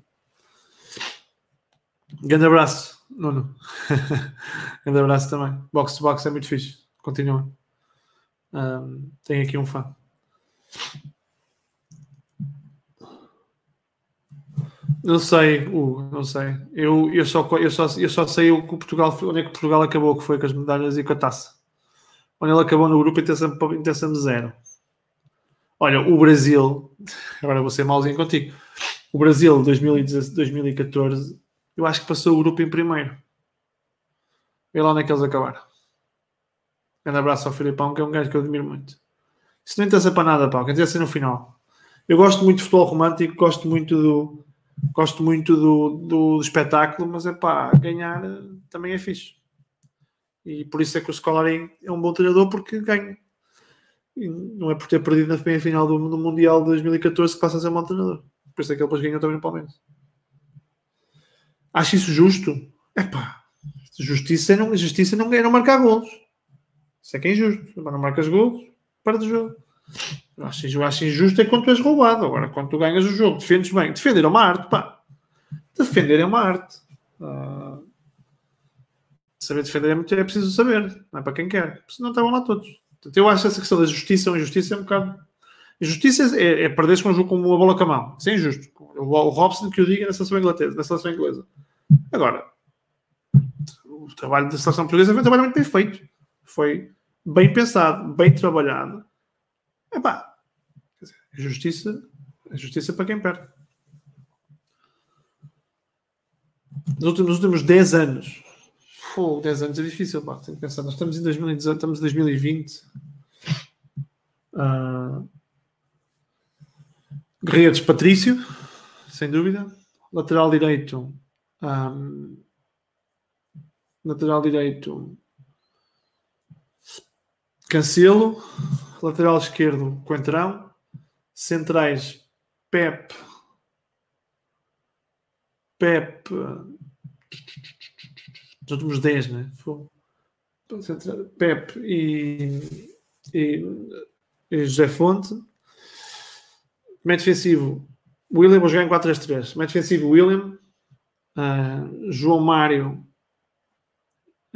Grande abraço, Nuno. [laughs] Grande abraço também. Box to box é muito fixe. Continua. Um, tem aqui um fã. Não sei, Hugo, não sei. Eu, eu, só, eu, só, eu só sei o que Portugal, onde é que Portugal acabou, que foi com as medalhas e com a taça. Onde ele acabou no grupo, intenção zero. Olha, o Brasil, [laughs] agora vou ser malzinho contigo. O Brasil, 2014, eu acho que passou o grupo em primeiro. Vê lá onde é que eles acabaram. Grande abraço ao Filipão, que é um gajo que eu admiro muito. Isso não interessa para nada, pá. Quer dizer, assim no final. Eu gosto muito de futebol romântico, gosto muito do, gosto muito do, do, do espetáculo, mas é pá, ganhar também é fixe. E por isso é que o Scolari é um bom treinador porque ganha. E não é por ter perdido na final do, do Mundial de 2014 que passa a ser um bom treinador. Por isso é que ele depois ganhou também no Palmeiras. Acho isso justo? É pá, justiça não, justiça não é não marcar golos. Isso é que é injusto. Não marcas golos, para o jogo. Eu acho, eu acho injusto é quando tu és roubado. Agora, quando tu ganhas o jogo, defendes bem. Defender é uma arte, pá. Defender é uma arte. Uh, saber defender é, muito, é preciso saber. Não é para quem quer. Senão estavam lá todos. Portanto, eu acho essa questão da justiça ou injustiça é um bocado. Injustiça é, é perderes com um jogo com uma bola com a mão. Isso é injusto. O, o Robson que o diga na seleção inglesa. Na seleção inglesa. Agora, o trabalho da seleção portuguesa foi um trabalho muito bem feito. Foi bem pensado, bem trabalhado dizer, a justiça, justiça para quem perde. Nos últimos, nos últimos 10 anos, Pô, 10 anos é difícil, pá, tenho que pensar. Nós estamos em 2018, estamos em 2020. Uh, Guerreiros Patrício, sem dúvida. Lateral direito. Um, lateral direito. Cancelo. Lateral esquerdo, Coentrão, centrais, Pep, Pep, os últimos 10, né? Pep e, e, e José Fonte, médio defensivo, William, vou jogar em 4-3-3, médio defensivo, William, uh, João Mário,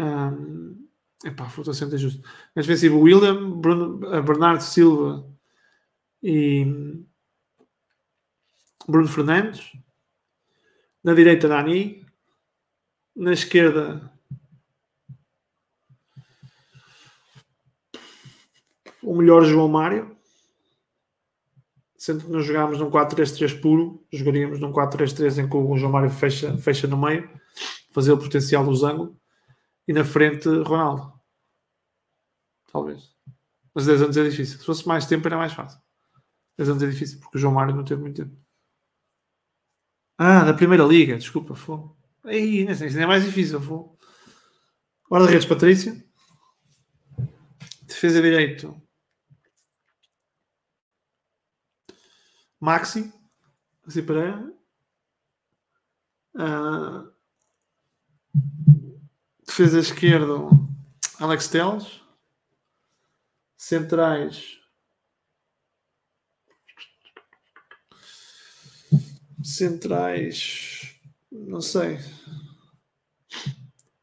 uh, Epá, foi sempre justo. Mas defensivo, William, Bruno, eh, Bernardo Silva e Bruno Fernandes. Na direita, Dani. Na esquerda, o melhor João Mário. Sendo que nós jogámos num 4-3-3 puro, jogaríamos num 4-3-3 em que o João Mário fecha, fecha no meio, fazer o potencial dos ângulos e na frente Ronaldo. Talvez. Mas 10 anos é difícil. Se fosse mais tempo era mais fácil. 10 anos é difícil, porque o João Mário não teve muito tempo. Ah, na primeira liga, desculpa, foi. Aí, ainda é mais difícil, foi. Guarda-redes, Patrícia. Defesa direito. Maxi. Assim para. Uh, defesa esquerda, Alex Teles. Centrais. Centrais. Não sei.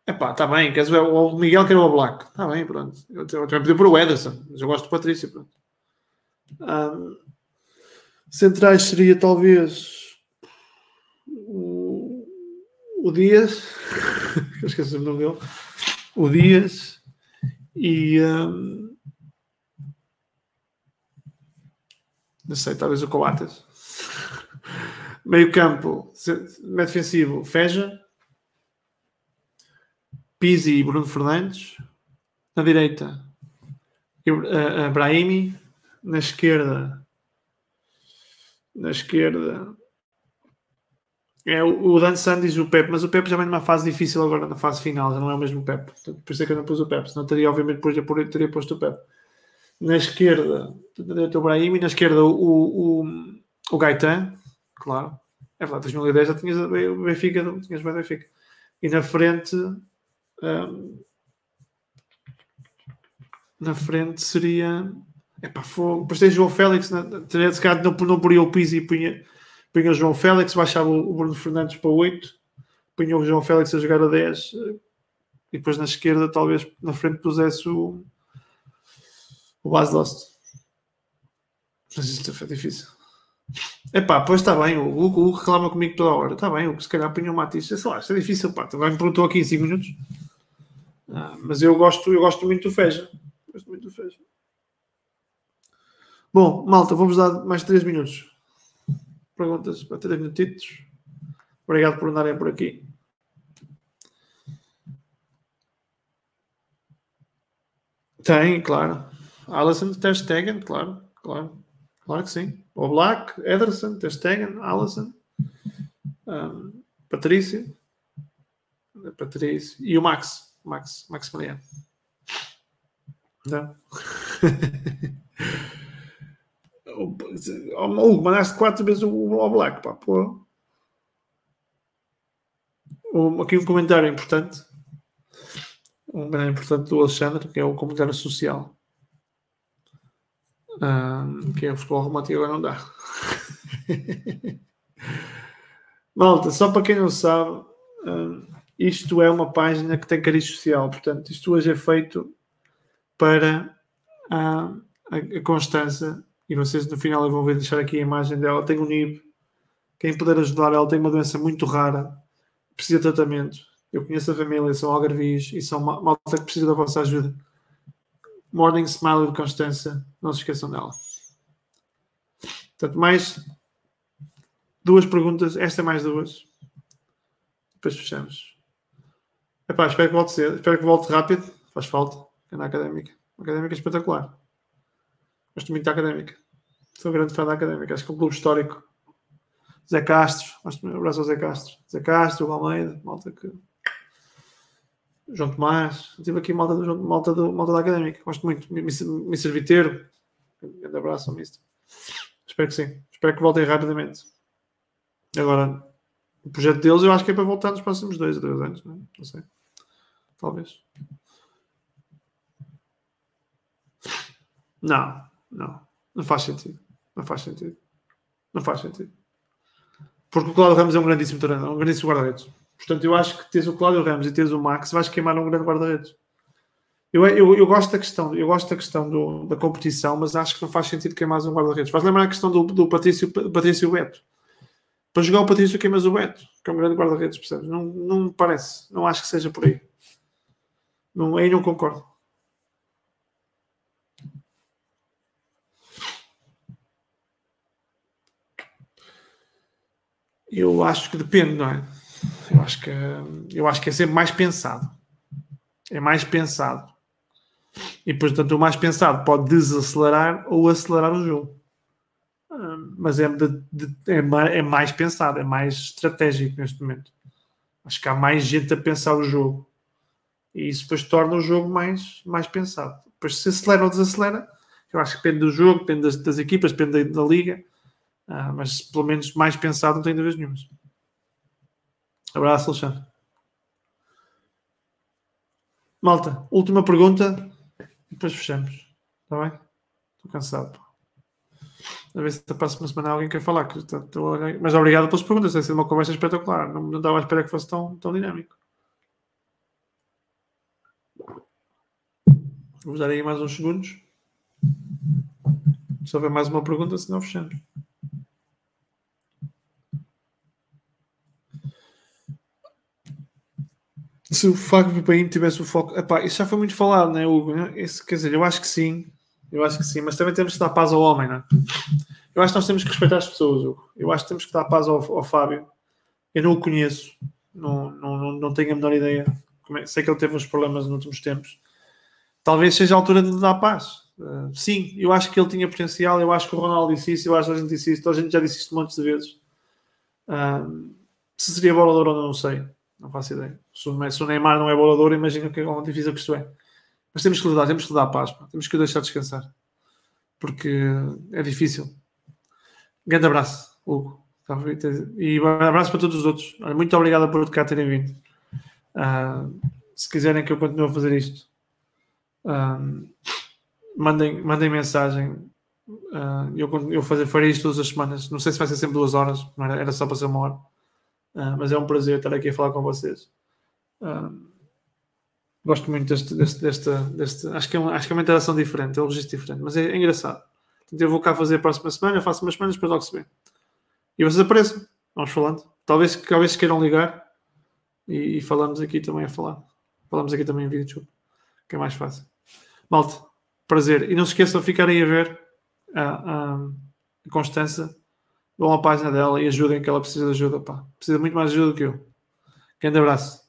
Epá, está bem. Queres ver o Miguel quer o Black. Está bem, pronto. Eu também pedi por o Ederson, mas eu gosto do Patrício. Pronto. Um, centrais seria talvez o, o Dias. [laughs] esqueci o nome. O Dias e. Um, não sei, talvez o Coates. [laughs] Meio campo, meio defensivo, Feja. Pizzi e Bruno Fernandes. Na direita, Brahimi. Na esquerda, na esquerda, é o, Dan Sanders e o Pepe, mas o Pepe já vem numa fase difícil agora, na fase final, já não é o mesmo Pepe. Por isso é que eu não pus o Pepe, senão teria, obviamente, depois teria posto o Pepe. Na esquerda, o Brahim, e na esquerda o, o, o Gaetan, claro. É verdade, 2010 já tinhas o Benfica, tinhas o Benfica. E na frente, um, na frente seria. Epá, foi, depois tem João Félix, né? se calhar não, não poria o piso e punha, punha o João Félix, baixava o, Bruno Fernandes para 8, punha o João Félix a jogar a 10 e depois na esquerda, talvez na frente pusesse o, o Bas Dost. Mas isto foi difícil. Epá, pois está bem, o Hugo, reclama comigo toda hora. Está bem, o que se calhar punha o Matisse. Sei lá, isto é difícil, pá. Também me perguntou aqui em 5 minutos. Ah, mas eu gosto, eu gosto muito do Feja. Gosto muito do Feja. Bom, malta, vamos dar mais 3 minutos. Perguntas para 3 minutitos. Obrigado por andarem por aqui. Tem, claro. Alisson Ter Stegen, claro, claro. Claro que sim. O Black, Ederson, Ter Stegen, Alisson, um, Patrício, Patrício e o Max, Max, Max Mariano. [laughs] Não. Hugo, mandaste quatro vezes o All Black, pá, pô. Aqui um comentário importante. Um comentário importante do Alexandre, que é o comentário social. Um, que é o futebol romântico agora não dá. [laughs] Malta, só para quem não sabe, um, isto é uma página que tem cariz social. Portanto, isto hoje é feito para a, a, a Constança e vocês no final vão ver deixar aqui a imagem dela. Tem um NIB. Quem puder ajudar, ela tem uma doença muito rara, precisa de tratamento. Eu conheço a família, são algarvios e são malta que precisa da vossa ajuda. Morning Smile de Constança, não se esqueçam dela. Portanto, mais duas perguntas, esta mais duas. Depois fechamos. Epá, espero que volte cedo, espero que volte rápido. Faz falta. É na académica. académica é espetacular. Gosto muito da Académica. Sou grande fã da Académica. Acho que é um clube histórico. Zé Castro. Um abraço ao Zé Castro. Zé Castro, o Almeida. Malta que... João Tomás. Tive aqui malta, do, malta, do, malta da Académica. Gosto muito. Mr. Viteiro. Um grande abraço ao Mister. Espero que sim. Espero que voltem rapidamente. Agora, o projeto deles eu acho que é para voltar nos próximos dois ou três anos. É? não sei. Talvez. Não. Não, não faz sentido. Não faz sentido. Não faz sentido. Porque o Cláudio Ramos é um grandíssimo treinador, um grandíssimo guarda-redes. Portanto, eu acho que tens o Cláudio Ramos e tens o Max, vais queimar um grande guarda-redes. Eu, eu, eu, gosto da questão, eu gosto da questão do, da competição, mas acho que não faz sentido queimar um guarda-redes. Vais lembrar a questão do, do Patrício, Patrício Beto. Para jogar o Patrício queimas o Beto, que é um grande guarda-redes, percebes? Não, não me parece. Não acho que seja por aí. Não, aí não concordo. Eu acho que depende, não é? Eu acho que, eu acho que é sempre mais pensado. É mais pensado. E, portanto, o mais pensado pode desacelerar ou acelerar o jogo. Mas é, de, de, é, é mais pensado, é mais estratégico neste momento. Acho que há mais gente a pensar o jogo. E isso depois torna o jogo mais, mais pensado. Depois, se acelera ou desacelera, eu acho que depende do jogo, depende das, das equipas, depende da, da liga Uh, mas pelo menos mais pensado não tenho dúvidas nenhumas. Abraço, Alexandre. Malta, última pergunta e depois fechamos. Está bem? Estou cansado. A ver se da próxima semana alguém quer falar. Que estou... Mas obrigado pelas perguntas. Tem sido uma conversa espetacular. Não, não estava à espera que fosse tão, tão dinâmico. Vou dar aí mais uns segundos. Se houver mais uma pergunta, senão fechamos. Se o Fábio Paim tivesse o foco. Epá, isso já foi muito falado, não é, Hugo? Isso, quer dizer, eu acho que sim. Eu acho que sim, mas também temos que dar paz ao homem, não é? Eu acho que nós temos que respeitar as pessoas, Hugo. Eu acho que temos que dar paz ao, ao Fábio. Eu não o conheço, não, não, não, não tenho a menor ideia. É, sei que ele teve uns problemas nos últimos tempos. Talvez seja a altura de dar paz. Uh, sim, eu acho que ele tinha potencial. Eu acho que o Ronaldo disse isso. Eu acho que a gente disse isso. A gente já disse isto montes de vezes. Uh, se seria bolador ou não, não sei. Não faço ideia. Se o Neymar não é bolador, imagina que é difícil que isto é. Mas temos que lhe dar, temos que lhe dar paz. Temos que o deixar descansar. Porque é difícil. Grande abraço, Hugo. E um abraço para todos os outros. Muito obrigado por cá terem vindo. Uh, se quiserem que eu continue a fazer isto, uh, mandem, mandem mensagem. Uh, eu, eu fazer, farei isto todas as semanas. Não sei se vai ser sempre duas horas, era, era só para ser uma hora. Mas é um prazer estar aqui a falar com vocês. gosto muito deste, deste, deste, deste acho, que é uma, acho que é uma interação diferente, é um registro diferente, mas é, é engraçado. Então eu vou cá fazer a próxima semana, faço umas semanas, depois logo se vê. E vocês apareçam, vamos falando. Talvez, talvez queiram ligar e, e, falamos aqui também a falar. Falamos aqui também em vídeo, que é mais fácil. Malta, prazer. E não se esqueçam de ficarem a ver a, a, a Constança. Vão à página dela e ajudem que ela precisa de ajuda. Pá. Precisa muito mais ajuda do que eu. Grande abraço.